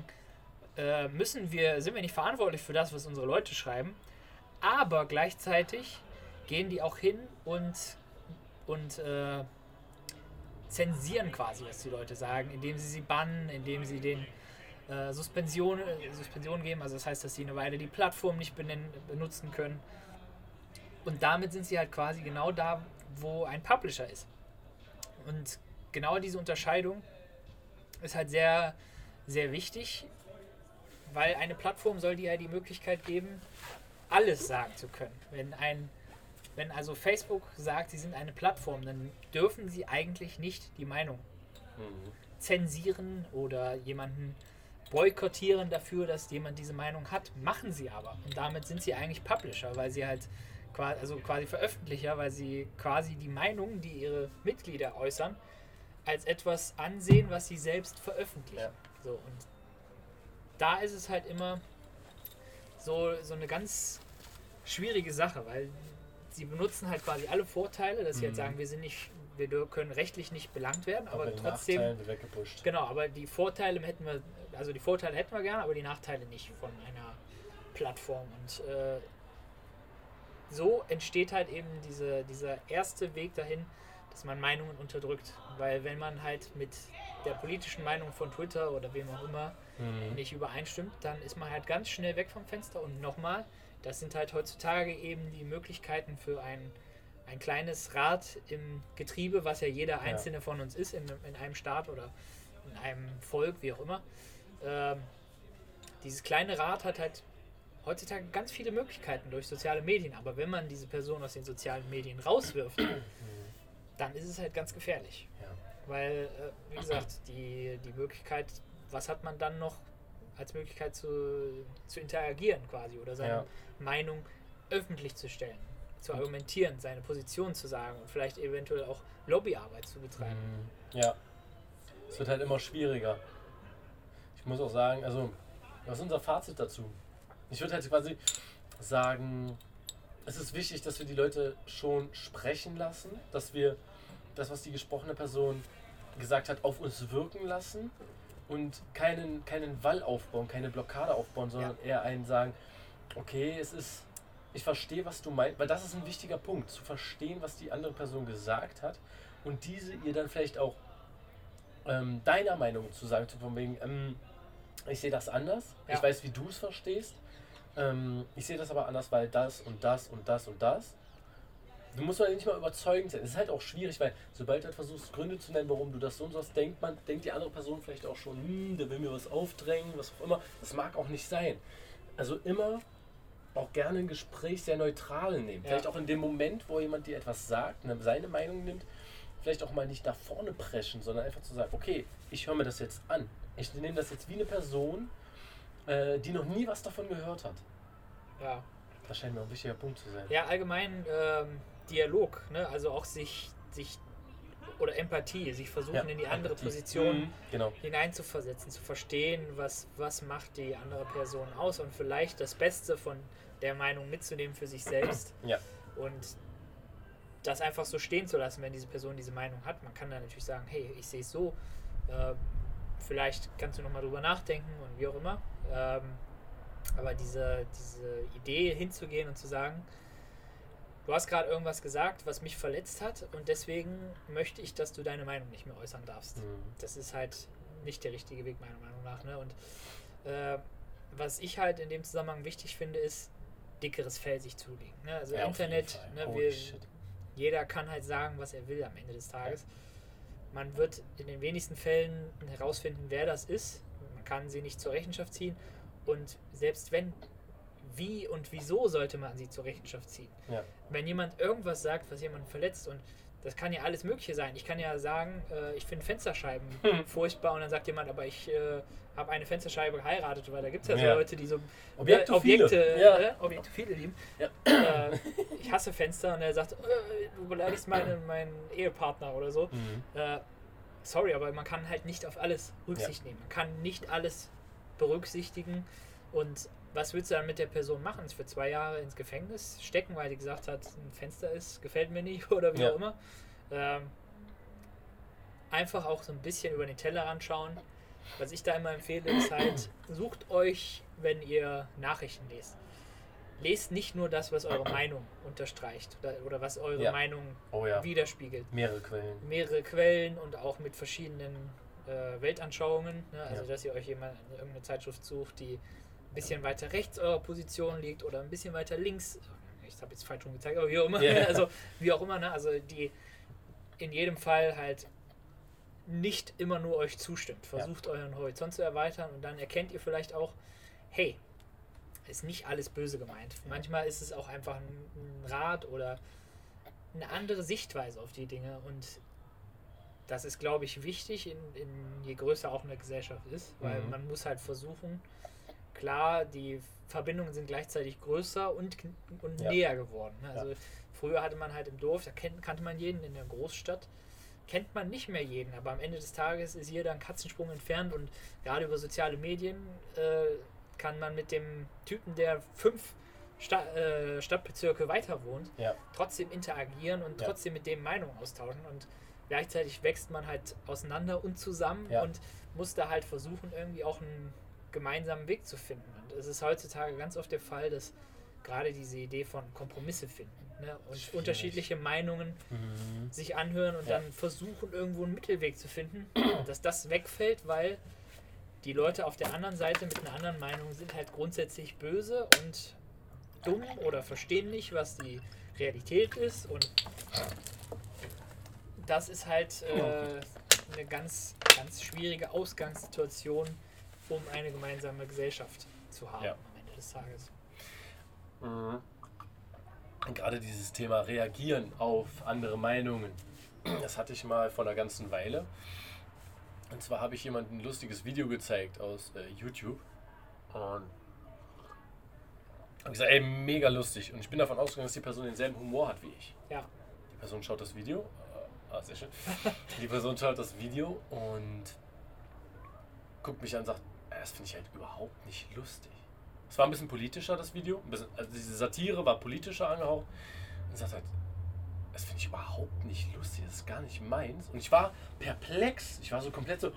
S3: äh, müssen wir, sind wir nicht verantwortlich für das, was unsere Leute schreiben. Aber gleichzeitig gehen die auch hin und, und äh, zensieren quasi, was die Leute sagen, indem sie sie bannen, indem sie den äh, Suspension, Suspension geben. Also das heißt, dass sie eine Weile die Plattform nicht benennen, benutzen können. Und damit sind sie halt quasi genau da, wo ein Publisher ist. Und genau diese Unterscheidung ist halt sehr, sehr wichtig, weil eine Plattform soll dir ja die Möglichkeit geben, alles sagen zu können. Wenn ein wenn also Facebook sagt, sie sind eine Plattform, dann dürfen sie eigentlich nicht die Meinung
S2: Mhm.
S3: zensieren oder jemanden boykottieren dafür, dass jemand diese Meinung hat. Machen sie aber. Und damit sind sie eigentlich Publisher, weil sie halt quasi, also quasi Veröffentlicher, weil sie quasi die Meinung, die ihre Mitglieder äußern, als etwas ansehen, was sie selbst veröffentlichen.
S2: Ja.
S3: So, und da ist es halt immer so, so eine ganz schwierige Sache, weil sie benutzen halt quasi alle Vorteile, dass sie halt
S2: Mhm.
S3: sagen, wir sind nicht, wir können rechtlich nicht belangt werden, aber,
S2: den
S3: trotzdem, genau, aber die Vorteile hätten wir, also die Vorteile hätten wir gerne, aber die Nachteile nicht von einer Plattform und äh, so entsteht halt eben diese, dieser erste Weg dahin, dass man Meinungen unterdrückt, weil wenn man halt mit der politischen Meinung von Twitter oder wem auch immer
S2: Mhm.
S3: nicht übereinstimmt, dann ist man halt ganz schnell weg vom Fenster. Und nochmal, das sind halt heutzutage eben die Möglichkeiten für ein, ein kleines Rad im Getriebe, was ja jeder einzelne von uns ist, in, in einem Staat oder in einem Volk, wie auch immer. Ähm, dieses kleine Rad hat halt heutzutage ganz viele Möglichkeiten durch soziale Medien. Aber wenn man diese Person aus den sozialen Medien rauswirft, dann ist es halt ganz gefährlich.
S2: Ja.
S3: Weil, äh, wie gesagt, die, die Möglichkeit, was hat man dann noch als Möglichkeit zu, zu interagieren quasi oder seine
S2: Ja.
S3: Meinung öffentlich zu stellen, zu argumentieren, seine Position zu sagen und vielleicht eventuell auch Lobbyarbeit zu betreiben.
S2: Mhm. Ja. Es wird halt immer schwieriger. Ich muss auch sagen, also, was ist unser Fazit dazu? Ich würde halt quasi sagen, es ist wichtig, dass wir die Leute schon sprechen lassen, dass wir das, was die gesprochene Person gesagt hat, auf uns wirken lassen und keinen, keinen Wall aufbauen, keine Blockade aufbauen, sondern eher einen sagen, okay, es ist, ich verstehe, was du meinst, weil das ist ein wichtiger Punkt, zu verstehen, was die andere Person gesagt hat und diese ihr dann vielleicht auch ähm, deiner Meinung zu sagen, zu von wegen, ähm, ich sehe das anders,
S3: Ja.
S2: ich weiß, wie du es verstehst. ähm, ich sehe das aber anders, weil das und das und das und das. Du musst halt nicht mal überzeugend sein. Es ist halt auch schwierig, weil sobald du halt versuchst, Gründe zu nennen, warum du das so und so hast, denkt man, denkt die andere Person vielleicht auch schon, hm, der will mir was aufdrängen, was auch immer. Das mag auch nicht sein. Also immer auch gerne ein Gespräch sehr neutral nehmen.
S3: Ja.
S2: Vielleicht auch in dem Moment, wo jemand dir etwas sagt, ne, seine Meinung nimmt, vielleicht auch mal nicht nach vorne preschen, sondern einfach zu sagen, okay, ich höre mir das jetzt an. Ich nehme das jetzt wie eine Person, äh, die noch nie was davon gehört hat.
S3: Ja,
S2: Das scheint mir ein wichtiger Punkt zu sein.
S3: ja allgemein ähm, Dialog, ne? also auch sich, sich oder Empathie, sich versuchen
S2: Ja,
S3: in die andere
S2: Empathie.
S3: Position
S2: Mhm, genau.
S3: hineinzuversetzen, zu verstehen, was, was macht die andere Person aus und vielleicht das Beste von der Meinung mitzunehmen für sich selbst
S2: Ja.
S3: und das einfach so stehen zu lassen, wenn diese Person diese Meinung hat. Man kann dann natürlich sagen, hey, ich sehe es so, äh, vielleicht kannst du nochmal drüber nachdenken und wie auch immer. Ähm, aber diese, diese Idee hinzugehen und zu sagen, du hast gerade irgendwas gesagt, was mich verletzt hat und deswegen möchte ich, dass du deine Meinung nicht mehr äußern darfst
S2: Mhm.
S3: das ist halt nicht der richtige Weg, meiner Meinung nach. Ne? Und äh, was ich halt in dem Zusammenhang wichtig finde, ist, dickeres Fell sich zulegen. Ne? Also
S2: Ja,
S3: Internet, ne, wir, jeder kann halt sagen, was er will am Ende des Tages. Man wird in den wenigsten Fällen herausfinden, wer das ist. Man kann sie nicht zur Rechenschaft ziehen. Und selbst wenn, wie und wieso sollte man sie zur Rechenschaft ziehen?
S2: Ja.
S3: wenn jemand irgendwas sagt, was jemanden verletzt und das kann ja alles Mögliche sein. Ich kann ja sagen, äh, ich finde Fensterscheiben
S2: Hm.
S3: furchtbar und dann sagt jemand, aber ich äh, habe eine Fensterscheibe geheiratet, weil da gibt es ja so
S2: Ja.
S3: Leute, die so
S2: Objektophile.
S3: Objekte,
S2: Ja.
S3: äh, Objektophile lieben.
S2: Ja.
S3: Äh, ich hasse Fenster und er sagt, äh, du beleidigst meine, meinen Ehepartner oder so.
S2: Mhm.
S3: Äh, sorry, aber man kann halt nicht auf alles Rücksicht nehmen. Man kann nicht alles berücksichtigen. Und was willst du dann mit der Person machen? Ist für zwei Jahre ins Gefängnis stecken, weil die gesagt hat, ein Fenster ist, gefällt mir nicht oder wie
S2: Ja.
S3: auch immer. Ähm, einfach auch so ein bisschen über den Teller anschauen. Was ich da immer empfehle, ist halt, sucht euch, wenn ihr Nachrichten lest. Lest nicht nur das, was eure Meinung unterstreicht oder, oder was eure
S2: Ja.
S3: Meinung
S2: Oh ja.
S3: widerspiegelt
S2: Mehrere Quellen.
S3: mehrere Quellen und auch mit verschiedenen äh, Weltanschauungen. Ne? Also, dass ihr euch jemand irgendeine Zeitschrift sucht, die ein bisschen weiter rechts eurer Position liegt oder ein bisschen weiter links. Ich habe jetzt falsch rum gezeigt, aber wie auch immer.
S2: Ja.
S3: Also, wie auch immer, ne? Also, die in jedem Fall halt nicht immer nur euch zustimmt. Versucht euren Horizont zu erweitern und dann erkennt ihr vielleicht auch, hey, ist nicht alles böse gemeint. Manchmal ist es auch einfach ein, ein Rat oder eine andere Sichtweise auf die Dinge und das ist, glaube ich, wichtig, in, in, je größer auch eine Gesellschaft ist, weil
S2: Mhm.
S3: man muss halt versuchen, klar, die Verbindungen sind gleichzeitig größer und, und
S2: Ja.
S3: näher geworden. ne? Also früher hatte man halt im Dorf, da kennt, kannte man jeden, in der Großstadt kennt man nicht mehr jeden, aber am Ende des Tages ist jeder ein Katzensprung entfernt und gerade über soziale Medien äh, kann man mit dem Typen, der fünf Sta äh, Stadtbezirke weiter wohnt,
S2: Ja.
S3: trotzdem interagieren und
S2: Ja.
S3: trotzdem mit dem Meinung austauschen und gleichzeitig wächst man halt auseinander und zusammen
S2: Ja.
S3: und muss da halt versuchen, irgendwie auch einen gemeinsamen Weg zu finden. Und es ist heutzutage ganz oft der Fall, dass gerade diese Idee von Kompromisse finden ne? und
S2: Schwierig.
S3: unterschiedliche Meinungen
S2: Mhm.
S3: sich anhören und
S2: Ja.
S3: dann versuchen, irgendwo einen Mittelweg zu finden, dass das wegfällt, weil die Leute auf der anderen Seite mit einer anderen Meinung sind halt grundsätzlich böse und dumm oder verstehen nicht, was die Realität ist und das ist halt äh, eine ganz, ganz schwierige Ausgangssituation, um eine gemeinsame Gesellschaft zu haben
S2: Ja.
S3: am Ende des Tages.
S2: Mhm. Gerade dieses Thema Reagieren auf andere Meinungen, das hatte ich mal vor einer ganzen Weile. Und zwar habe ich jemandem ein lustiges Video gezeigt aus äh, YouTube. Und habe gesagt, ey, mega lustig. Und ich bin davon ausgegangen, dass die Person denselben Humor hat wie ich.
S3: Ja,
S2: Die Person schaut das Video. Äh, ah, sehr schön. Die Person schaut das Video und guckt mich an und sagt, "Äh, das finde ich halt überhaupt nicht lustig. Es war ein bisschen politischer, das Video. Bisschen, also diese Satire war politischer angehaucht. Und sagt halt, das finde ich überhaupt nicht lustig, das ist gar nicht meins. Und ich war perplex. Ich war so komplett so, oh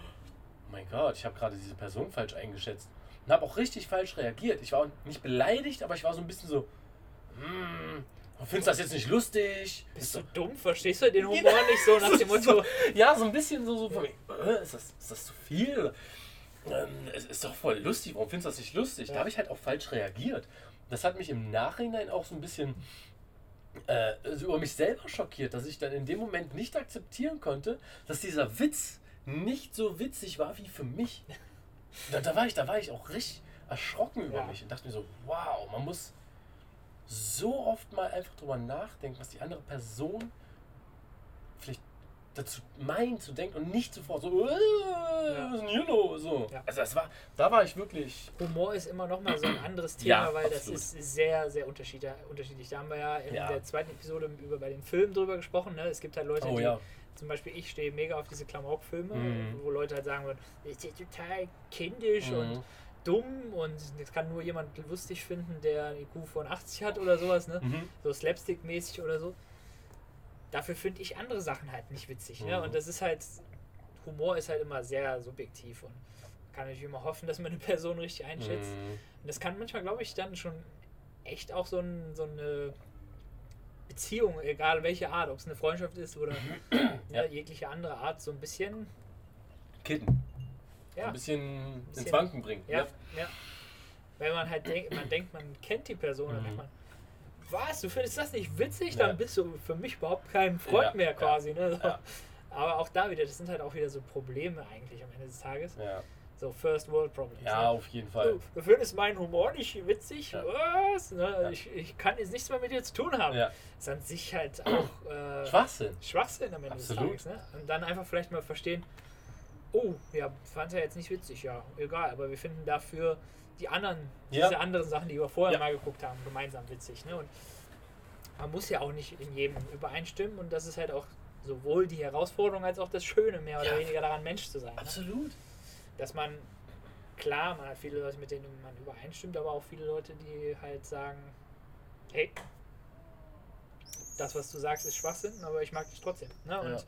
S2: mein Gott, ich habe gerade diese Person falsch eingeschätzt. Und habe auch richtig falsch reagiert. Ich war nicht beleidigt, aber ich war so ein bisschen so, hm, findest das jetzt nicht lustig?
S3: bist
S2: Ist
S3: du
S2: so-
S3: dumm? Verstehst du den Humor nicht so nach dem Motto?
S2: ja, so ein bisschen so, so von mir, äh, ist, das, ist das zu viel? Ähm, es ist doch voll lustig, warum findest du das nicht lustig?
S3: Ja.
S2: Da habe ich halt auch falsch reagiert. Das hat mich im Nachhinein auch so ein bisschen äh, so über mich selber schockiert, dass ich dann in dem Moment nicht akzeptieren konnte, dass dieser Witz nicht so witzig war wie für mich. Da, da war ich, da war ich auch richtig erschrocken über
S3: Ja.
S2: mich und dachte mir so, wow, man muss so oft mal einfach drüber nachdenken, was die andere Person vielleicht dazu meint zu denken und nicht sofort so, äh, was ist denn hier los? So.
S3: Ja.
S2: Also das war, da war ich wirklich.
S3: Humor ist immer noch mal so ein anderes Thema,
S2: Ja,
S3: weil
S2: absolut.
S3: das ist sehr, sehr unterschiedlich. Da haben wir ja in
S2: Ja.
S3: der zweiten Episode über bei den Filmen drüber gesprochen. Ne? Es gibt halt Leute,
S2: Oh
S3: die
S2: ja.
S3: zum Beispiel ich stehe mega auf diese Klamauk-Filme,
S2: Mhm.
S3: wo Leute halt sagen würden, das ist ja total kindisch und
S2: Mhm.
S3: dumm und das kann nur jemand lustig finden, der ein IQ von 80 hat oder sowas, ne?
S2: Mhm.
S3: so Slapstick-mäßig oder so. Dafür finde ich andere Sachen halt nicht witzig. Ne?
S2: Mhm.
S3: Und das ist halt, Humor ist halt immer sehr subjektiv und kann natürlich immer hoffen, dass man eine Person richtig einschätzt.
S2: Mhm.
S3: Und das kann manchmal, glaube ich, dann schon echt auch so, ein, so eine Beziehung, egal welche Art, ob es eine Freundschaft ist oder
S2: Ja.
S3: ne, jegliche andere Art, so ein bisschen,
S2: Kitten.
S3: ja,
S2: Ein bisschen,
S3: bisschen-
S2: ins Wanken bringen.
S3: ja, ja. Wenn man halt denkt, man denkt, man kennt die Person, dann
S2: Mhm.
S3: denkt man, was, du findest das nicht witzig? Dann bist du für mich überhaupt kein Freund mehr quasi. Ne? So. Aber auch da wieder, das sind halt auch wieder so Probleme eigentlich am Ende des Tages. So First World Problems.
S2: ja,
S3: ne?
S2: auf jeden Fall.
S3: Du, du findest meinen Humor nicht witzig?
S2: Ja.
S3: Was? Ne?
S2: Ja.
S3: Ich, ich kann jetzt nichts mehr mit dir zu tun haben.
S2: Ja.
S3: ist an sich halt auch äh,
S2: Schwachsinn.
S3: Schwachsinn am Ende
S2: Absolut.
S3: des Tages. Ne? Und dann einfach vielleicht mal verstehen, oh, ja, fand er jetzt nicht witzig, ja, egal, aber wir finden dafür die anderen,
S2: Ja.
S3: diese anderen Sachen, die wir vorher
S2: Ja.
S3: mal geguckt haben, gemeinsam witzig. Ne? Und man muss ja auch nicht in jedem übereinstimmen und das ist halt auch sowohl die Herausforderung als auch das Schöne, mehr oder
S2: Ja.
S3: weniger daran, Mensch zu sein. Ne?
S2: Absolut.
S3: Dass man, klar, man hat viele Leute, mit denen man übereinstimmt, aber auch viele Leute, die halt sagen, hey, das, was du sagst, ist Schwachsinn, aber ich mag dich trotzdem. Ne? Und
S2: Ja.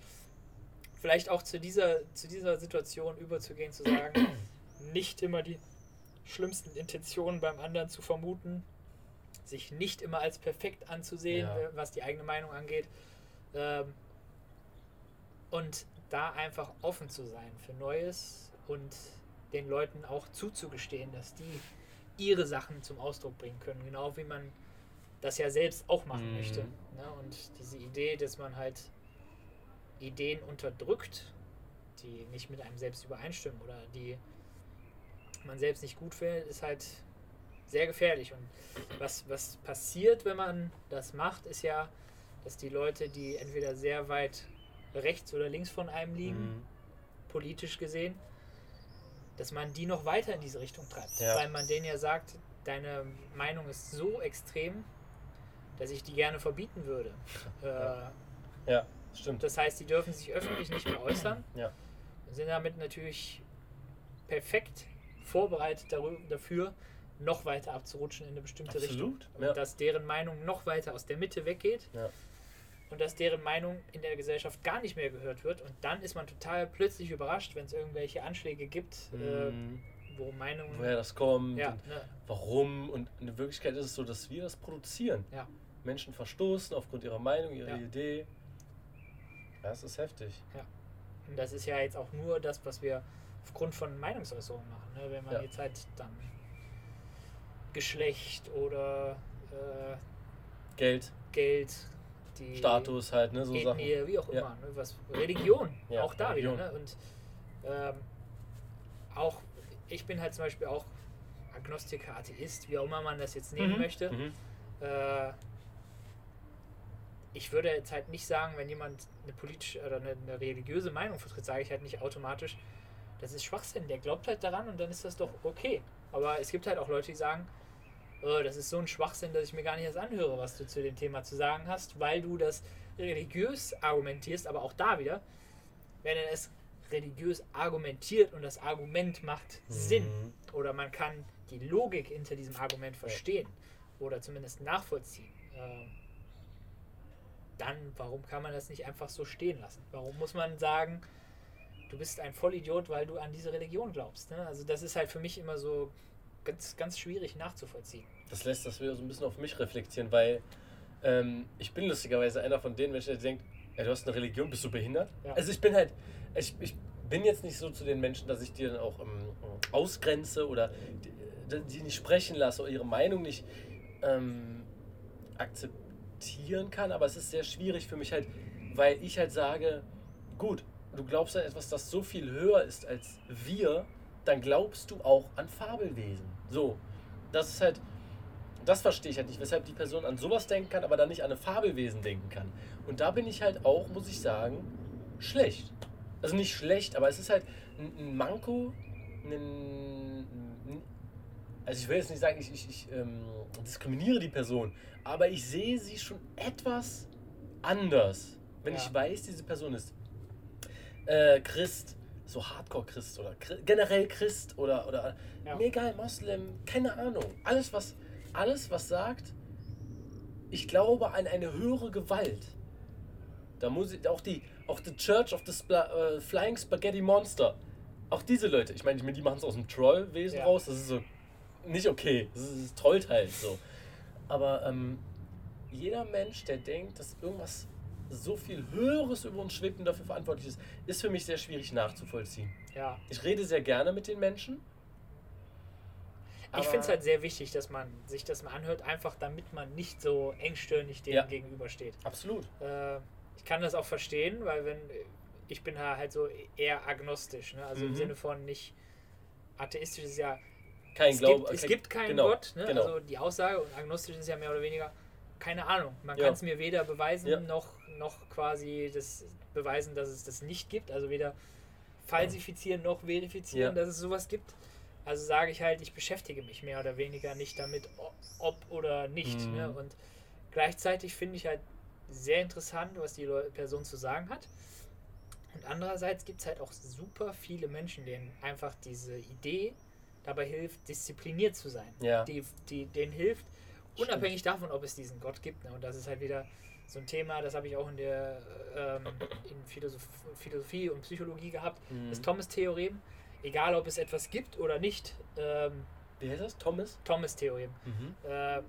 S3: vielleicht auch zu dieser, zu dieser Situation überzugehen, zu sagen, nicht immer die schlimmsten Intentionen beim anderen zu vermuten, sich nicht immer als perfekt anzusehen,
S2: Ja.
S3: äh, was die eigene Meinung angeht. Ähm, und da einfach offen zu sein für Neues und den Leuten auch zuzugestehen, dass die ihre Sachen zum Ausdruck bringen können, genau wie man das ja selbst auch machen
S2: Mhm.
S3: möchte. Ne? Und diese Idee, dass man halt Ideen unterdrückt, die nicht mit einem selbst übereinstimmen oder die man selbst nicht gut findet, ist halt sehr gefährlich. Und was, was passiert, wenn man das macht, ist ja, dass die Leute, die entweder sehr weit rechts oder links von einem liegen,
S2: Mhm.
S3: politisch gesehen, dass man die noch weiter in diese Richtung treibt.
S2: Ja.
S3: Weil man denen ja sagt, deine Meinung ist so extrem, dass ich die gerne verbieten würde. Äh,
S2: Ja, stimmt.
S3: das heißt, die dürfen sich öffentlich nicht mehr äußern
S2: Ja.
S3: und sind damit natürlich perfekt vorbereitet dafür, noch weiter abzurutschen in eine bestimmte Richtung.
S2: Absolut.
S3: Und
S2: Ja.
S3: dass deren Meinung noch weiter aus der Mitte weggeht
S2: Ja.
S3: und dass deren Meinung in der Gesellschaft gar nicht mehr gehört wird. Und dann ist man total plötzlich überrascht, wenn es irgendwelche Anschläge gibt,
S2: Mhm.
S3: äh, wo Meinungen.
S2: Woher das kommt
S3: ja,
S2: und
S3: ne,
S2: warum. Und in Wirklichkeit ist es so, dass wir das produzieren.
S3: Ja.
S2: Menschen verstoßen aufgrund ihrer Meinung, ihrer
S3: Ja.
S2: Idee. Das ist heftig.
S3: und das ist ja jetzt auch nur das, was wir aufgrund von Meinungsäußerungen machen. Ne? Wenn man
S2: Ja.
S3: jetzt halt dann Geschlecht oder äh,
S2: Geld,
S3: Geld, die
S2: Status halt, ne, so Sachen.
S3: wie auch
S2: Ja.
S3: immer. Ne? Was, Religion,
S2: Ja,
S3: auch da
S2: Religion.
S3: wieder. Ne? Und ähm, auch, ich bin halt zum Beispiel auch Agnostiker, Atheist, wie auch immer man das jetzt nehmen
S2: Mhm.
S3: möchte.
S2: Mhm.
S3: Äh, ich würde jetzt halt nicht sagen, wenn jemand eine politische oder eine, eine religiöse Meinung vertritt, sage ich halt nicht automatisch, das ist Schwachsinn, der glaubt halt daran und dann ist das doch okay. Aber es gibt halt auch Leute, die sagen, oh, das ist so ein Schwachsinn, dass ich mir gar nicht erst anhöre, was du zu dem Thema zu sagen hast, weil du das religiös argumentierst, aber auch da wieder, wenn er es religiös argumentiert und das Argument macht Sinn
S2: Mhm.
S3: oder man kann die Logik hinter diesem Argument verstehen oder zumindest nachvollziehen, äh, dann warum kann man das nicht einfach so stehen lassen? Warum muss man sagen, du bist ein Vollidiot, weil du an diese Religion glaubst? Ne? Also das ist halt für mich immer so ganz, ganz schwierig nachzuvollziehen.
S2: Das lässt das wieder so ein bisschen auf mich reflektieren, weil ähm, ich bin lustigerweise einer von den Menschen, der denkt, ja, du hast eine Religion, bist du behindert?
S3: Ja.
S2: Also ich bin halt, ich, ich bin jetzt nicht so zu den Menschen, dass ich die dann auch ähm, ausgrenze oder die, die nicht sprechen lasse oder ihre Meinung nicht ähm, akzeptieren kann, aber es ist sehr schwierig für mich halt, weil ich halt sage, gut, du glaubst an etwas, das so viel höher ist als wir, dann glaubst du auch an Fabelwesen. So, das ist halt, das verstehe ich halt nicht, weshalb die Person an sowas denken kann, aber dann nicht an ein Fabelwesen denken kann. Und da bin ich halt auch, muss ich sagen, schlecht. Also nicht schlecht, aber es ist halt ein, Manko, ein, also ich will jetzt nicht sagen, ich, ich, ich ähm, diskriminiere die Person, aber ich sehe sie schon etwas anders, wenn
S3: Ja.
S2: ich weiß, diese Person ist äh, Christ, so Hardcore-Christ oder Chri- generell Christ oder, oder
S3: Ja.
S2: mir egal, Moslem, keine Ahnung. Alles was, alles, was sagt, ich glaube an eine höhere Gewalt. Da muss ich, auch die, auch die Church of the Spla äh, Flying Spaghetti Monster. Auch diese Leute, ich meine, ich meine, die machen es aus dem Trollwesen
S3: Ja.
S2: raus, das ist so nicht okay. Das ist, das trollt halt so. Aber ähm, jeder Mensch, der denkt, dass irgendwas so viel Höheres über uns schwebt und dafür verantwortlich ist, ist für mich sehr schwierig nachzuvollziehen.
S3: Ja.
S2: Ich rede sehr gerne mit den Menschen.
S3: Ich finde es halt sehr wichtig, dass man sich das mal anhört, einfach damit man nicht so engstirnig dem
S2: Ja.
S3: gegenübersteht.
S2: Absolut.
S3: Äh, ich kann das auch verstehen, weil wenn ich bin halt so eher agnostisch, ne? also im
S2: Mhm.
S3: Sinne von nicht atheistisch ist ja
S2: Kein Glaube.
S3: es gibt keinen
S2: genau,
S3: Gott, ne?
S2: Genau.
S3: also die Aussage und agnostisch ist ja mehr oder weniger keine Ahnung. Man
S2: Ja.
S3: kann es mir weder beweisen
S2: Ja.
S3: noch, noch quasi das beweisen, dass es das nicht gibt, also weder falsifizieren noch verifizieren, dass es sowas gibt. Also sage ich halt, ich beschäftige mich mehr oder weniger nicht damit, ob oder nicht.
S2: Mhm.
S3: Ne? Und gleichzeitig finde ich halt sehr interessant, was die Person zu sagen hat. Und andererseits gibt es halt auch super viele Menschen, denen einfach diese Idee dabei hilft, diszipliniert zu sein.
S2: Ja.
S3: Die, die, denen hilft,
S2: Stimmt.
S3: unabhängig davon, ob es diesen Gott gibt. Ne? Und das ist halt wieder so ein Thema, das habe ich auch in der ähm, in Philosoph Philosophie und Psychologie gehabt,
S2: Mhm.
S3: das Thomas-Theorem. Egal, ob es etwas gibt oder nicht, ähm,
S2: Wie heißt das? Thomas?
S3: Thomas-Theorem.
S2: Mhm.
S3: Ähm,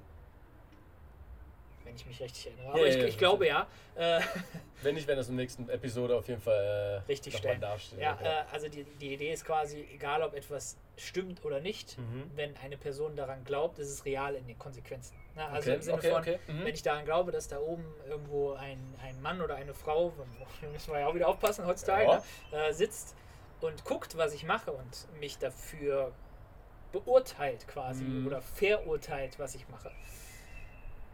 S3: wenn ich mich richtig erinnere. Aber
S2: Ja,
S3: ich,
S2: ja,
S3: ich
S2: ja.
S3: glaube ja. Äh,
S2: Wenn nicht, wenn das in der nächsten Episode auf jeden Fall äh,
S3: Richtig stellen.
S2: dasteht.
S3: ja,
S2: okay.
S3: äh, also die, die Idee ist quasi, egal ob etwas stimmt oder nicht,
S2: Mhm.
S3: wenn eine Person daran glaubt, ist es real in den Konsequenzen. Na, also
S2: Okay,
S3: im Sinne
S2: okay,
S3: von,
S2: okay. Mhm.
S3: wenn ich daran glaube, dass da oben irgendwo ein, ein Mann oder eine Frau, da müssen wir ja auch wieder aufpassen heutzutage,
S2: Ja.
S3: ne, äh, sitzt und guckt, was ich mache und mich dafür beurteilt quasi
S2: Mhm.
S3: oder verurteilt, was ich mache,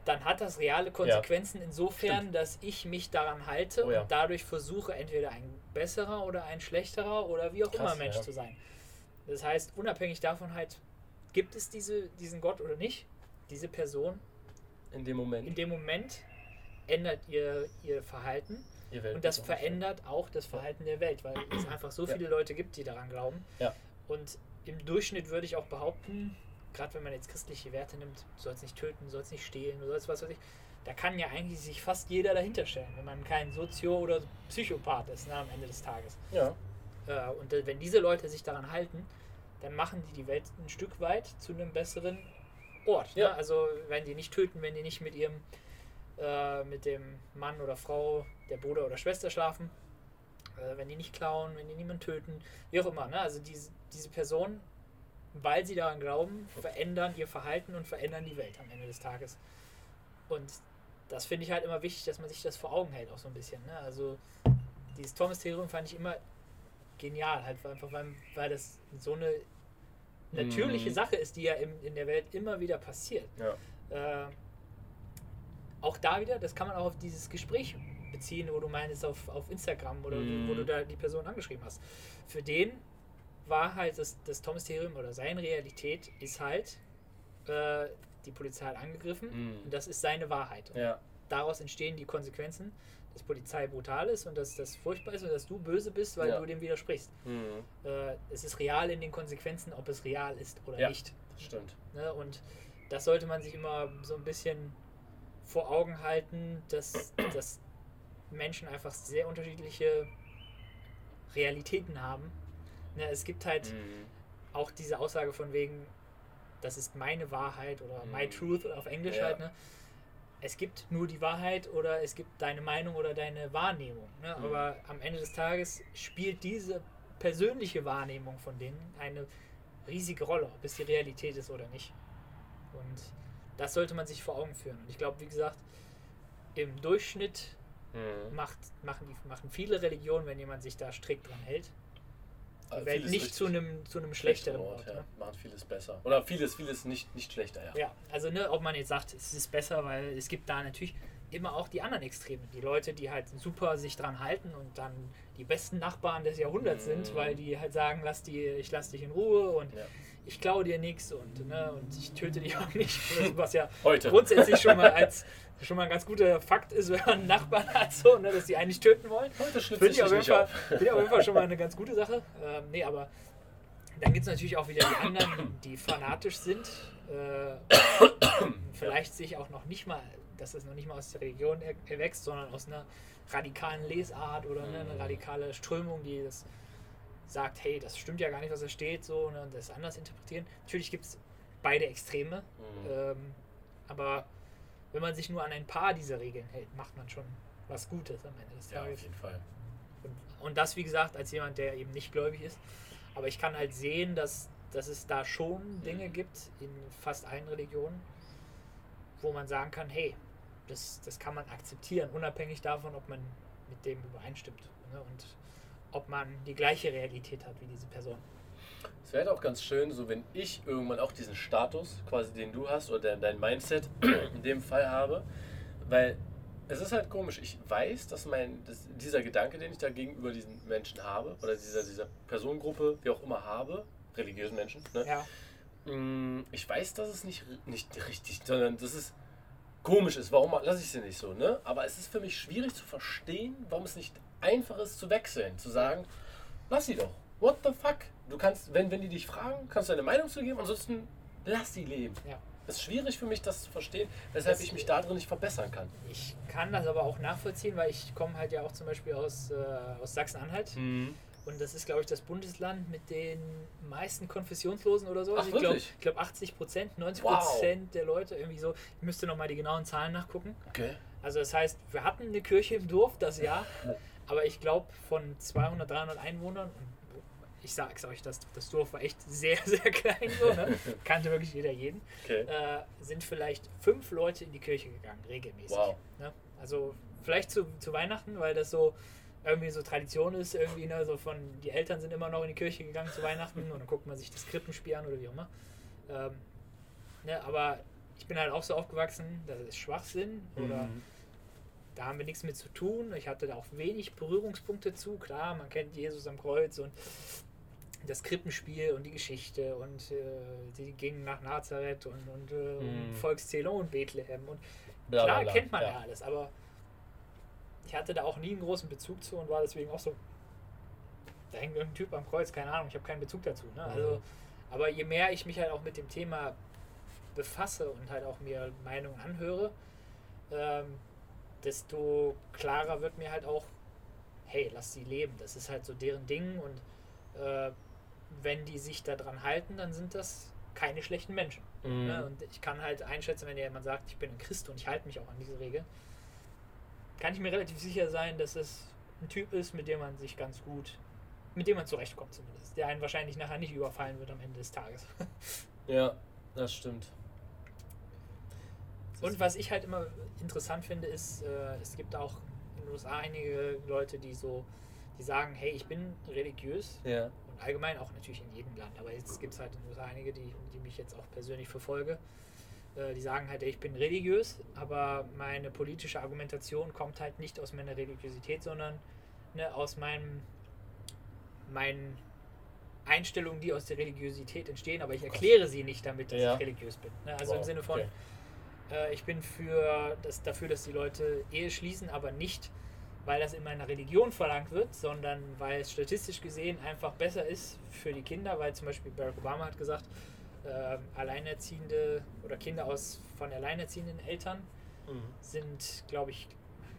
S3: dann hat das reale Konsequenzen insofern,
S2: Stimmt.
S3: dass ich mich daran halte
S2: Oh ja.
S3: und dadurch versuche, entweder ein besserer oder ein schlechterer oder wie auch
S2: Krass,
S3: immer Mensch
S2: ja.
S3: zu sein. Das heißt, unabhängig davon halt, gibt es diese, diesen Gott oder nicht, diese Person
S2: in dem Moment.
S3: in dem Moment ändert ihr, ihr Verhalten
S2: Ihr
S3: und das verändert auch das Verhalten der Welt, weil es einfach so
S2: Ja.
S3: viele Leute gibt, die daran glauben.
S2: Ja.
S3: Und im Durchschnitt würde ich auch behaupten, gerade wenn man jetzt christliche Werte nimmt, du sollst nicht töten, du sollst nicht stehlen, du sollst was weiß ich, da kann ja eigentlich sich fast jeder dahinter stellen, wenn man kein Sozio- oder Psychopath ist ne, am Ende des Tages.
S2: Ja.
S3: Äh, und wenn diese Leute sich daran halten, dann machen die die Welt ein Stück weit zu einem besseren Ort. Ne?
S2: Ja.
S3: Also wenn die nicht töten, wenn die nicht mit ihrem äh, mit dem Mann oder Frau, der Bruder oder Schwester schlafen, äh, wenn die nicht klauen, wenn die niemanden töten, wie auch immer. Ne? Also diese, diese Personen, weil sie daran glauben, verändern ihr Verhalten und verändern die Welt am Ende des Tages. Und das finde ich halt immer wichtig, dass man sich das vor Augen hält, auch so ein bisschen. Ne? Also dieses Thomas-Theorem fand ich immer genial, halt einfach, weil, weil das so eine natürliche
S2: Mhm.
S3: Sache ist, die ja im, in der Welt immer wieder passiert.
S2: Ja.
S3: Äh, auch da wieder, das kann man auch auf dieses Gespräch beziehen, wo du meinst auf, auf Instagram oder
S2: Mhm.
S3: wo du da die Person angeschrieben hast. Für den war halt das, das Thomas-Theorem oder seine Realität ist halt, äh, die Polizei hat angegriffen
S2: Mhm.
S3: und das ist seine Wahrheit.
S2: Ja.
S3: daraus entstehen die Konsequenzen, dass Polizei brutal ist und dass das furchtbar ist und dass du böse bist, weil
S2: Ja.
S3: du dem widersprichst.
S2: Mhm.
S3: Äh, es ist real in den Konsequenzen, ob es real ist oder
S2: Ja.
S3: nicht.
S2: Das stimmt.
S3: Ne? Und das sollte man sich immer so ein bisschen vor Augen halten, dass, dass Menschen einfach sehr unterschiedliche Realitäten haben. Ne? Es gibt halt
S2: Mhm.
S3: auch diese Aussage von wegen, das ist meine Wahrheit oder my
S2: Mhm.
S3: truth auf Englisch
S2: Ja.
S3: halt. Ne? Es gibt nur die Wahrheit oder es gibt deine Meinung oder deine Wahrnehmung. Ne?
S2: Mhm.
S3: Aber am Ende des Tages spielt diese persönliche Wahrnehmung von denen eine riesige Rolle, ob es die Realität ist oder nicht. Und das sollte man sich vor Augen führen. Und ich glaube, wie gesagt, im Durchschnitt
S2: Mhm.
S3: macht, machen, die, machen viele Religionen, wenn jemand sich da strikt dran hält, die
S2: Also
S3: Welt
S2: vieles
S3: nicht
S2: richtig
S3: zu einem, zu einem schlechteren Ort.
S2: ja.
S3: ne?
S2: Machen vieles besser. Oder vieles, vieles nicht, nicht schlechter, ja.
S3: Ja, also ne, ob man jetzt sagt, es ist besser, weil es gibt da natürlich immer auch die anderen Extreme. Die Leute, die halt super sich dran halten und dann die besten Nachbarn des Jahrhunderts sind,
S2: Mhm.
S3: weil die halt sagen, lass die, ich lass dich in Ruhe und
S2: Ja.
S3: ich klaue dir nichts und, ne, und ich töte dich auch nicht. Was ja
S2: Heute.
S3: grundsätzlich schon mal als schon mal ein ganz guter Fakt ist, wenn man Nachbarn hat, so, ne, dass die einen nicht töten wollen.
S2: Schlüpft
S3: Finde
S2: ich
S3: ich, auf jeden Fall-
S2: auf.
S3: jeden Fall schon mal eine ganz gute Sache. Ähm, nee, aber dann gibt es natürlich auch wieder die anderen, die fanatisch sind. Äh, vielleicht sich auch noch nicht mal, dass das noch nicht mal aus der Religion er- erwächst, sondern aus einer radikalen Lesart oder ne, eine
S2: Mhm.
S3: radikale Strömung, die das sagt, hey, das stimmt ja gar nicht, was da steht, so, ne, und das anders interpretieren. Natürlich gibt es beide Extreme,
S2: Mhm.
S3: ähm, aber wenn man sich nur an ein paar dieser Regeln hält, macht man schon was Gutes am Ende des
S2: Ja,
S3: Tages.
S2: auf jeden Fall.
S3: Und, und das, wie gesagt, als jemand, der eben nicht gläubig ist. Aber ich kann halt sehen, dass, dass es da schon Dinge
S2: Mhm.
S3: gibt in fast allen Religionen, wo man sagen kann, hey, das, das kann man akzeptieren, unabhängig davon, ob man mit dem übereinstimmt. Ne? Und ob man die gleiche Realität hat wie diese Person.
S2: Es wäre auch ganz schön, so wenn ich irgendwann auch diesen Status, quasi den du hast, oder dein, dein Mindset in dem Fall habe, weil es ist halt komisch. Ich weiß, dass mein, dass dieser Gedanke, den ich da gegenüber diesen Menschen habe, oder dieser, dieser Personengruppe, wie auch immer habe, religiösen Menschen, ne?
S3: Ja,
S2: Mm, Ich weiß, dass es nicht, nicht richtig, sondern dass es komisch ist. Warum lasse ich sie nicht so, ne? Aber es ist für mich schwierig zu verstehen, warum es nicht einfach ist zu wechseln, zu sagen, lass sie doch. What the fuck? Du kannst, wenn, wenn die dich fragen, kannst du deine Meinung zu geben, ansonsten lass sie leben.
S3: ja.
S2: Es ist schwierig für mich, das zu verstehen, weshalb
S3: Das-
S2: ich mich darin nicht verbessern kann.
S3: Ich kann das aber auch nachvollziehen, weil ich komme halt ja auch zum Beispiel aus, äh, aus Sachsen-Anhalt. Und das ist, glaube ich, das Bundesland mit den meisten Konfessionslosen oder so.
S2: Ach,
S3: ich glaube, glaub 80 Prozent, 90
S2: Wow.
S3: Prozent der Leute irgendwie so. Ich müsste nochmal die genauen Zahlen nachgucken.
S2: Okay.
S3: Also das heißt, wir hatten eine Kirche im Dorf das Jahr, aber ich glaube von 200, 300 Einwohnern, und ich sag's euch, das, das Dorf war echt sehr, sehr klein, so, ne? kannte wirklich jeder jeden,
S2: Okay.
S3: äh, sind vielleicht fünf Leute in die Kirche gegangen, regelmäßig.
S2: Wow.
S3: Ne? Also vielleicht zu, zu Weihnachten, weil das so irgendwie so Tradition ist, irgendwie, ne, so von die Eltern sind immer noch in die Kirche gegangen zu Weihnachten und dann guckt man sich das Krippenspiel an oder wie auch immer. Ähm, ne, aber ich bin halt auch so aufgewachsen, das ist Schwachsinn oder
S2: Mhm.
S3: da haben wir nichts mit zu tun. Ich hatte da auch wenig Berührungspunkte zu. Klar, man kennt Jesus am Kreuz und das Krippenspiel und die Geschichte und äh, die gingen nach Nazareth und, und äh,
S2: Mhm.
S3: Volkszählung und Bethlehem und
S2: Bla, bla,
S3: klar
S2: bla.
S3: kennt man ja.
S2: Ja.
S3: alles, aber ich hatte da auch nie einen großen Bezug zu und war deswegen auch so, da hängt irgendein Typ am Kreuz, keine Ahnung, ich habe keinen Bezug dazu. Ne? Also,
S2: Mhm.
S3: aber je mehr ich mich halt auch mit dem Thema befasse und halt auch mir Meinungen anhöre, ähm, desto klarer wird mir halt auch, hey, lass sie leben. Das ist halt so deren Ding und äh, wenn die sich daran halten, dann sind das keine schlechten Menschen.
S2: Mhm.
S3: Ne? Und ich kann halt einschätzen, wenn jemand sagt, ich bin ein Christ und ich halte mich auch an diese Regel, kann ich mir relativ sicher sein, dass es ein Typ ist, mit dem man sich ganz gut, mit dem man zurechtkommt zumindest. Der einen wahrscheinlich nachher nicht überfallen wird am Ende des Tages.
S2: Ja, das stimmt. Das
S3: Und was ich halt immer interessant finde, ist, äh, es gibt auch in den USA einige Leute, die so, die sagen, hey, ich bin religiös
S2: Ja.
S3: Allgemein auch natürlich in jedem Land, aber jetzt gibt es halt in den USA einige, die, die mich jetzt auch persönlich verfolge, äh, die sagen halt, ich bin religiös, aber meine politische Argumentation kommt halt nicht aus meiner Religiosität, sondern ne, aus meinem, meinen Einstellungen, die aus der Religiosität entstehen, aber ich erkläre sie nicht damit, dass
S2: Ja.
S3: ich religiös bin. Ne? Also im
S2: Wow,
S3: Sinne von,
S2: okay.
S3: äh, ich bin für das, dafür, dass die Leute Ehe schließen, aber nicht, weil das in meiner Religion verlangt wird, sondern weil es statistisch gesehen einfach besser ist für die Kinder, weil zum Beispiel Barack Obama hat gesagt, äh, Alleinerziehende oder Kinder aus von alleinerziehenden Eltern
S2: Mhm.
S3: sind, glaube ich,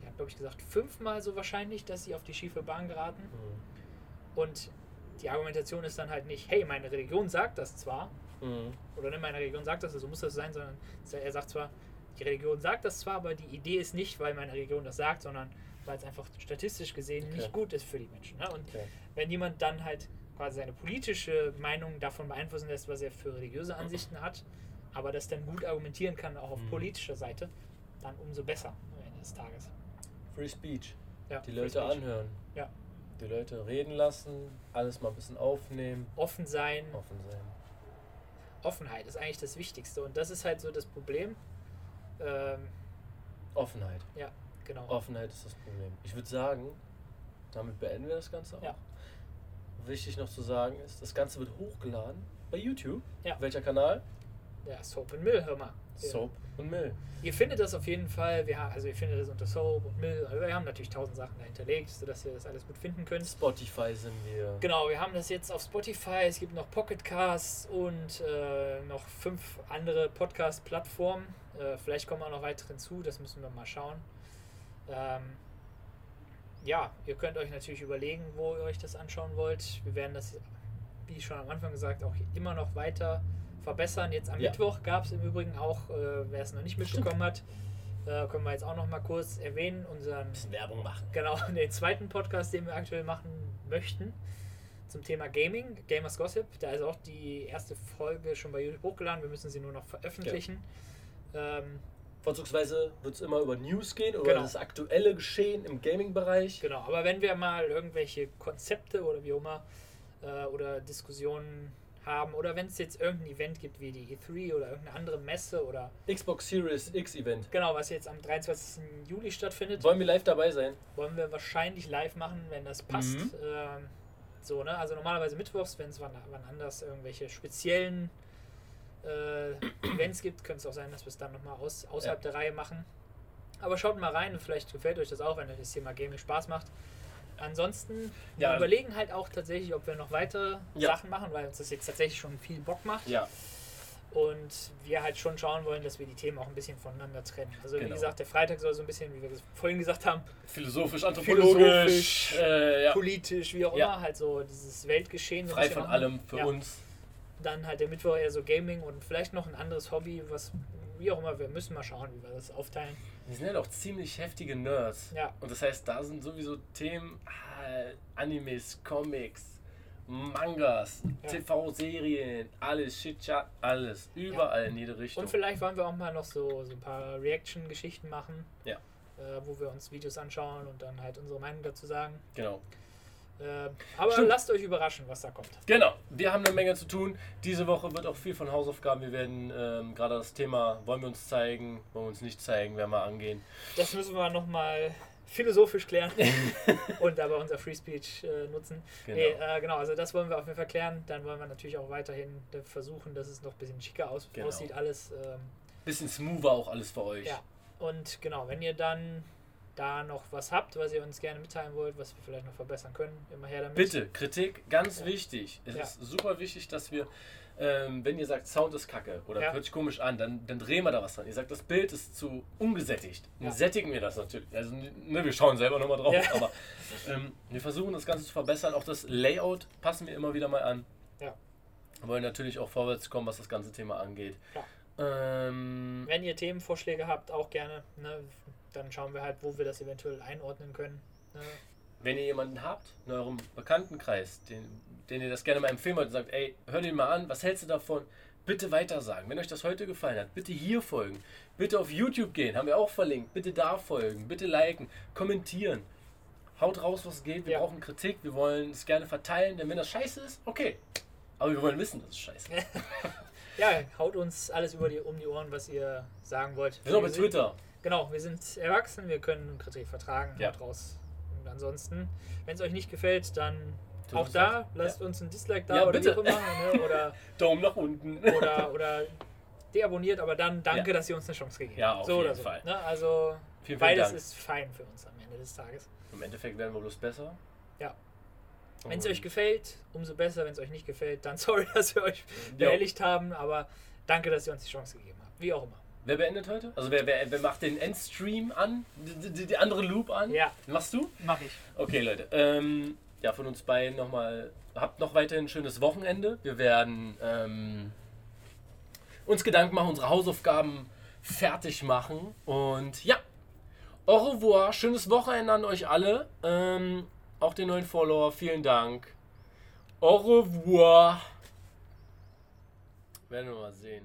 S3: er hat glaube ich gesagt, fünfmal so wahrscheinlich, dass sie auf die schiefe Bahn geraten.
S2: Mhm.
S3: Und die Argumentation ist dann halt nicht, hey, meine Religion sagt das zwar,
S2: Mhm.
S3: oder ne, meine Religion sagt das, so muss das sein, sondern er sagt zwar, die Religion sagt das zwar, aber die Idee ist nicht, weil meine Religion das sagt, sondern weil es einfach statistisch gesehen
S2: Okay.
S3: nicht gut ist für die Menschen. Ne? Und
S2: Okay.
S3: wenn jemand dann halt quasi seine politische Meinung davon beeinflussen lässt, was er für religiöse Ansichten hat, aber das dann gut argumentieren kann, auch auf
S2: Mhm.
S3: politischer Seite, dann umso besser am Ende des Tages.
S2: Free Speech.
S3: Ja,
S2: Die
S3: Free
S2: Leute
S3: Speech.
S2: anhören.
S3: Ja.
S2: Die Leute reden lassen, alles mal ein bisschen aufnehmen,
S3: Offen sein,
S2: offen sein.
S3: Offenheit ist eigentlich das Wichtigste. Und das ist halt so das Problem. Ähm,
S2: Offenheit.
S3: ja, genau.
S2: Offenheit ist das Problem. Ich würde sagen, damit beenden wir das Ganze auch.
S3: Ja.
S2: Wichtig noch zu sagen ist, das Ganze wird hochgeladen bei YouTube.
S3: Ja.
S2: Welcher Kanal?
S3: Ja, Soap und Mill, hör mal.
S2: Soap und Mill.
S3: Ihr findet das auf jeden Fall, wir, ha- also ihr findet das unter Soap und Mill, aber wir haben natürlich tausend Sachen da hinterlegt, sodass ihr das alles gut finden könnt.
S2: Spotify sind wir.
S3: Genau, wir haben das jetzt auf Spotify, es gibt noch Pocket Casts und äh, noch fünf andere Podcast-Plattformen. Äh, vielleicht kommen auch noch weitere hinzu, das müssen wir mal schauen. Ähm, ja, ihr könnt euch natürlich überlegen, wo ihr euch das anschauen wollt. Wir werden das, wie schon am Anfang gesagt, auch immer noch weiter verbessern. Jetzt am
S2: Ja.
S3: Mittwoch gab es im Übrigen auch, äh, wer es noch nicht mitbekommen hat, äh, können wir jetzt auch noch mal kurz erwähnen, unseren
S2: Werbung machen.
S3: Genau, den zweiten Podcast, den wir aktuell machen möchten, zum Thema Gaming, Gamers Gossip. Da ist auch die erste Folge schon bei YouTube hochgeladen. Wir müssen sie nur noch veröffentlichen. Ähm,
S2: Vorzugsweise wird es immer über News gehen, über
S3: Genau.
S2: das aktuelle Geschehen im Gaming-Bereich.
S3: genau, aber wenn wir mal irgendwelche Konzepte oder wie auch immer äh, oder Diskussionen haben oder wenn es jetzt irgendein Event gibt wie die E3 oder irgendeine andere Messe oder
S2: Xbox Series X Event.
S3: genau, was jetzt am 23. Juli stattfindet,
S2: Wollen wir live dabei sein?
S3: wollen wir wahrscheinlich live machen, wenn das passt.
S2: Mhm.
S3: Ähm, so, ne? Also normalerweise mittwochs, wenn es wann, wann anders irgendwelche speziellen äh, Events gibt, könnte es auch sein, dass wir es dann nochmal aus, außerhalb der Reihe machen. Aber schaut mal rein, vielleicht gefällt euch das auch, wenn euch das Thema Gaming Spaß macht. Ansonsten
S2: Ja.
S3: wir überlegen halt auch tatsächlich, ob wir noch weitere
S2: Ja.
S3: Sachen machen, weil uns das jetzt tatsächlich schon viel Bock macht.
S2: Ja.
S3: Und wir halt schon schauen wollen, dass wir die Themen auch ein bisschen voneinander trennen. Also wie
S2: Genau.
S3: gesagt, der Freitag soll so ein bisschen, wie wir vorhin gesagt haben,
S2: Philosophisch,
S3: anthropologisch,
S2: äh, ja.
S3: politisch, wie auch
S2: Ja.
S3: immer, halt so dieses Weltgeschehen.
S2: Frei von
S3: noch-
S2: allem für
S3: ja.
S2: uns.
S3: Dann halt der Mittwoch eher so Gaming und vielleicht noch ein anderes Hobby, was, wie auch immer, wir müssen mal schauen, wie wir das aufteilen.
S2: Wir sind ja doch ziemlich heftige Nerds.
S3: Ja.
S2: Und das heißt, da sind sowieso Themen, ah, Animes, Comics, Mangas,
S3: Ja.
S2: TV-Serien, alles, Shit-Chat, alles. Überall in jede Richtung.
S3: Und vielleicht wollen wir auch mal noch so, so ein paar Reaction-Geschichten machen,
S2: Ja.
S3: äh, wo wir uns Videos anschauen und dann halt unsere Meinung dazu sagen.
S2: Genau.
S3: Äh, aber
S2: Stimmt.
S3: lasst euch überraschen, was da kommt.
S2: Genau, wir haben eine Menge zu tun. Diese Woche wird auch viel von Hausaufgaben. Wir werden ähm, gerade das Thema, wollen wir uns zeigen, wollen wir uns nicht zeigen, werden wir angehen.
S3: Das müssen wir nochmal philosophisch klären und dabei unser Free Speech äh, nutzen.
S2: Genau.
S3: Nee, äh, genau, also das wollen wir auf jeden Fall klären. Dann wollen wir natürlich auch weiterhin äh, versuchen, dass es noch ein bisschen schicker aus
S2: Genau.
S3: aussieht, alles. Ähm,
S2: Bisschen smoother auch alles für euch.
S3: ja. Und genau, wenn ihr dann da noch was habt, was ihr uns gerne mitteilen wollt, was wir vielleicht noch verbessern können, immer her damit.
S2: Bitte, Kritik, ganz wichtig. Es
S3: Ja.
S2: ist super wichtig, dass wir, ähm, wenn ihr sagt, Sound ist kacke oder
S3: Ja.
S2: hört sich komisch an, dann, dann drehen wir da was dran. Ihr sagt, das Bild ist zu ungesättigt. Dann
S3: Ja.
S2: sättigen wir das natürlich. Also, ne, wir schauen selber nochmal drauf, aber ähm, wir versuchen das Ganze zu verbessern. Auch das Layout passen wir immer wieder mal an.
S3: Ja.
S2: Wir wollen natürlich auch vorwärts kommen, was das ganze Thema angeht.
S3: Ja.
S2: Ähm,
S3: Wenn ihr Themenvorschläge habt, auch gerne. Ne? Dann schauen wir halt, wo wir das eventuell einordnen können. Ne?
S2: wenn ihr jemanden habt in eurem Bekanntenkreis, den, den ihr das gerne mal empfehlen wollt und sagt, ey, hör den mal an, was hältst du davon? Bitte weitersagen. Wenn euch das heute gefallen hat, bitte hier folgen. Bitte auf YouTube gehen, haben wir auch verlinkt. Bitte da folgen, bitte liken, kommentieren. Haut raus, was geht. Wir
S3: Ja.
S2: brauchen Kritik, wir wollen es gerne verteilen, denn wenn das scheiße ist, okay. Aber wir wollen wissen, dass es scheiße ist.
S3: Ja, haut uns alles über die, um die Ohren, was ihr sagen wollt.
S2: Wir sind auch bei Twitter.
S3: Genau, wir sind erwachsen, wir können Kritik vertragen.
S2: Ja.
S3: Haut raus. Und ansonsten, wenn es euch nicht gefällt, dann
S2: Tut
S3: auch da,
S2: leid.
S3: lasst uns ein Dislike da
S2: Ja,
S3: oder
S2: bitte.
S3: wie auch immer. Ne? Oder,
S2: Daumen nach unten.
S3: oder, oder deabonniert, aber dann danke, dass ihr uns eine Chance gegeben
S2: Ja,
S3: habt.
S2: auf
S3: so oder
S2: jeden
S3: so.
S2: Fall.
S3: Ne? Also
S2: Vielen, vielen
S3: beides
S2: Dank.
S3: ist fein für uns am Ende des Tages.
S2: Im Endeffekt werden wir bloß besser.
S3: Ja. Wenn es euch gefällt, umso besser. Wenn es euch nicht gefällt, dann sorry, dass wir euch behelligt haben, aber danke, dass ihr uns die Chance gegeben habt. Wie auch immer.
S2: Wer beendet heute? Also wer, wer, wer macht den Endstream an? Die, andere Loop an?
S3: Ja,
S2: Machst du?
S3: mache ich.
S2: Okay, Leute. Ähm, ja, von uns beiden nochmal. Habt noch weiterhin ein schönes Wochenende. Wir werden ähm, uns Gedanken machen, unsere Hausaufgaben fertig machen. Und ja, Au revoir, schönes Wochenende an euch alle. Ähm, auch den neuen Follower, vielen Dank. Au revoir. Werden wir mal sehen.